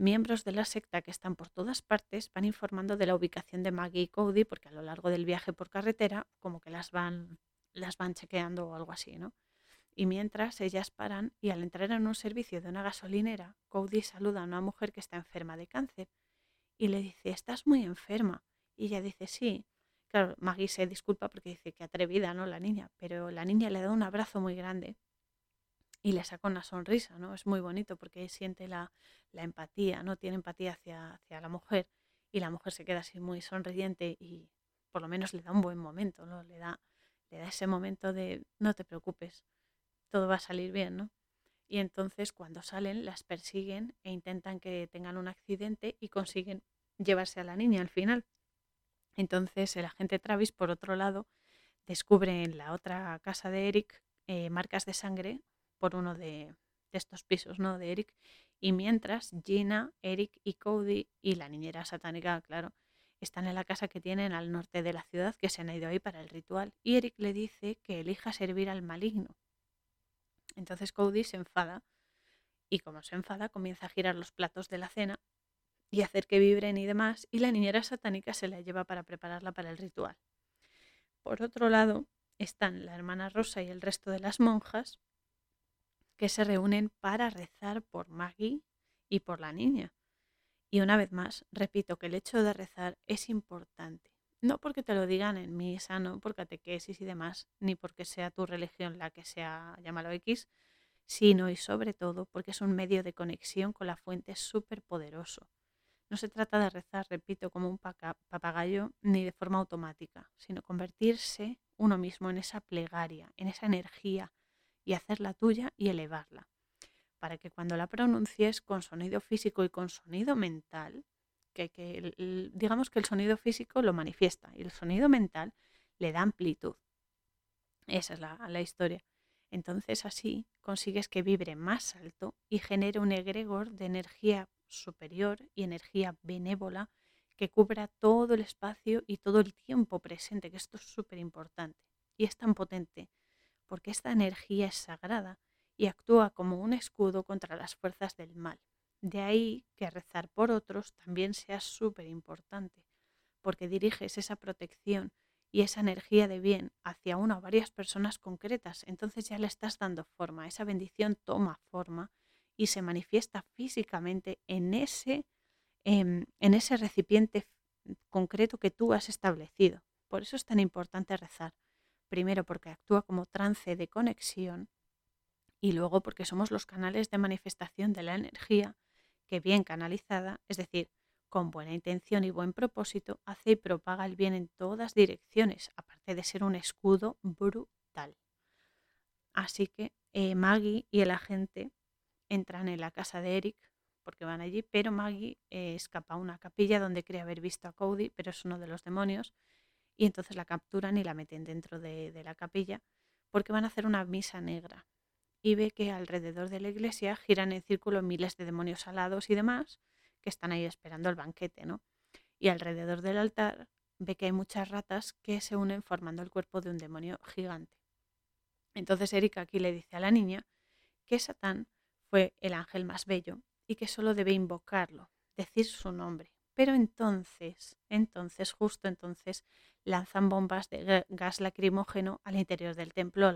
[SPEAKER 1] miembros de la secta que están por todas partes van informando de la ubicación de Maggie y Cody, porque a lo largo del viaje por carretera, como que las van, las van chequeando o algo así, ¿no? Y mientras ellas paran y al entrar en un servicio de una gasolinera, Cody saluda a una mujer que está enferma de cáncer y le dice, estás muy enferma. Y ella dice, sí. Claro, Maggie se disculpa porque dice que atrevida, ¿no? La niña, pero la niña le da un abrazo muy grande y le saca una sonrisa, ¿no? Es muy bonito porque siente la, la empatía, ¿no? Tiene empatía hacia, hacia la mujer y la mujer se queda así muy sonriente y por lo menos le da un buen momento, ¿no? Le da, le da ese momento de no te preocupes, todo va a salir bien, ¿no? Y entonces cuando salen las persiguen e intentan que tengan un accidente y consiguen llevarse a la niña al final. Entonces el agente Travis, por otro lado, descubre en la otra casa de Eric eh, marcas de sangre por uno de, estos pisos, ¿no? De Eric. Y mientras Gina, Eric y Cody y la niñera satánica, claro, están en la casa que tienen al norte de la ciudad, que se han ido ahí para el ritual. Y Eric le dice que elija servir al maligno, entonces Cody se enfada y como se enfada comienza a girar los platos de la cena y hacer que vibren y demás y la niñera satánica se la lleva para prepararla para el ritual. Por otro lado, están la hermana Rosa y el resto de las monjas que se reúnen para rezar por Maggie y por la niña. Y una vez más, repito que el hecho de rezar es importante. No porque te lo digan en misa, no por catequesis y demás, ni porque sea tu religión la que sea, llámalo X, sino y sobre todo porque es un medio de conexión con la fuente súper poderoso. No se trata de rezar, repito, como un papagayo ni de forma automática, sino convertirse uno mismo en esa plegaria, en esa energía y hacerla tuya y elevarla, para que cuando la pronuncies con sonido físico y con sonido mental, que, digamos que el sonido físico lo manifiesta y el sonido mental le da amplitud. Esa es la, la historia. Entonces así consigues que vibre más alto y genere un egregor de energía superior y energía benévola que cubra todo el espacio y todo el tiempo presente, que esto es súper importante. Y es tan potente porque esta energía es sagrada y actúa como un escudo contra las fuerzas del mal. De ahí que rezar por otros también sea súper importante, porque diriges esa protección y esa energía de bien hacia una o varias personas concretas, entonces ya le estás dando forma, esa bendición toma forma y se manifiesta físicamente en ese, em, en ese recipiente concreto que tú has establecido. Por eso es tan importante rezar. Primero porque actúa como trance de conexión y luego porque somos los canales de manifestación de la energía que bien canalizada, es decir, con buena intención y buen propósito, hace y propaga el bien en todas direcciones, aparte de ser un escudo brutal. Así que eh, Maggie y el agente entran en la casa de Eric porque van allí, pero Maggie eh, escapa a una capilla donde cree haber visto a Cody, pero es uno de los demonios, y entonces la capturan y la meten dentro de, de la capilla porque van a hacer una misa negra y ve que alrededor de la iglesia giran en círculo miles de demonios alados y demás que están ahí esperando el banquete, ¿no? Y alrededor del altar ve que hay muchas ratas que se unen formando el cuerpo de un demonio gigante. Entonces Erika aquí le dice a la niña que Satán fue el ángel más bello y que solo debe invocarlo, decir su nombre. Pero entonces, entonces, justo entonces, lanzan bombas de gas lacrimógeno al interior del templo,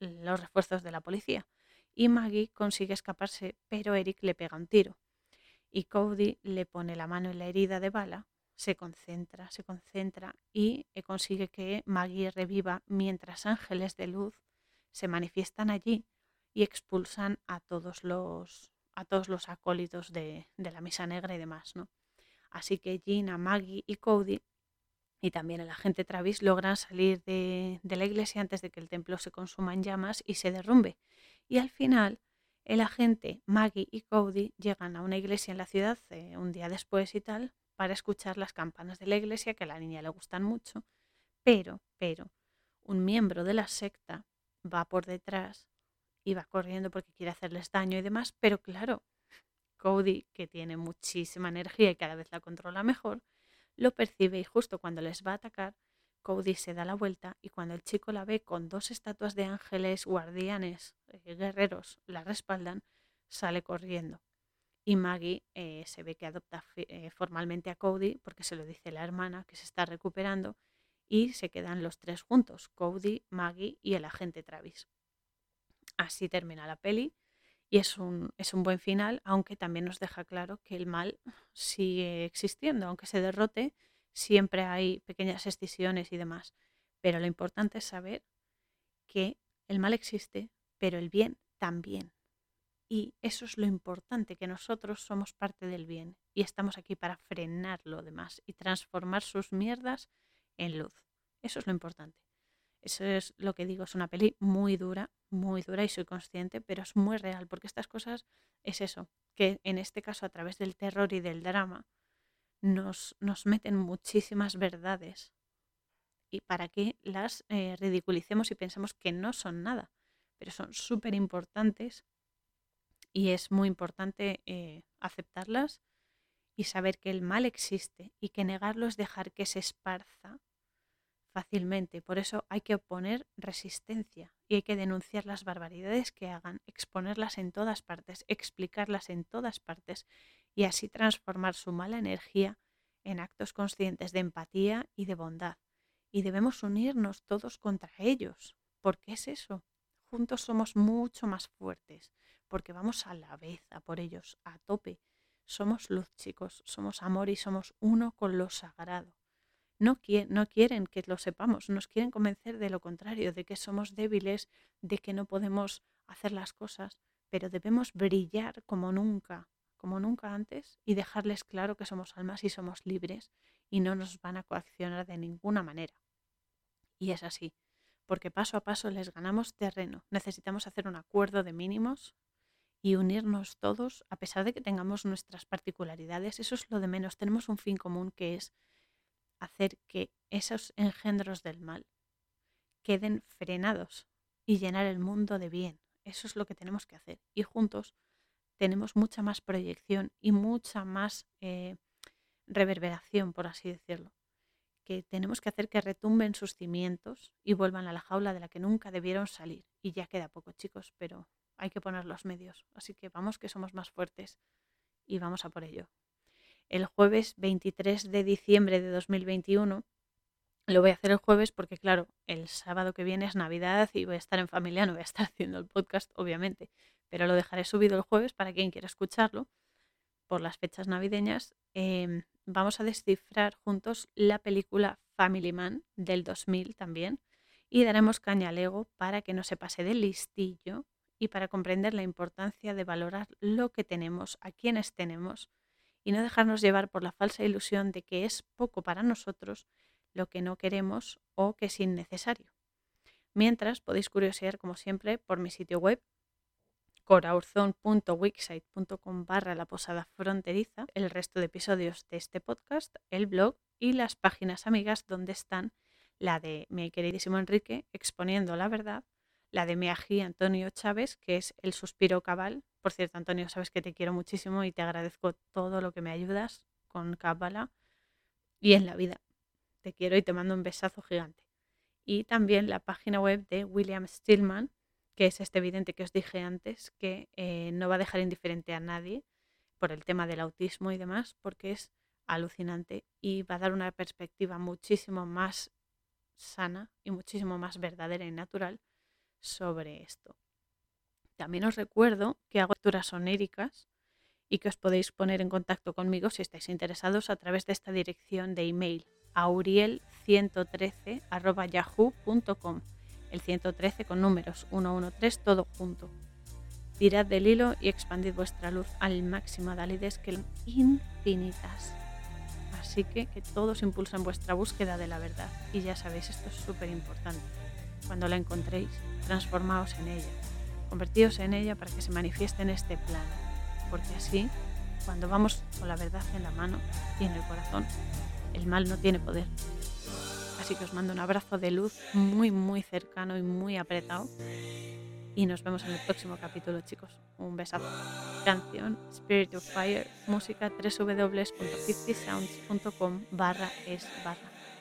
[SPEAKER 1] los refuerzos de la policía. Y Maggie consigue escaparse, pero Eric le pega un tiro. Y Cody le pone la mano en la herida de bala, se concentra, se concentra y eh, consigue que Maggie reviva mientras ángeles de luz se manifiestan allí y expulsan a todos los, a todos los acólitos de, la misa negra y demás. ¿no? Así que Gina, Maggie y Cody y también el agente Travis logran salir de, la iglesia antes de que el templo se consuma en llamas y se derrumbe. Y al final, el agente, Maggie y Cody llegan a una iglesia en la ciudad eh, un día después y tal para escuchar las campanas de la iglesia que a la niña le gustan mucho. Pero, pero, un miembro de la secta va por detrás y va corriendo porque quiere hacerles daño y demás. Pero claro, Cody, que tiene muchísima energía y cada vez la controla mejor, lo percibe y justo cuando les va a atacar, Cody se da la vuelta y cuando el chico la ve con dos estatuas de ángeles guardianes, eh, guerreros, la respaldan, sale corriendo. Y Maggie eh, se ve que adopta eh, formalmente a Cody porque se lo dice la hermana que se está recuperando y se quedan los tres juntos, Cody, Maggie y el agente Travis. Así termina la peli y es un, es un buen final, aunque también nos deja claro que el mal sigue existiendo, aunque se derrote, siempre hay pequeñas escisiones y demás. Pero lo importante es saber que el mal existe, pero el bien también. Y eso es lo importante, que nosotros somos parte del bien y estamos aquí para frenar lo demás y transformar sus mierdas en luz. Eso es lo importante. Eso es lo que digo, es una peli muy dura, muy dura y soy consciente, pero es muy real, porque estas cosas es eso, que en este caso a través del terror y del drama nos, nos meten muchísimas verdades. Y para que las eh, ridiculicemos y pensemos que no son nada, pero son súper importantes y es muy importante eh, aceptarlas y saber que el mal existe y que negarlo es dejar que se esparza fácilmente. Por eso hay que oponer resistencia y hay que denunciar las barbaridades que hagan, exponerlas en todas partes, explicarlas en todas partes y así transformar su mala energía en actos conscientes de empatía y de bondad. y debemos unirnos todos contra ellos. ¿Por qué es eso? Juntos somos mucho más fuertes, porque vamos a la vez a por ellos, a tope. Somos luz, chicos, somos amor y somos uno con lo sagrado. No, no quieren que lo sepamos, nos quieren convencer de lo contrario, de que somos débiles, de que no podemos hacer las cosas, pero debemos brillar como nunca, como nunca antes y dejarles claro que somos almas y somos libres y no nos van a coaccionar de ninguna manera. Y es así, porque paso a paso les ganamos terreno. Necesitamos hacer un acuerdo de mínimos y unirnos todos, a pesar de que tengamos nuestras particularidades. Eso es lo de menos. Tenemos un fin común que es hacer que esos engendros del mal queden frenados y llenar el mundo de bien. Eso es lo que tenemos que hacer. Y juntos tenemos mucha más proyección y mucha más eh, reverberación, por así decirlo. Que tenemos que hacer que retumben sus cimientos y vuelvan a la jaula de la que nunca debieron salir. Y ya queda poco, chicos, pero hay que poner los medios. Así que vamos que somos más fuertes y vamos a por ello. El jueves 23 de diciembre de 2021 lo voy a hacer el jueves porque, claro, el sábado que viene es Navidad y voy a estar en familia, no voy a estar haciendo el podcast, obviamente, pero lo dejaré subido el jueves para quien quiera escucharlo por las fechas navideñas. Em, vamos a descifrar juntos la película Family Man del 2000 también y daremos caña al ego para que no se pase del listillo y para comprender la importancia de valorar lo que tenemos, a quienes tenemos y no dejarnos llevar por la falsa ilusión de que es poco para nosotros lo que no queremos o que es innecesario. Mientras podéis curiosear, como siempre, por mi sitio web coraurzon.wixsite.com barra la posada fronteriza, el resto de episodios de este podcast, el blog y las páginas amigas donde están la de mi queridísimo Enrique exponiendo la verdad, la de mi ají Antonio Chávez, que es el suspiro cabal. Por cierto, Antonio, sabes que te quiero muchísimo y te agradezco todo lo que me ayudas con Cábala y en la vida te quiero y te mando un besazo gigante. Y también la página web de William Stillman, que es este evidente que os dije antes, que eh, no va a dejar indiferente a nadie por el tema del autismo y demás, porque es alucinante y va a dar una perspectiva muchísimo más sana y muchísimo más verdadera y natural sobre esto. También os recuerdo que hago lecturas oníricas y que os podéis poner en contacto conmigo si estáis interesados a través de esta dirección de email auriel113 yahoo.com. El 113 con números 113 todo junto. Tirad del hilo y expandid vuestra luz al máximo, dalides que infinitas. Así que que todos impulsen vuestra búsqueda de la verdad. Y ya sabéis, esto es súper importante. Cuando la encontréis, transformaos en ella. Convertíos en ella para que se manifieste en este plano. Porque así, cuando vamos con la verdad en la mano y en el corazón, el mal no tiene poder. Así que os mando un abrazo de luz muy, muy cercano y muy apretado. Y nos vemos en el próximo capítulo, chicos. Un besazo. Canción Spirit of Fire, música www.50sounds.com barra es barra.